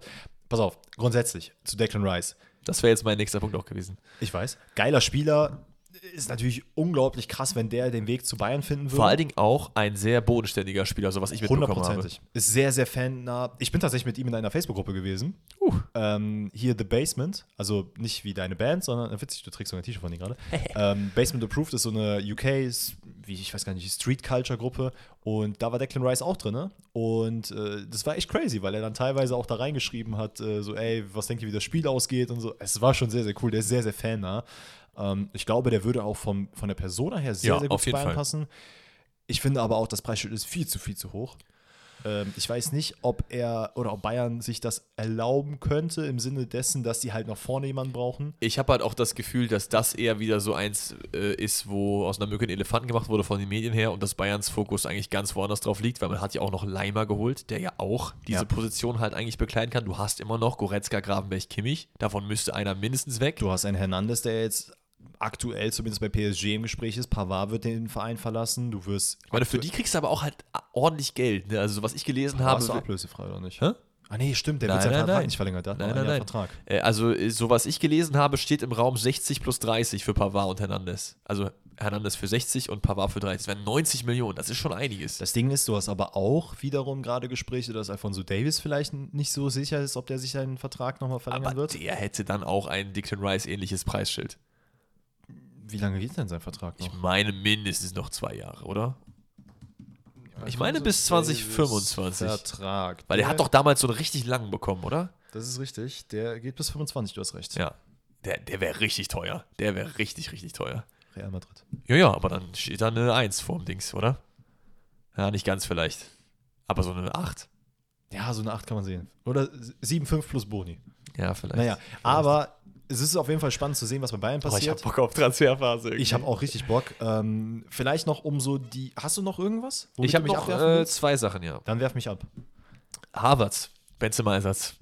Pass auf, grundsätzlich zu Declan Rice. Das wäre jetzt mein nächster Punkt auch gewesen. Ich weiß. Geiler Spieler. Ist natürlich unglaublich krass, wenn der den Weg zu Bayern finden würde. Vor allen Dingen auch ein sehr bodenständiger Spieler, so was ich mitbekommen habe. Hundertprozentig. Ist sehr, sehr fannah. Ich bin tatsächlich mit ihm in einer Facebook-Gruppe gewesen. Uh. Ähm, hier The Basement, also nicht wie deine Band, sondern äh, witzig, du trägst so ein T-Shirt von dir gerade. ähm, Basement Approved ist so eine UK, wie ich weiß gar nicht, Street Culture Gruppe und da war Declan Rice auch drin. Und äh, das war echt crazy, weil er dann teilweise auch da reingeschrieben hat, äh, so, ey, was denkt ihr, wie das Spiel ausgeht und so. Es war schon sehr, sehr cool. Der ist sehr, sehr fannah. Ähm, ich glaube, der würde auch vom, von der Persona her sehr, Ja, sehr gut auf Bayern Fall. passen. Ich finde aber auch, das Preisschild ist viel zu, viel zu hoch. Ähm, ich weiß nicht, ob er oder ob Bayern sich das erlauben könnte, im Sinne dessen, dass die halt noch vorne jemanden brauchen. Ich habe halt auch das Gefühl, dass das eher wieder so eins äh, ist, wo aus einer Mücke ein Elefanten gemacht wurde von den Medien her und dass Bayerns Fokus eigentlich ganz woanders drauf liegt, weil man hat ja auch noch Leimer geholt, der ja auch diese Ja. Position halt eigentlich bekleiden kann. Du hast immer noch Goretzka, Gravenberg, Kimmich. Davon müsste einer mindestens weg. Du hast einen Hernandez, der jetzt aktuell zumindest bei PSG im Gespräch ist. Pavard wird den Verein verlassen. Du wirst. Ich meine, für die kriegst du aber auch halt ordentlich Geld. Ne? Also, so was ich gelesen habe. Warst du ablösefrei oder nicht? Hä? Ah, nee, stimmt. Der Nein, wird seinen Vertrag nein. nicht verlängert. Der hat Nein, noch nein, ein Jahr nein. Vertrag. Äh, Also, äh, so was ich gelesen habe, steht im Raum 60 plus 30 für Pavard und Hernandez. Also Hernandez für 60 und Pavard für 30. Das wären 90 Millionen. Das ist schon einiges. Das Ding ist, du hast aber auch wiederum gerade Gespräche, dass Alfonso Davis vielleicht nicht so sicher ist, ob der sich seinen Vertrag nochmal verlängern aber wird. der hätte dann auch ein Declan Rice ähnliches Preisschild. Wie lange geht denn sein Vertrag noch? Ich meine mindestens noch zwei Jahre, oder? ich meine bis 2025. Vertrag. Weil der hat doch damals so einen richtig langen bekommen, oder? Das ist richtig. Der geht bis 25, du hast recht. Ja. Der, der wäre richtig teuer. Der wäre richtig, richtig teuer. Real Madrid. Ja, ja, aber dann steht da eine 1 vorm Dings, oder? Ja, nicht ganz vielleicht. Aber so eine 8. Ja, so eine 8 kann man sehen. Oder 7,5 plus Boni. Ja, vielleicht. Naja, aber es ist auf jeden Fall spannend zu sehen, was bei Bayern Oh, ich hab passiert. Bock auf Transferphase. irgendwie. ich habe auch richtig Bock. Ähm, vielleicht noch um so die. Hast du noch irgendwas? Ich habe mich noch äh, zwei Sachen, ja. Dann werf mich ab. Harvards, Benzema-Einsatz.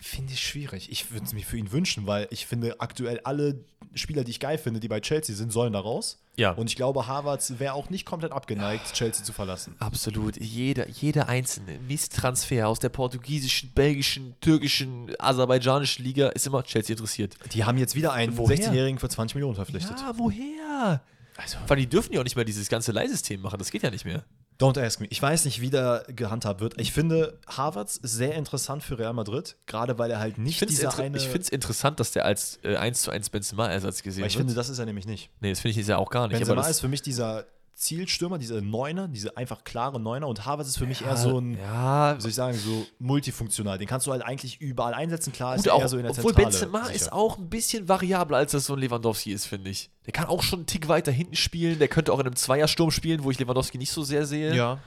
Finde ich schwierig. Ich würde es mir für ihn wünschen, weil ich finde, aktuell alle Spieler, die ich geil finde, die bei Chelsea sind, sollen da raus. Ja. Und ich glaube, Harvards wäre auch nicht komplett abgeneigt, Chelsea zu verlassen. Absolut. Jeder, jeder einzelne Misttransfer aus der portugiesischen, belgischen, türkischen, aserbaidschanischen Liga ist immer Chelsea interessiert. Die haben jetzt wieder einen Woher? 16-Jährigen für 20 Millionen verpflichtet. Ja, woher? Also, Vor allem, die dürfen ja auch nicht mehr dieses ganze Leihsystem machen. Das geht ja nicht mehr. Don't ask me. Ich weiß nicht, wie da gehandhabt wird. Ich finde, Harvards ist sehr interessant für Real Madrid, gerade weil er halt Ich nicht finde dieser es eine. inter interessant, dass der als äh, 1 zu 1 Benzema-Ersatz gesehen weil ich wird. finde, das ist er nämlich nicht. nee, das finde ich jetzt ja auch gar nicht. Benzema ist für mich dieser Zielstürmer, dieser Neuner, diese einfach klare Neuner und Harvards ist für mich eher so ein, ja, wie soll ich sagen, so multifunktional. Den kannst du halt eigentlich überall einsetzen. Klar Gut, ist auch, eher so in der obwohl Zentrale Benzema sicher. ist auch ein bisschen variabler, als das so ein Lewandowski ist, finde ich. Der kann auch schon einen Tick weiter hinten spielen. Der könnte auch in einem Zweiersturm spielen, wo ich Lewandowski nicht so sehr sehe. Ja.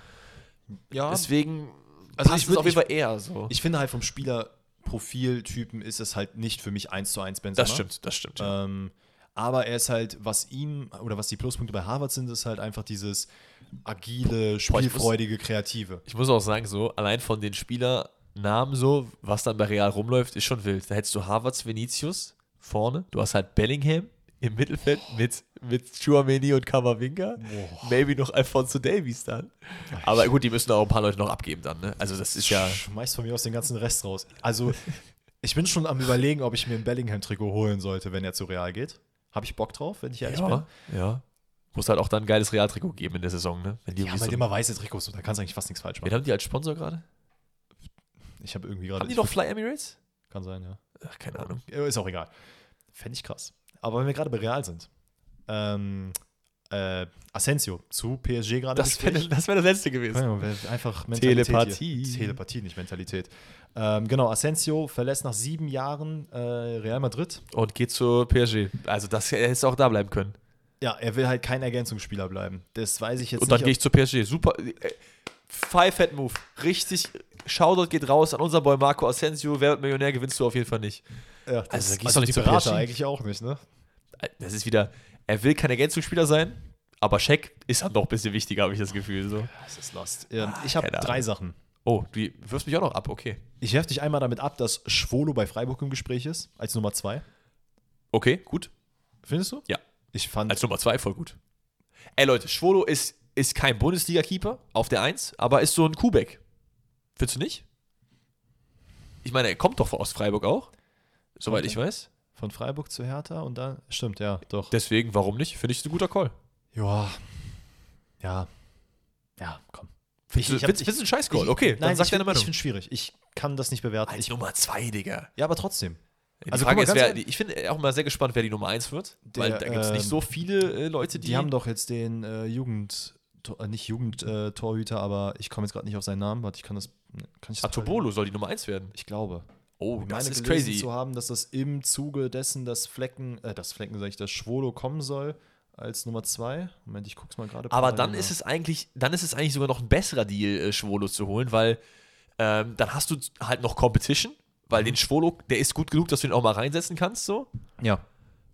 Ja. Deswegen Also passt ich es würd- auf jeden Fall eher so. Ich finde halt vom Spielerprofiltypen ist es halt nicht für mich 1 zu 1 Benzema. das stimmt, das stimmt. Ja. Ähm, aber er ist halt, was ihm oder was die Pluspunkte bei Harvard sind, ist halt einfach dieses agile, spielfreudige, kreative. Ich muss auch sagen, so, allein von den Spielernamen so, was dann bei Real rumläuft, ist schon wild. Da hättest du Harvards Vinicius vorne, du hast halt Bellingham im Mittelfeld mit, mit Chouameni und Kamavinga. Maybe noch Alfonso Davies dann. Aber gut, die müssen auch ein paar Leute noch abgeben dann, ne? Also das ist ja. Schmeißt von mir aus den ganzen Rest raus. Also, ich bin schon am überlegen, ob ich mir ein Bellingham-Trikot holen sollte, wenn er zu Real geht. Habe ich Bock drauf, wenn ich ehrlich bin? Ja, ja. Muss halt auch dann ein geiles Realtrikot geben in der Saison, ne? Wenn die Die haben halt so, immer weiße Trikots, so, da kannst du eigentlich fast nichts falsch Wen machen. haben die als Sponsor gerade? Ich habe irgendwie gerade. Haben die noch Fly Emirates? Kann sein, ja. Ach, keine Ahnung. Ja, Ist auch egal. Fände ich krass. Aber wenn wir gerade bei Real sind, ähm, äh, Asensio zu PSG gerade. Das wäre das, wär das letzte gewesen. Ja, Einfach Mentalität Telepathie. Hier. Telepathie, nicht Mentalität. Ähm, genau, Asensio verlässt nach sieben Jahren äh, Real Madrid. Und geht zur PSG. Also das er hätte auch da bleiben können. Ja, er will halt kein Ergänzungsspieler bleiben. Das weiß ich jetzt Und dann gehe nicht. ich zur PSG. Super. äh, Five-Head-Move. Richtig. Shoutout geht raus an unser Boy Marco Asensio. Wer wird Millionär, gewinnst du auf jeden Fall nicht. ja, also das, da gehst also du die nicht zur Berater PSG. eigentlich auch nicht, ne? Das ist wieder. Er will kein Ergänzungsspieler sein. Aber Scheck ist dann doch ein bisschen wichtiger, habe ich das Gefühl. So. Das ist lost. Ähm, ich habe drei. Sachen. Oh, du wirfst mich auch noch ab, okay. Ich werfe dich einmal damit ab, dass Schwolo bei Freiburg im Gespräch ist, als Nummer zwei. Okay, gut. Findest du? Ja. Ich fand. Als Nummer zwei voll gut. Ey Leute, Schwolo ist, ist kein Bundesliga-Keeper auf der Eins, aber ist so ein Kubek. Findest du nicht? Ich meine, er kommt doch aus Freiburg auch, soweit Okay. ich weiß. Von Freiburg zu Hertha und dann. Stimmt, ja, doch. Deswegen, warum nicht? Finde ich ein guter Call. Ja. Ja. Ja, komm. Ich- ich hab- findest- findest du einen Scheiß-Call? Ich- Okay, dann nein, sag ich deine Meinung. Ich finde es schwierig. Ich kann das nicht bewerten. Als Ich, Nummer zwei, Digga. ja, aber trotzdem. Die Also, Frage mal, ist, wer, ich bin auch mal sehr gespannt, wer die Nummer eins wird. weil Der, da gibt es nicht ähm, so viele äh, Leute, die. Die haben doch jetzt den äh, Jugend. Äh, Nicht Jugendtorhüter, aber ich komme jetzt gerade nicht auf seinen Namen. Warte, ich kann das. Kann ich das Atobolo soll die Nummer eins werden. Ich glaube. Oh, das meine ist crazy. zu haben, dass das im Zuge dessen das Flecken, äh, das Flecken, sag ich, das Schwolo kommen soll als Nummer zwei. Moment, ich guck's mal gerade. Aber dann ist es eigentlich, dann ist es eigentlich sogar noch ein besserer Deal, äh, Schwolo zu holen, weil ähm, dann hast du halt noch Competition, weil Mhm. den Schwolo, der ist gut genug, dass du ihn auch mal reinsetzen kannst, so. Ja.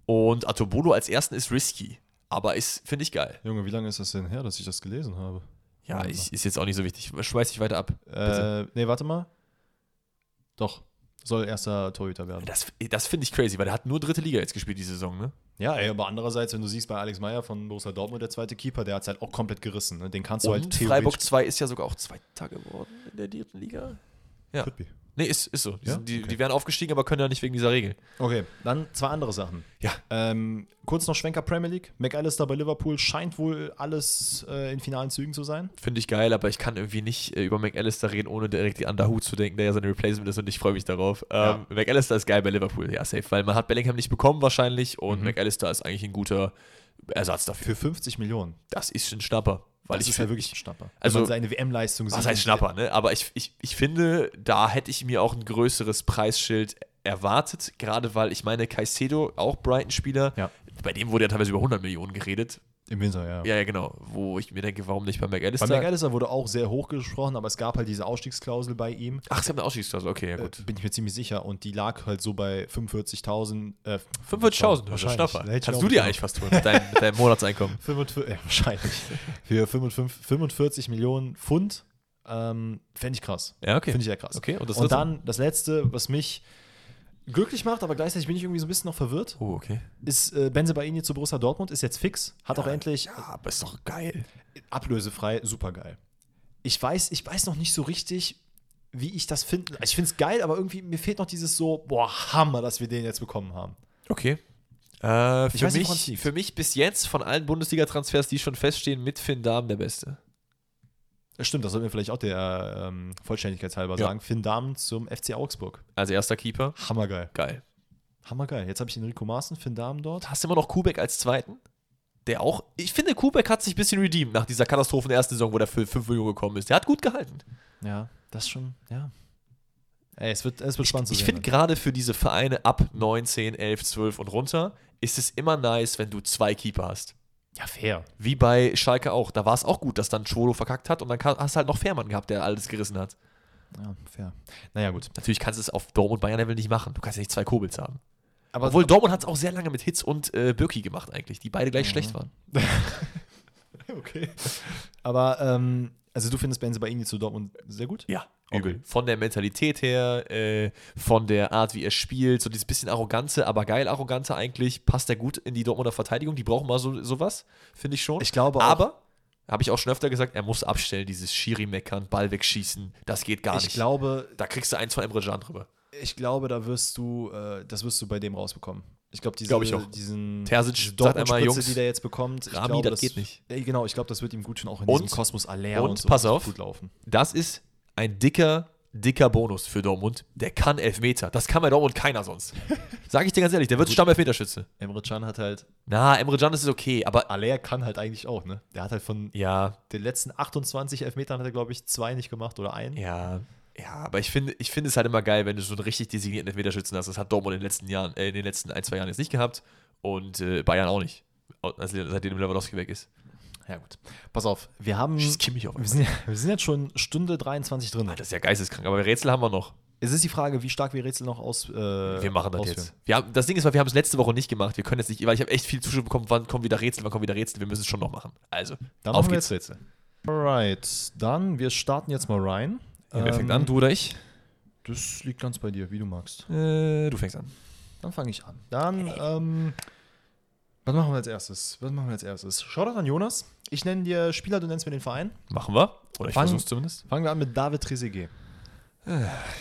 Und Atobolo als ersten ist risky, aber ist, finde ich geil. Junge, wie lange ist das denn her, dass ich das gelesen habe? Ja, ich, ist jetzt auch nicht so wichtig. Schmeiß dich weiter ab. Äh, nee, warte mal. Doch. Soll erster Torhüter werden. Das, das finde ich crazy, weil der hat nur dritte Liga jetzt gespielt die Saison, ne? Ja, ey, aber andererseits, wenn du siehst, bei Alex Meyer von Borussia Dortmund, der zweite Keeper, der hat es halt auch komplett gerissen. Ne? Den kannst du halt Und Freiburg 2 ist ja sogar auch Zweiter geworden in der dritten Liga. Ja. Could be. Nee, ist, ist so. Die, Ja? sind- die, Okay. die wären aufgestiegen, aber können ja nicht wegen dieser Regel. Okay, dann zwei andere Sachen. Ja. Ähm, kurz noch Schwenker Premier League. McAllister bei Liverpool scheint wohl alles äh, in finalen Zügen zu sein. Finde ich geil, aber ich kann irgendwie nicht äh, über McAllister reden, ohne direkt an Dahoud zu denken, der ja sein Replacement ist und ich freue mich darauf. Ähm, McAllister ist geil bei Liverpool, ja, safe, weil man hat Bellingham nicht bekommen wahrscheinlich und Mhm. McAllister ist eigentlich ein guter Ersatz dafür. Für 50 Millionen. Das ist ein Schnapper. Weil das ich ist ja wirklich ein Schnapper. Also- Wenn man seine WM-Leistung Was heißt Schnapper, ne? Aber ich, ich, ich finde, da hätte ich mir auch ein größeres Preisschild erwartet, gerade weil ich meine, Caicedo, auch Brighton-Spieler, Ja. bei dem wurde ja teilweise über 100 Millionen geredet. Im Winter, ja. Ja, ja, genau. Wo ich mir denke, warum nicht bei McAllister? Bei McAllister wurde auch sehr hoch gesprochen, aber es gab halt diese Ausstiegsklausel bei ihm. Ach, sie haben eine Ausstiegsklausel, okay, ja gut. Äh, bin ich mir ziemlich sicher. Und die lag halt so bei 45.000. Äh, 45.000, das ist ein wahrscheinlich. Kannst du dir eigentlich fast holen mit deinem, mit deinem Monatseinkommen. 45, ja, wahrscheinlich. Für 55, 45 Millionen Pfund. Ähm, Fände ich krass. Ja, okay. Finde ich ja krass. Okay, und und dann das letzte, was mich glücklich macht, aber gleichzeitig bin ich irgendwie so ein bisschen noch verwirrt, Oh, okay. ist äh, Benze Baini zu Borussia Dortmund, ist jetzt fix, hat auch endlich Ja, aber ist doch geil. ablösefrei, super geil. Ich weiß, ich weiß noch nicht so richtig, wie ich das finde. Ich finde es geil, aber irgendwie mir fehlt noch dieses so, boah, Hammer, dass wir den jetzt bekommen haben. Okay. Äh, für, nicht, mich, liegt. für mich bis jetzt von allen Bundesliga-Transfers, die schon feststehen, mit Finn Dahmen der Beste. Stimmt, das sollten wir vielleicht auch der ähm, Vollständigkeitshalber Ja. sagen. Finn Dahmen zum FC Augsburg. Als erster Keeper. Hammergeil. Geil. Hammergeil. Jetzt habe ich Enrico Maaßen, Finn Dahmen dort. Hast du immer noch Kubek als zweiten? Der auch, ich finde, Kubek hat sich ein bisschen redeemed nach dieser Katastrophen der ersten Saison, wo der für 5 Millionen gekommen ist. Der hat gut gehalten. Ja, das schon, ja. Ey, es wird, es wird spannend zu Ich sehen. finde gerade für diese Vereine ab 9, 10, 11, 12 und runter ist es immer nice, wenn du zwei Keeper hast. Ja, fair. Wie bei Schalke auch. Da war es auch gut, dass dann Schwolo verkackt hat und dann hast du halt noch Fährmann gehabt, der alles gerissen hat. Ja, fair. Naja, gut. Natürlich kannst du es auf Dortmund Bayern Level nicht machen. Du kannst ja nicht zwei Kobels haben. Aber Obwohl Dortmund hat es auch sehr lange mit Hitz und äh, Birki gemacht eigentlich, die beide gleich Mhm. schlecht waren. okay. Aber, ähm, also du findest Benze Baini zu Dortmund sehr gut? Ja, Okay. übel. Von der Mentalität her, äh, von der Art, wie er spielt, so dieses bisschen Arrogante, aber geil Arrogante eigentlich, passt er gut in die Dortmunder Verteidigung. Die brauchen mal so sowas, finde ich schon. Ich glaube auch- Aber, habe ich auch schon öfter gesagt, er muss abstellen, dieses Schiri-Meckern, Ball wegschießen, das geht gar ich nicht. glaube, da kriegst du eins von Emre Can drüber. ich glaube, da wirst du, äh, das wirst du bei dem rausbekommen. Ich glaube, diese, Glaub ich auch. diesen Terzic sagt einmal, Jungs, die der jetzt bekommt, ich Rami, glaube, das geht nicht. Ey, genau, ich glaube, das wird ihm gut tun, auch in Und- diesem Kosmos Aller und so. pass Das auf. gut laufen. Das ist ein dicker, dicker Bonus für Dortmund. Der kann Elfmeter. Das kann bei Dortmund keiner sonst. Sag ich dir ganz ehrlich, der wird Stammelfmeterschütze. Emre Can hat halt, Na, Emre Can ist okay, aber Aller kann halt eigentlich auch, ne? Der hat halt von ja, den letzten 28 Elfmetern hat er, glaube ich, zwei nicht gemacht oder einen. Ja, ja, aber ich finde, ich finde es halt immer geil, wenn du so einen richtig designierten Elfmeterschützen hast. Das hat Dortmund in den letzten Jahren, äh, in den letzten ein, zwei Jahren jetzt nicht gehabt und äh, Bayern auch nicht. Also, seitdem Lewandowski weg ist. Ja, gut. Pass auf, wir haben. Schießt Kimmich auf Wir sind, wir sind jetzt schon Stunde 23 drin. Das ist ja geisteskrank, aber Rätsel haben wir noch. Es ist die Frage, wie stark wir Rätsel noch aus. Äh, Wir machen das ausführen. jetzt. Wir haben, das Ding ist, weil wir haben es letzte Woche nicht gemacht. Wir können jetzt nicht, weil ich habe echt viel Zuschauer bekommen, wann kommen wieder Rätsel, wann kommen wieder Rätsel. Wir müssen es schon noch machen. Also, Dann auf geht's. Rätsel. Alright, dann wir starten jetzt mal rein. Ja, wer fängt Ähm, an, du oder ich? Das liegt ganz bei dir, wie du magst. Äh, du fängst an. Dann fange ich an. Dann, ähm, was machen wir als erstes? Was machen wir als erstes? Shoutout an Jonas. Ich nenne dir Spieler, du nennst mir den Verein. Machen wir? Oder ich Fang- versuch's zumindest. Fangen wir an mit David Trezeguet.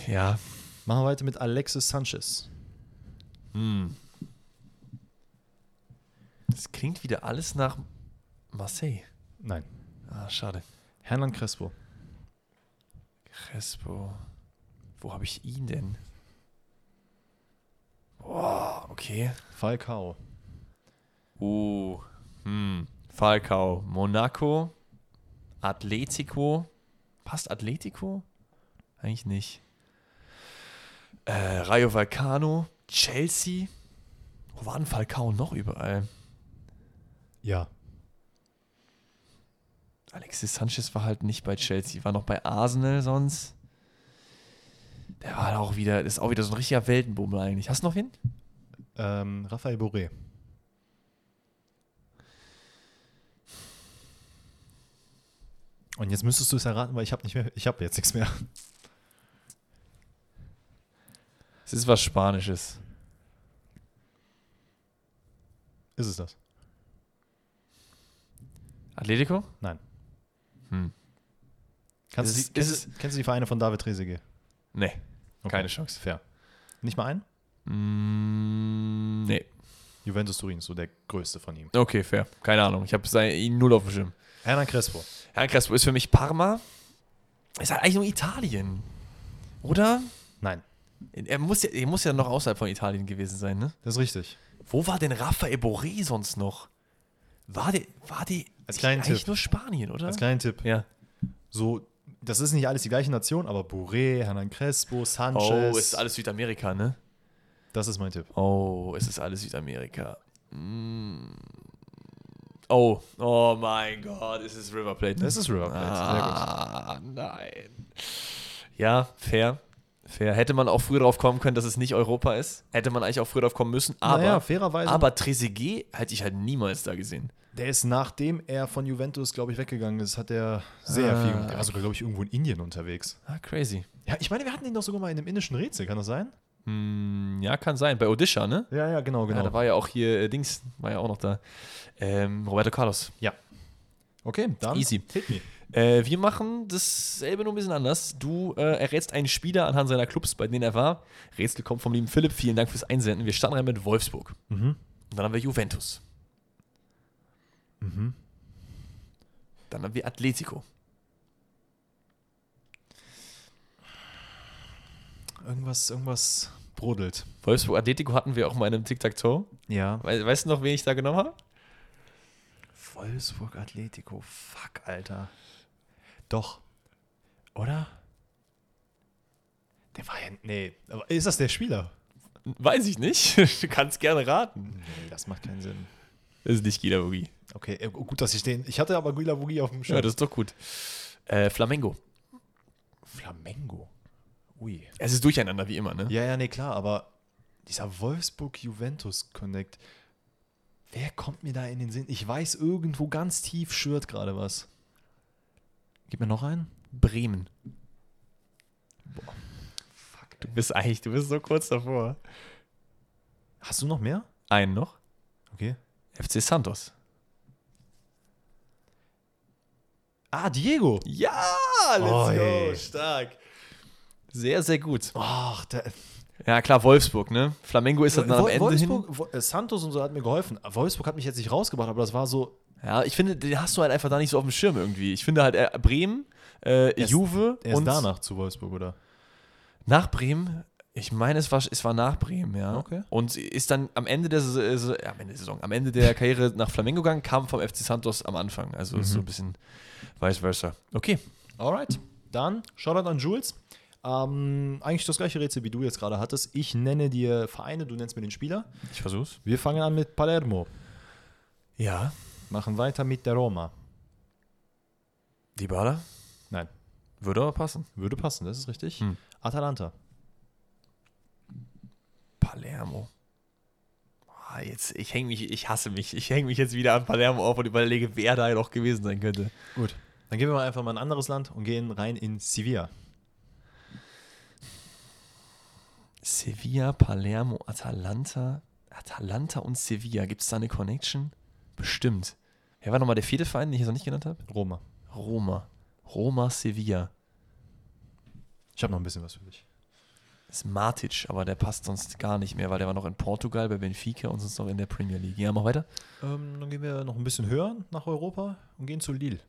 Ja. Machen wir weiter mit Alexis Sanchez. Hm. Das klingt wieder alles nach Marseille. Nein. Ah, schade. Hernan Crespo. Crespo. Wo habe ich ihn denn? Boah, okay. Falcao. Uh, hm. Falcao. Monaco. Atletico. Passt Atletico? Eigentlich nicht. Äh, Rayo Vallecano. Chelsea. Wo war denn Falcao noch überall? Ja. Alexis Sanchez war halt nicht bei Chelsea, war noch bei Arsenal sonst. Der war auch wieder, das ist auch wieder so ein richtiger Weltenbummel eigentlich. Hast du noch wen? Ähm, Raphael Boré. Und jetzt müsstest du es erraten, weil ich habe nicht mehr, ich habe jetzt nichts mehr. Es ist was Spanisches. Ist es das? Atletico? Nein. Hm. Kannst Ist du die, kennst, ist du- kennst du die Vereine von David Trezeguet? Nee, Okay. keine Chance. Fair. Nicht mal einen? Mm, nee. Juventus Turin ist so der größte von ihm. Okay, fair. Keine Ahnung. Ich habe ihn null auf dem Schirm. Hernan Crespo. Herrn Crespo ist für mich Parma. Ist halt eigentlich nur Italien. Oder? Nein, Er muss, ja, er muss ja noch außerhalb von Italien gewesen sein, ne? das ist richtig. Wo war denn Rafael Boré sonst noch? War der, war der Als kleinen eigentlich Tipp. nur Spanien, oder? Als kleinen Tipp. ja. So, das ist nicht alles die gleiche Nation, aber Boré, Hernan Crespo, Sanchez. Oh, es ist alles Südamerika, ne? Das ist mein Tipp. Oh, es ist alles Südamerika. Mm. Oh, oh mein Gott, es ist River Plate. Es ist River Plate, Ah, nein. Ja, fair. Fair. Hätte man auch früher drauf kommen können, dass es nicht Europa ist. Hätte man eigentlich auch früher drauf kommen müssen. Aber, naja, fairerweise. aber Trezeguet hätte ich halt niemals da gesehen. der ist nachdem er von Juventus, glaube ich, weggegangen ist, hat er sehr Ah. viel. Der war sogar, glaube ich, irgendwo in Indien unterwegs. Ah, crazy. Ja, ich meine, wir hatten ihn doch sogar mal in einem indischen Rätsel, kann das sein? Hm, ja, kann sein. Bei Odisha, ne? Ja, ja, genau, Ja, da war ja auch hier äh, Dings, war ja auch noch da. Ähm, Roberto Carlos. okay, dann Easy. hit me. Äh, wir machen dasselbe nur ein bisschen anders. Du äh, errätst einen Spieler anhand seiner Clubs, bei denen er war. Rätsel kommt vom lieben Philipp. Vielen Dank fürs Einsenden. Wir starten rein mit Wolfsburg. Mhm. Und dann haben wir Juventus. Mhm. Dann haben wir Atletico. Irgendwas, irgendwas brodelt. Wolfsburg, Atletico hatten wir auch mal in einem Tic-Tac-Toe. Ja. We weißt du noch, wen ich da genommen habe? Wolfsburg Atletico. Fuck, Alter. Doch. Oder? Der war ja. Nee. Aber ist das der Spieler? Weiß ich nicht. Du kannst gerne raten. Nee, das macht keinen Sinn. Das ist nicht Gila Boogie. Okay, äh, gut, dass ich den. Ich hatte aber Guila Boogie auf dem Schirm. Ja, das ist doch gut. Äh, Flamengo. Flamengo. Ui. Es ist durcheinander, wie immer, ne? Ja, ja, nee, klar, aber dieser Wolfsburg-Juventus-Connect, wer kommt mir da in den Sinn? Ich weiß, irgendwo ganz tief schürt gerade was. Gib mir noch einen. Bremen. Fuck, Du bist eigentlich, du bist so kurz davor. Hast du noch mehr? Einen noch. Okay. FC Santos. Ah, Diego. Ja, let's Oi. go. Stark. Sehr, sehr gut. Ach, der. Ja, klar, Wolfsburg, ne? Flamengo ist dann am Wo- Ende Wolfsburg, hin. Wo- äh, Santos und so hat mir geholfen. Wolfsburg hat mich jetzt nicht rausgebracht, aber das war so. Ja, ich finde, den hast du halt einfach da nicht so auf dem Schirm irgendwie. Ich finde halt äh, Bremen, äh, ist- Juve Er ist und danach zu Wolfsburg, oder? nach Bremen. Ich meine, es war, es war nach Bremen, ja. Okay. Und ist dann am Ende der, Saison, äh, am Ende der Saison, am Ende der Karriere nach Flamengo gegangen, kam vom FC Santos am Anfang. Also ist so ein bisschen vice versa. Okay. Alright. Dann Shoutout an Jules. Ähm, eigentlich das gleiche Rätsel, wie du jetzt gerade hattest. Ich nenne dir Vereine, du nennst mir den Spieler. Ich versuch's. Wir fangen an mit Palermo. Ja. Machen weiter mit der Roma. Dybala? Nein. Würde aber passen. Würde passen, das ist richtig. Hm. Atalanta. Palermo. Ah, jetzt, ich hänge mich, ich hasse mich. Ich hänge mich jetzt wieder an Palermo auf und überlege, wer da noch gewesen sein könnte. Gut. Dann gehen wir mal einfach mal in ein anderes Land und gehen rein in Sevilla. Sevilla, Palermo, Atalanta. Atalanta und Sevilla. Gibt es da eine Connection? Bestimmt. Wer war nochmal der vierte Verein, den ich jetzt noch nicht genannt habe? Roma. Roma. Roma, Sevilla. Ich habe noch ein bisschen was für dich. Das ist Matic, aber der passt sonst gar nicht mehr, weil der war noch in Portugal bei Benfica und sonst noch in der Premier League. Ja, mach weiter. Ähm, dann gehen wir noch ein bisschen höher nach Europa und gehen zu Lille.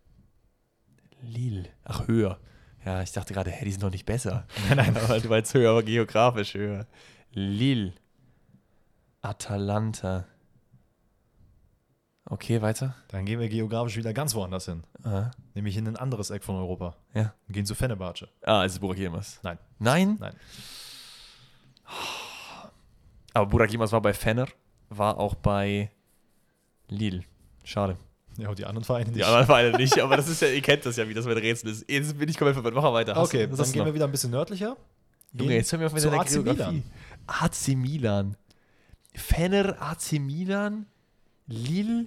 Lille. Ach, höher. Ja, ich dachte gerade, hä, die sind doch nicht besser. Nein, nein, aber du meinst höher, aber geografisch höher. Lille. Atalanta. Okay, weiter. Dann gehen wir geografisch wieder ganz woanders hin. Ah, Nämlich in ein anderes Eck von Europa. ja. Und gehen zu Fenerbahce. Ah, es ist Burak Yilmaz. Nein, Nein? nein. Aber Burak Yilmaz war bei Fenner, war auch bei Lille. Schade. Ja, und die anderen Vereine nicht. Die anderen Vereine nicht, aber das ist ja, ihr kennt das ja, wie das mit Rätsel ist. Jetzt bin ich komplett verwirrt. Mach weiter. Hast okay, du- dann gehen noch? wir wieder ein bisschen nördlicher. Junge, jetzt hören wir auf mit deiner AC Geografie. Milan. AC Milan. Fenner, AC Milan, Lille.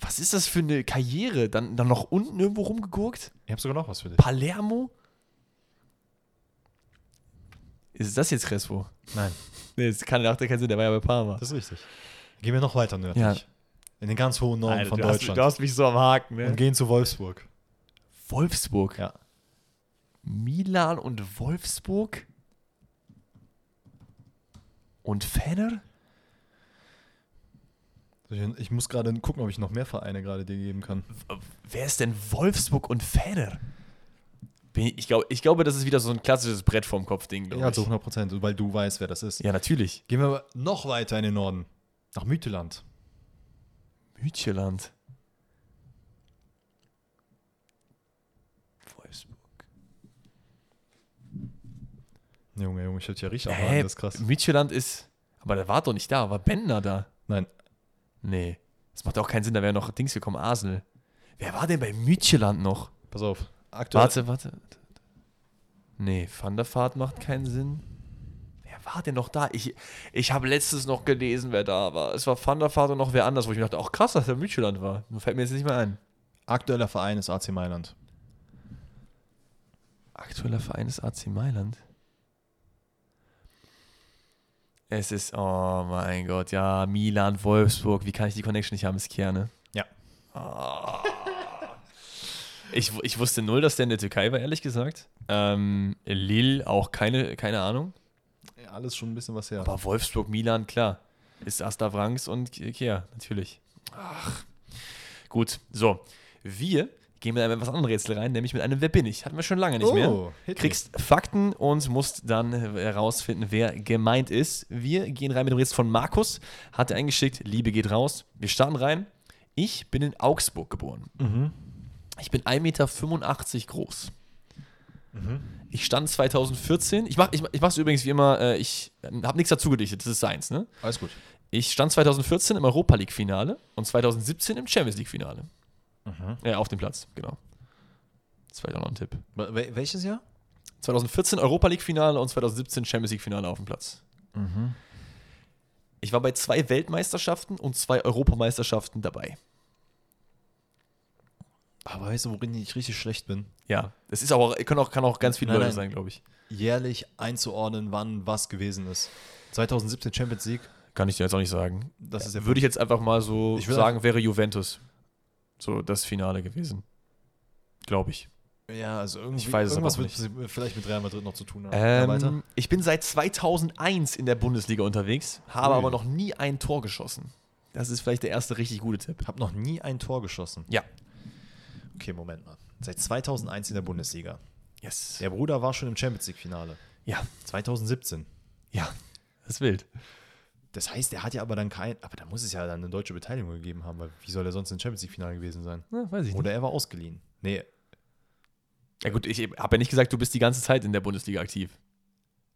Was ist das für eine Karriere? Dann, dann noch unten irgendwo rumgegurkt? Ich habe sogar noch was für dich. Palermo? Ist das jetzt Crespo? Nein, Nee, das kann macht ja keinen Sinn, der war ja bei Parma. das ist richtig. Gehen wir noch weiter nördlich. Ja. In den ganz hohen Norden Alter, von du, hast, Deutschland. du hast mich so am Haken, ne? und gehen zu Wolfsburg. Wolfsburg. Ja. Milan und Wolfsburg? Und Fenner? Ich, muss gerade gucken, ob ich noch mehr Vereine gerade dir geben kann. Wer ist denn Wolfsburg und Fenner? Ich, glaub, ich glaube, das ist wieder so ein klassisches Brett vorm Kopf-Ding, glaube Ja, ich. zu 100 Prozent, weil du weißt, wer das ist. Ja, natürlich. Gehen wir aber noch weiter in den Norden. Nach Müteland. Mütjeland. Wolfsburg. Junge, Junge, ich hätte ja richtig Hä? erwartet, das ist krass. Mütjeland ist. Aber der war doch nicht da. War Bender da? Nein, Nee. Das macht auch keinen Sinn. Da wäre noch Dings gekommen. Arsenal. Wer war denn bei Mütjeland noch? pass auf. Aktuell, Warte, warte. Nee, Van der Vaart macht keinen Sinn. War denn noch da? Ich, ich habe letztens noch gelesen, wer da war. Es war Van der Vaart und noch wer anders, wo ich mir dachte, ach krass, dass der Mütjeland war. Nur fällt mir jetzt nicht mehr ein. aktueller Verein ist AC Mailand. Aktueller Verein ist AC Mailand. Es ist, oh mein Gott, ja, Milan, Wolfsburg. Wie kann ich die Connection nicht haben, ist Kerne. Ja. Ah. Ich, ich wusste null, dass der in der Türkei war, ehrlich gesagt. Ähm, Lille auch keine, keine Ahnung. Alles schon ein bisschen was her. Aber Wolfsburg, Milan, klar. Ist Asta Franks und Kea, natürlich. Ach. Gut, so. Wir gehen mit einem etwas anderen Rätsel rein, nämlich mit einem Wer bin ich? Hatten wir schon lange nicht mehr. Oh, hit me. Kriegst Fakten und musst dann herausfinden, wer gemeint ist. Wir gehen rein mit dem Rätsel von Markus. Hat er eingeschickt. Liebe geht raus. Wir starten rein. Ich bin in Augsburg geboren. Mhm. Ich bin 1,85 Meter groß. Ich stand 2014. Ich mache ich, ich es übrigens wie immer. Äh, ich habe nichts dazu gedichtet. Das ist seins, ne? Alles gut. Ich stand 2014 im Europa League-Finale und 2017 im Champions League-Finale. Ja, auf dem Platz, genau. Das war ja noch ein Tipp. Wel- wel- welches Jahr? 2014 Europa League-Finale und 2017 Champions League-Finale auf dem Platz. Ich war bei zwei Weltmeisterschaften und zwei Europameisterschaften dabei. Aber weißt du, worin ich richtig schlecht bin? Ja, das ist aber, kann auch, kann auch ganz viele Nein, Leute nein. sein, glaube ich. Jährlich einzuordnen, wann was gewesen ist. 2017 Champions League. Kann ich dir jetzt auch nicht sagen. Das ist der Würde ich jetzt einfach mal so sagen, wäre Juventus so das Finale gewesen. Glaube ich. Ja, also irgendwie, Ich weiß es aber irgendwas auch wird vielleicht mit Real Madrid noch zu tun haben. Ja. Ähm, ich bin seit 2001 in der Bundesliga unterwegs, habe Ui. aber noch nie ein Tor geschossen. Das ist vielleicht der erste richtig gute Tipp. Hab noch nie ein Tor geschossen. Ja. Okay, Moment mal. Seit 2001 in der Bundesliga. Yes. Der Bruder war schon im Champions League Finale. Ja. 2017. Ja. Das ist wild. Das heißt, er hat ja aber dann kein, aber da muss es ja dann eine deutsche Beteiligung gegeben haben, weil wie soll er sonst im Champions League Finale gewesen sein? Ja, weiß ich Oder er war ausgeliehen. Nee, Ja gut, ich habe ja nicht gesagt, du bist die ganze Zeit in der Bundesliga aktiv.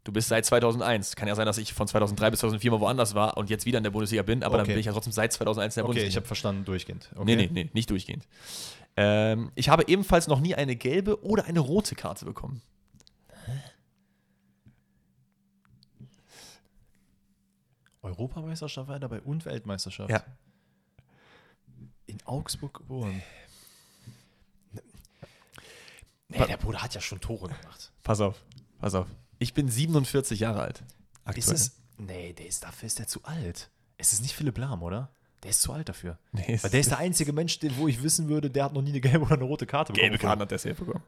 Du bist seit 2001. Kann ja sein, dass ich von 2003 bis 2004 mal woanders war und jetzt wieder in der Bundesliga bin, aber dann Okay. bin ich ja trotzdem seit 2001 in der okay, Bundesliga. ich habe verstanden, durchgehend. Okay. Nee, nee, nee, nicht durchgehend. Ähm, ich habe ebenfalls noch nie eine gelbe oder eine rote Karte bekommen. Europameisterschaft war er dabei und Weltmeisterschaft. Ja. In Augsburg geboren. Nee, der Bruder hat ja schon Tore gemacht. Pass auf, pass auf. Ich bin 47 Jahre alt. Ist es. Nee, der ist, dafür ist der zu alt. Es ist nicht Philipp Lahm, oder? Der ist zu alt dafür. Nee, Weil der ist der einzige Mensch, den, wo ich wissen würde, der hat noch nie eine gelbe oder eine rote Karte bekommen. gelbe Karten hat der safe bekommen.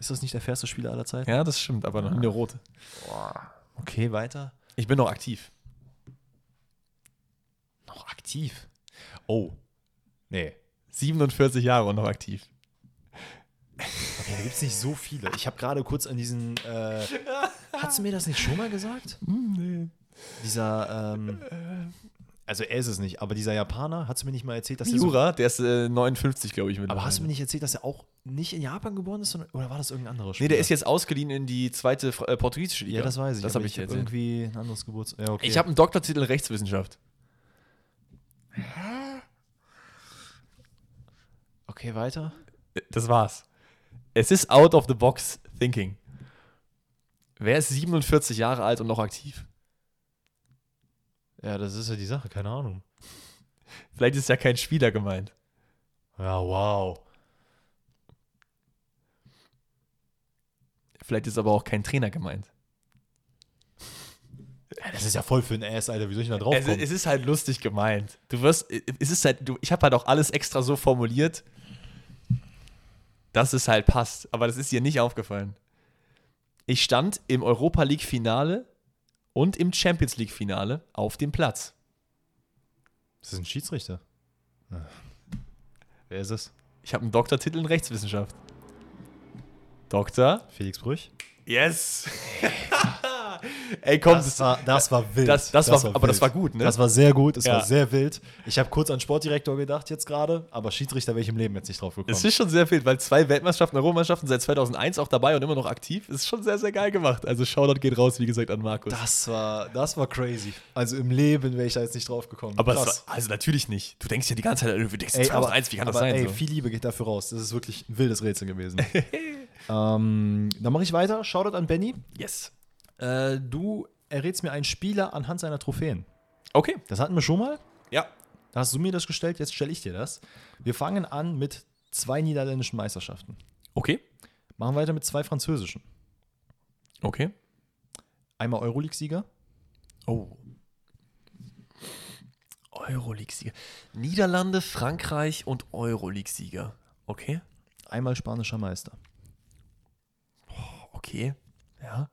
Ist das nicht der fairste Spieler aller Zeiten? Ja, das stimmt, aber noch nie eine rote. Okay, weiter. Ich bin noch aktiv. Noch aktiv. Oh. Nee. 47 Jahre und noch aktiv. Okay, da gibt es nicht so viele. Ich habe gerade kurz an diesen. Äh, hast du mir das nicht schon mal gesagt? Nee. Dieser. Ähm, also, er ist es nicht, aber dieser Japaner, hast du mir nicht mal erzählt, dass er so. Miura, der ist äh, 59, glaube ich. Aber hast du mir nicht erzählt, dass er auch nicht in Japan geboren ist, sondern, oder war das irgendein anderer Nee, Spieler? der ist jetzt ausgeliehen in die zweite äh, portugiesische Liga. Ja, das weiß ich. Das habe ich hab erzählt. irgendwie ein anderes Geburtstag. Ja, okay. Ich habe einen Doktortitel in Rechtswissenschaft. Okay, weiter. Das war's. Es ist out of the box thinking. Wer ist 47 Jahre alt und noch aktiv? Ja, das ist ja die Sache, keine Ahnung. Vielleicht ist ja kein Spieler gemeint. Ja, wow. Vielleicht ist aber auch kein Trainer gemeint. Ja, das ist ja voll für ein Ass, Alter. Wie soll ich da drauf Es, kommen? es ist halt lustig gemeint. Du wirst, es ist halt, du, ich habe halt auch alles extra so formuliert, dass es halt passt. Aber das ist dir nicht aufgefallen. Ich stand im Europa League Finale und im Champions League Finale auf dem Platz. Das ist ein Schiedsrichter. Ah. Wer ist es? Ich habe einen Doktortitel in Rechtswissenschaft. Doktor? Felix Brüch? Yes! Ey, komm, Das war, das war wild. das- das war- aber das war gut, ne? Das war sehr gut, es Ja. war sehr wild. Ich habe kurz an Sportdirektor gedacht jetzt gerade, aber Schiedsrichter wäre ich im Leben jetzt nicht drauf gekommen. Es ist schon sehr viel, weil zwei Weltmeisterschaften, Europameisterschaften seit 2001 auch dabei und immer noch aktiv. Ist schon sehr, sehr geil gemacht. Also Shoutout geht raus, wie gesagt, an Markus. das, war, das war crazy. Also im Leben wäre ich da jetzt nicht drauf gekommen. aber war, also natürlich nicht. Du denkst ja die ganze Zeit, du denkst Ey, 2001, wie kann das aber, sein? Ey, so? viel Liebe geht dafür raus. Das ist wirklich ein wildes Rätsel gewesen. ähm, dann mache ich weiter. Shoutout an Benny. Yes. Äh, du errätst mir einen Spieler anhand seiner Trophäen. Okay. Das hatten wir schon mal. Ja. Da hast du mir das gestellt, jetzt stelle ich dir das. Wir fangen an mit zwei niederländischen Meisterschaften. Okay. Machen weiter mit zwei französischen. Okay. Einmal Euroleague-Sieger. Oh. Euroleague-Sieger. Niederlande, Frankreich und Euroleague-Sieger. Okay. Einmal spanischer Meister. Okay. Ja.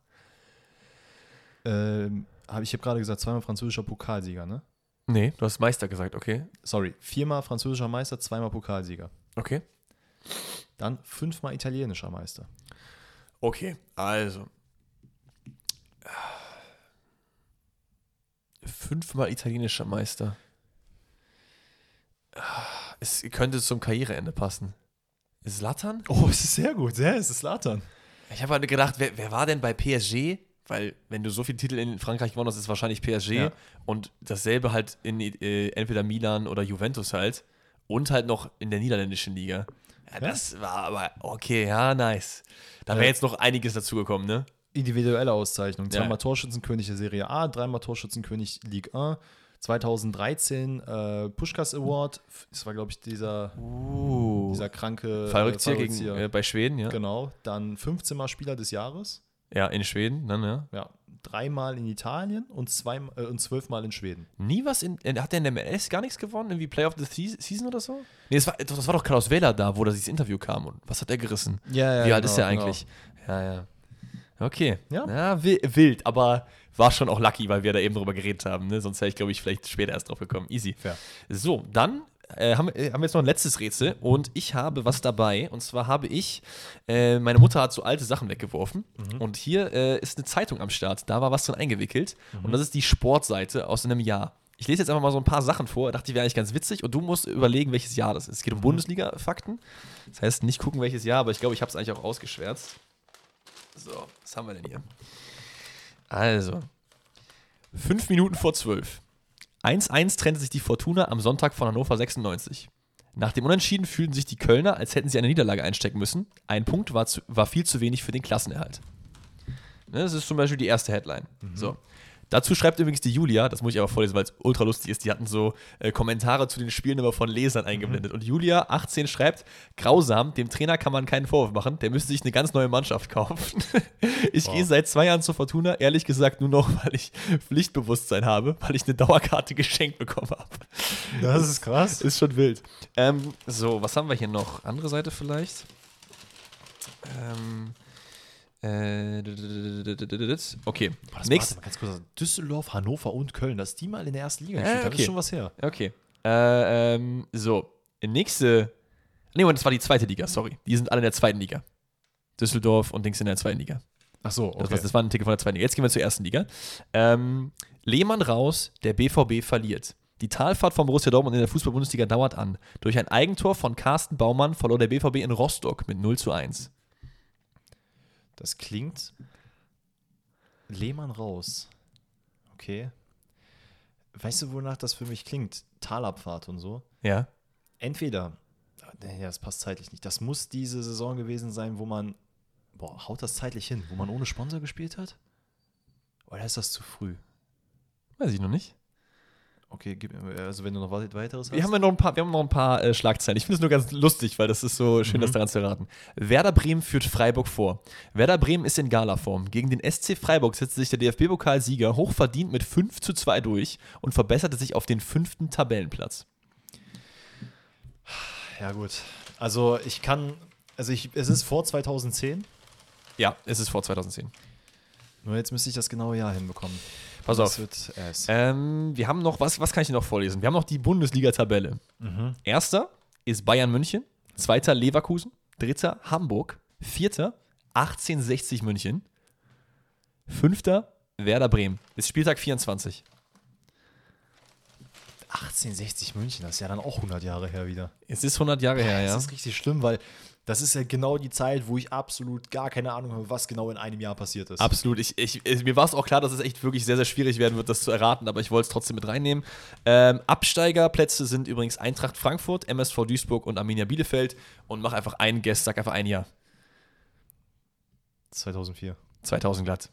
Ähm, hab, ich habe gerade gesagt, zweimal französischer Pokalsieger, ne? Nee, du hast Meister gesagt, okay. Sorry, viermal französischer Meister, zweimal Pokalsieger. Okay. Dann fünfmal italienischer Meister. Okay, also. Fünfmal italienischer Meister. Es könnte zum Karriereende passen. Zlatan? Oh, es ist sehr gut. Ja, es ist Latan. Ich habe halt gedacht, wer, wer war denn bei PSG? Weil, wenn du so viele Titel in Frankreich gewonnen hast, ist es wahrscheinlich PSG. Ja. Und dasselbe halt in äh, entweder Milan oder Juventus halt. Und halt noch in der niederländischen Liga. Ja, das war aber okay, ja, nice. Da wäre Ja. jetzt noch einiges dazugekommen, ne? Individuelle Auszeichnung. Zweimal Torschützenkönig der Serie A, dreimal Torschützenkönig Ligue 1. 2013 äh, Pushkas Award. Das war, glaube ich, dieser, Uh. dieser kranke Fallrückzieher äh, gegen, äh, bei Schweden, ja. Genau. Dann 15 Mal Spieler des Jahres. Ja, in Schweden, dann, ja. Ja. Dreimal in Italien und, zwei, äh, und zwölfmal in Schweden. Nie was in. Hat der in der MLS gar nichts gewonnen? Irgendwie Play of the Se- Season oder so? Nee, das war, das war doch Klaus Wähler da, wo da dieses Interview kam. Und was hat er gerissen? Ja, Wie alt ist er eigentlich? Ja, ja. Okay. Ja. wi- wild, aber war schon auch lucky, weil wir da eben drüber geredet haben. Ne? Sonst wäre ich, glaube ich, vielleicht später erst drauf gekommen. Easy. Fair. So, dann äh, haben, äh, haben wir jetzt noch ein letztes Rätsel und ich habe was dabei. Und zwar habe ich, äh, meine Mutter hat so alte Sachen weggeworfen und hier äh, ist eine Zeitung am Start. Da war was drin eingewickelt und das ist die Sportseite aus einem Jahr. Ich lese jetzt einfach mal so ein paar Sachen vor. Dachte, die wäre eigentlich ganz witzig und du musst überlegen, welches Jahr das ist. Es geht um Bundesliga-Fakten. Das heißt, nicht gucken, welches Jahr, aber ich glaube, ich habe es eigentlich auch rausgeschwärzt. So, was haben wir denn hier? Also, fünf Minuten vor zwölf. 1-1 trennte sich die Fortuna am Sonntag von Hannover 96. Nach dem Unentschieden fühlten sich die Kölner, als hätten sie eine Niederlage einstecken müssen. Ein Punkt war, zu, war viel zu wenig für den Klassenerhalt. Ne, Das ist zum Beispiel die erste Headline. So. Dazu schreibt übrigens die Julia, das muss ich aber vorlesen, weil es ultra lustig ist, die hatten so äh, Kommentare zu den Spielen immer von Lesern eingeblendet. Und Julia, 18, schreibt, grausam, dem Trainer kann man keinen Vorwurf machen, der müsste sich eine ganz neue Mannschaft kaufen. ich gehe seit zwei Jahren zur Fortuna, ehrlich gesagt nur noch, weil ich Pflichtbewusstsein habe, weil ich eine Dauerkarte geschenkt bekommen habe. Das ist krass. Ist schon wild. Ähm, so, was haben wir hier noch? Andere Seite vielleicht? Ähm, äh, okay. Boah, das Nächst, ganz kurz. Düsseldorf, Hannover und Köln, dass die mal in der ersten Liga Ja, gespielt haben, okay. ist schon was her. Okay. Äh, ähm, so, nächste. Nee, Moment, das war die zweite Liga, sorry. Die sind alle in der zweiten Liga. Düsseldorf und Dings in der zweiten Liga. Ach so, Das, war, das war ein Ticket von der zweiten Liga. Jetzt gehen wir zur ersten Liga. Ähm, Lehmann raus, der BVB verliert. Die Talfahrt vom Borussia Dortmund in der Fußball-Bundesliga dauert an. Durch ein Eigentor von Carsten Baumann verlor der BVB in Rostock mit 0 zu 1. Das klingt. Lehmann raus. Okay. Weißt du, wonach das für mich klingt? Talabfahrt und so. Ja. Entweder, nee, das passt zeitlich nicht. Das muss diese Saison gewesen sein, wo man, boah, haut das zeitlich hin, wo man ohne Sponsor gespielt hat? Oder ist das zu früh? Weiß ich noch nicht. Okay, gib, mir- also wenn du noch was weiteres Wir haben ja noch ein paar, wir haben noch ein paar äh, Schlagzeilen. Ich finde es nur ganz lustig, weil das ist so schön, das daran zu erraten. Werder Bremen führt Freiburg vor. Werder Bremen ist in Galaform. Gegen den SC Freiburg setzte sich der DFB-Pokalsieger hochverdient mit 5 zu 2 durch und verbesserte sich auf den fünften Tabellenplatz. Ja, gut. Also ich kann, also ich, es ist vor 2010, Ja, es ist vor 2010. nur jetzt müsste ich das genaue Jahr hinbekommen. Pass auf. Ähm, wir haben noch, was, was kann ich noch vorlesen? Wir haben noch die Bundesliga-Tabelle. Erster ist Bayern München, zweiter Leverkusen, dritter Hamburg, vierter 1860 München, fünfter Werder Bremen. Ist Spieltag 24. 1860 München, das ist ja dann auch 100 Jahre her wieder. Es ist 100 Jahre her, ja. Das ist richtig schlimm, weil das ist ja genau die Zeit, wo ich absolut gar keine Ahnung habe, was genau in einem Jahr passiert ist. Absolut. Ich, ich, mir war es auch klar, dass es echt wirklich sehr, sehr schwierig werden wird, das zu erraten, aber ich wollte es trotzdem mit reinnehmen. Ähm, Absteigerplätze sind übrigens Eintracht Frankfurt, MSV Duisburg und Arminia Bielefeld. Und mach einfach einen Guess, sag einfach ein Jahr. 2004. 2000 glatt.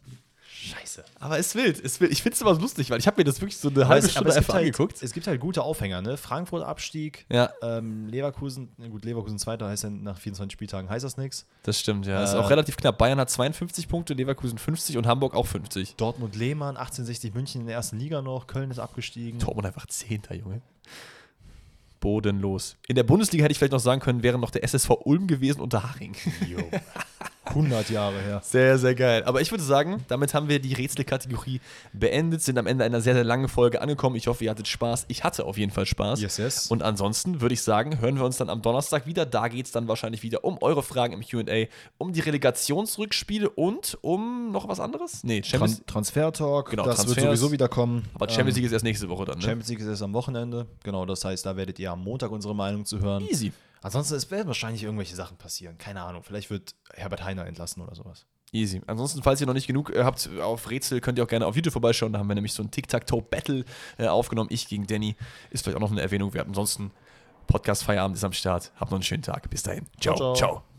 Scheiße. Aber es ist wild, es ist wild. Ich finde es immer lustig, weil ich habe mir das wirklich so eine Aber halbe es, Stunde es, gibt einfach halt, angeguckt. es gibt halt gute Aufhänger, ne? Frankfurt Abstieg, Ja, ähm, Leverkusen, gut, Leverkusen Zweiter heißt ja nach 24 Spieltagen heißt das nichts. das stimmt, ja. ist Äh, auch relativ knapp. Bayern hat 52 Punkte, Leverkusen 50 und Hamburg auch 50. Dortmund Lehmann, 1860 München in der ersten Liga noch, Köln ist abgestiegen. Dortmund einfach Zehnter, Junge. Bodenlos. In der Bundesliga hätte ich vielleicht noch sagen können, wäre noch der SSV Ulm gewesen unter Haching. Jo. 100 Jahre her. Sehr, sehr geil. Aber ich würde sagen, damit haben wir die Rätselkategorie beendet, sind am Ende einer sehr, sehr langen Folge angekommen. Ich hoffe, ihr hattet Spaß. Ich hatte auf jeden Fall Spaß. Yes, yes. Und ansonsten würde ich sagen, hören wir uns dann am Donnerstag wieder. Da geht es dann wahrscheinlich wieder um eure Fragen im QA, um die Relegationsrückspiele und um noch was anderes? Nee, Champions, Tran Transfer-Talk, Genau, das wird Transfers. sowieso wieder kommen. aber Champions Ähm, League ist erst nächste Woche dann, ne? Champions League ist erst am Wochenende. Genau, das heißt, da werdet ihr am Montag unsere Meinung zu hören. Easy. Ansonsten es werden wahrscheinlich irgendwelche Sachen passieren. Keine Ahnung. Vielleicht wird Herbert Heiner entlassen oder sowas. Easy. Ansonsten, falls ihr noch nicht genug äh, habt auf Rätsel, könnt ihr auch gerne auf YouTube vorbeischauen. Da haben wir nämlich so ein Tic-Tac-Toe-Battle äh, aufgenommen. Ich gegen Danny. Ist vielleicht auch noch eine Erwähnung wert. Ansonsten, Podcast Feierabend ist am Start. Habt noch einen schönen Tag. Bis dahin. Ciao, ciao. ciao.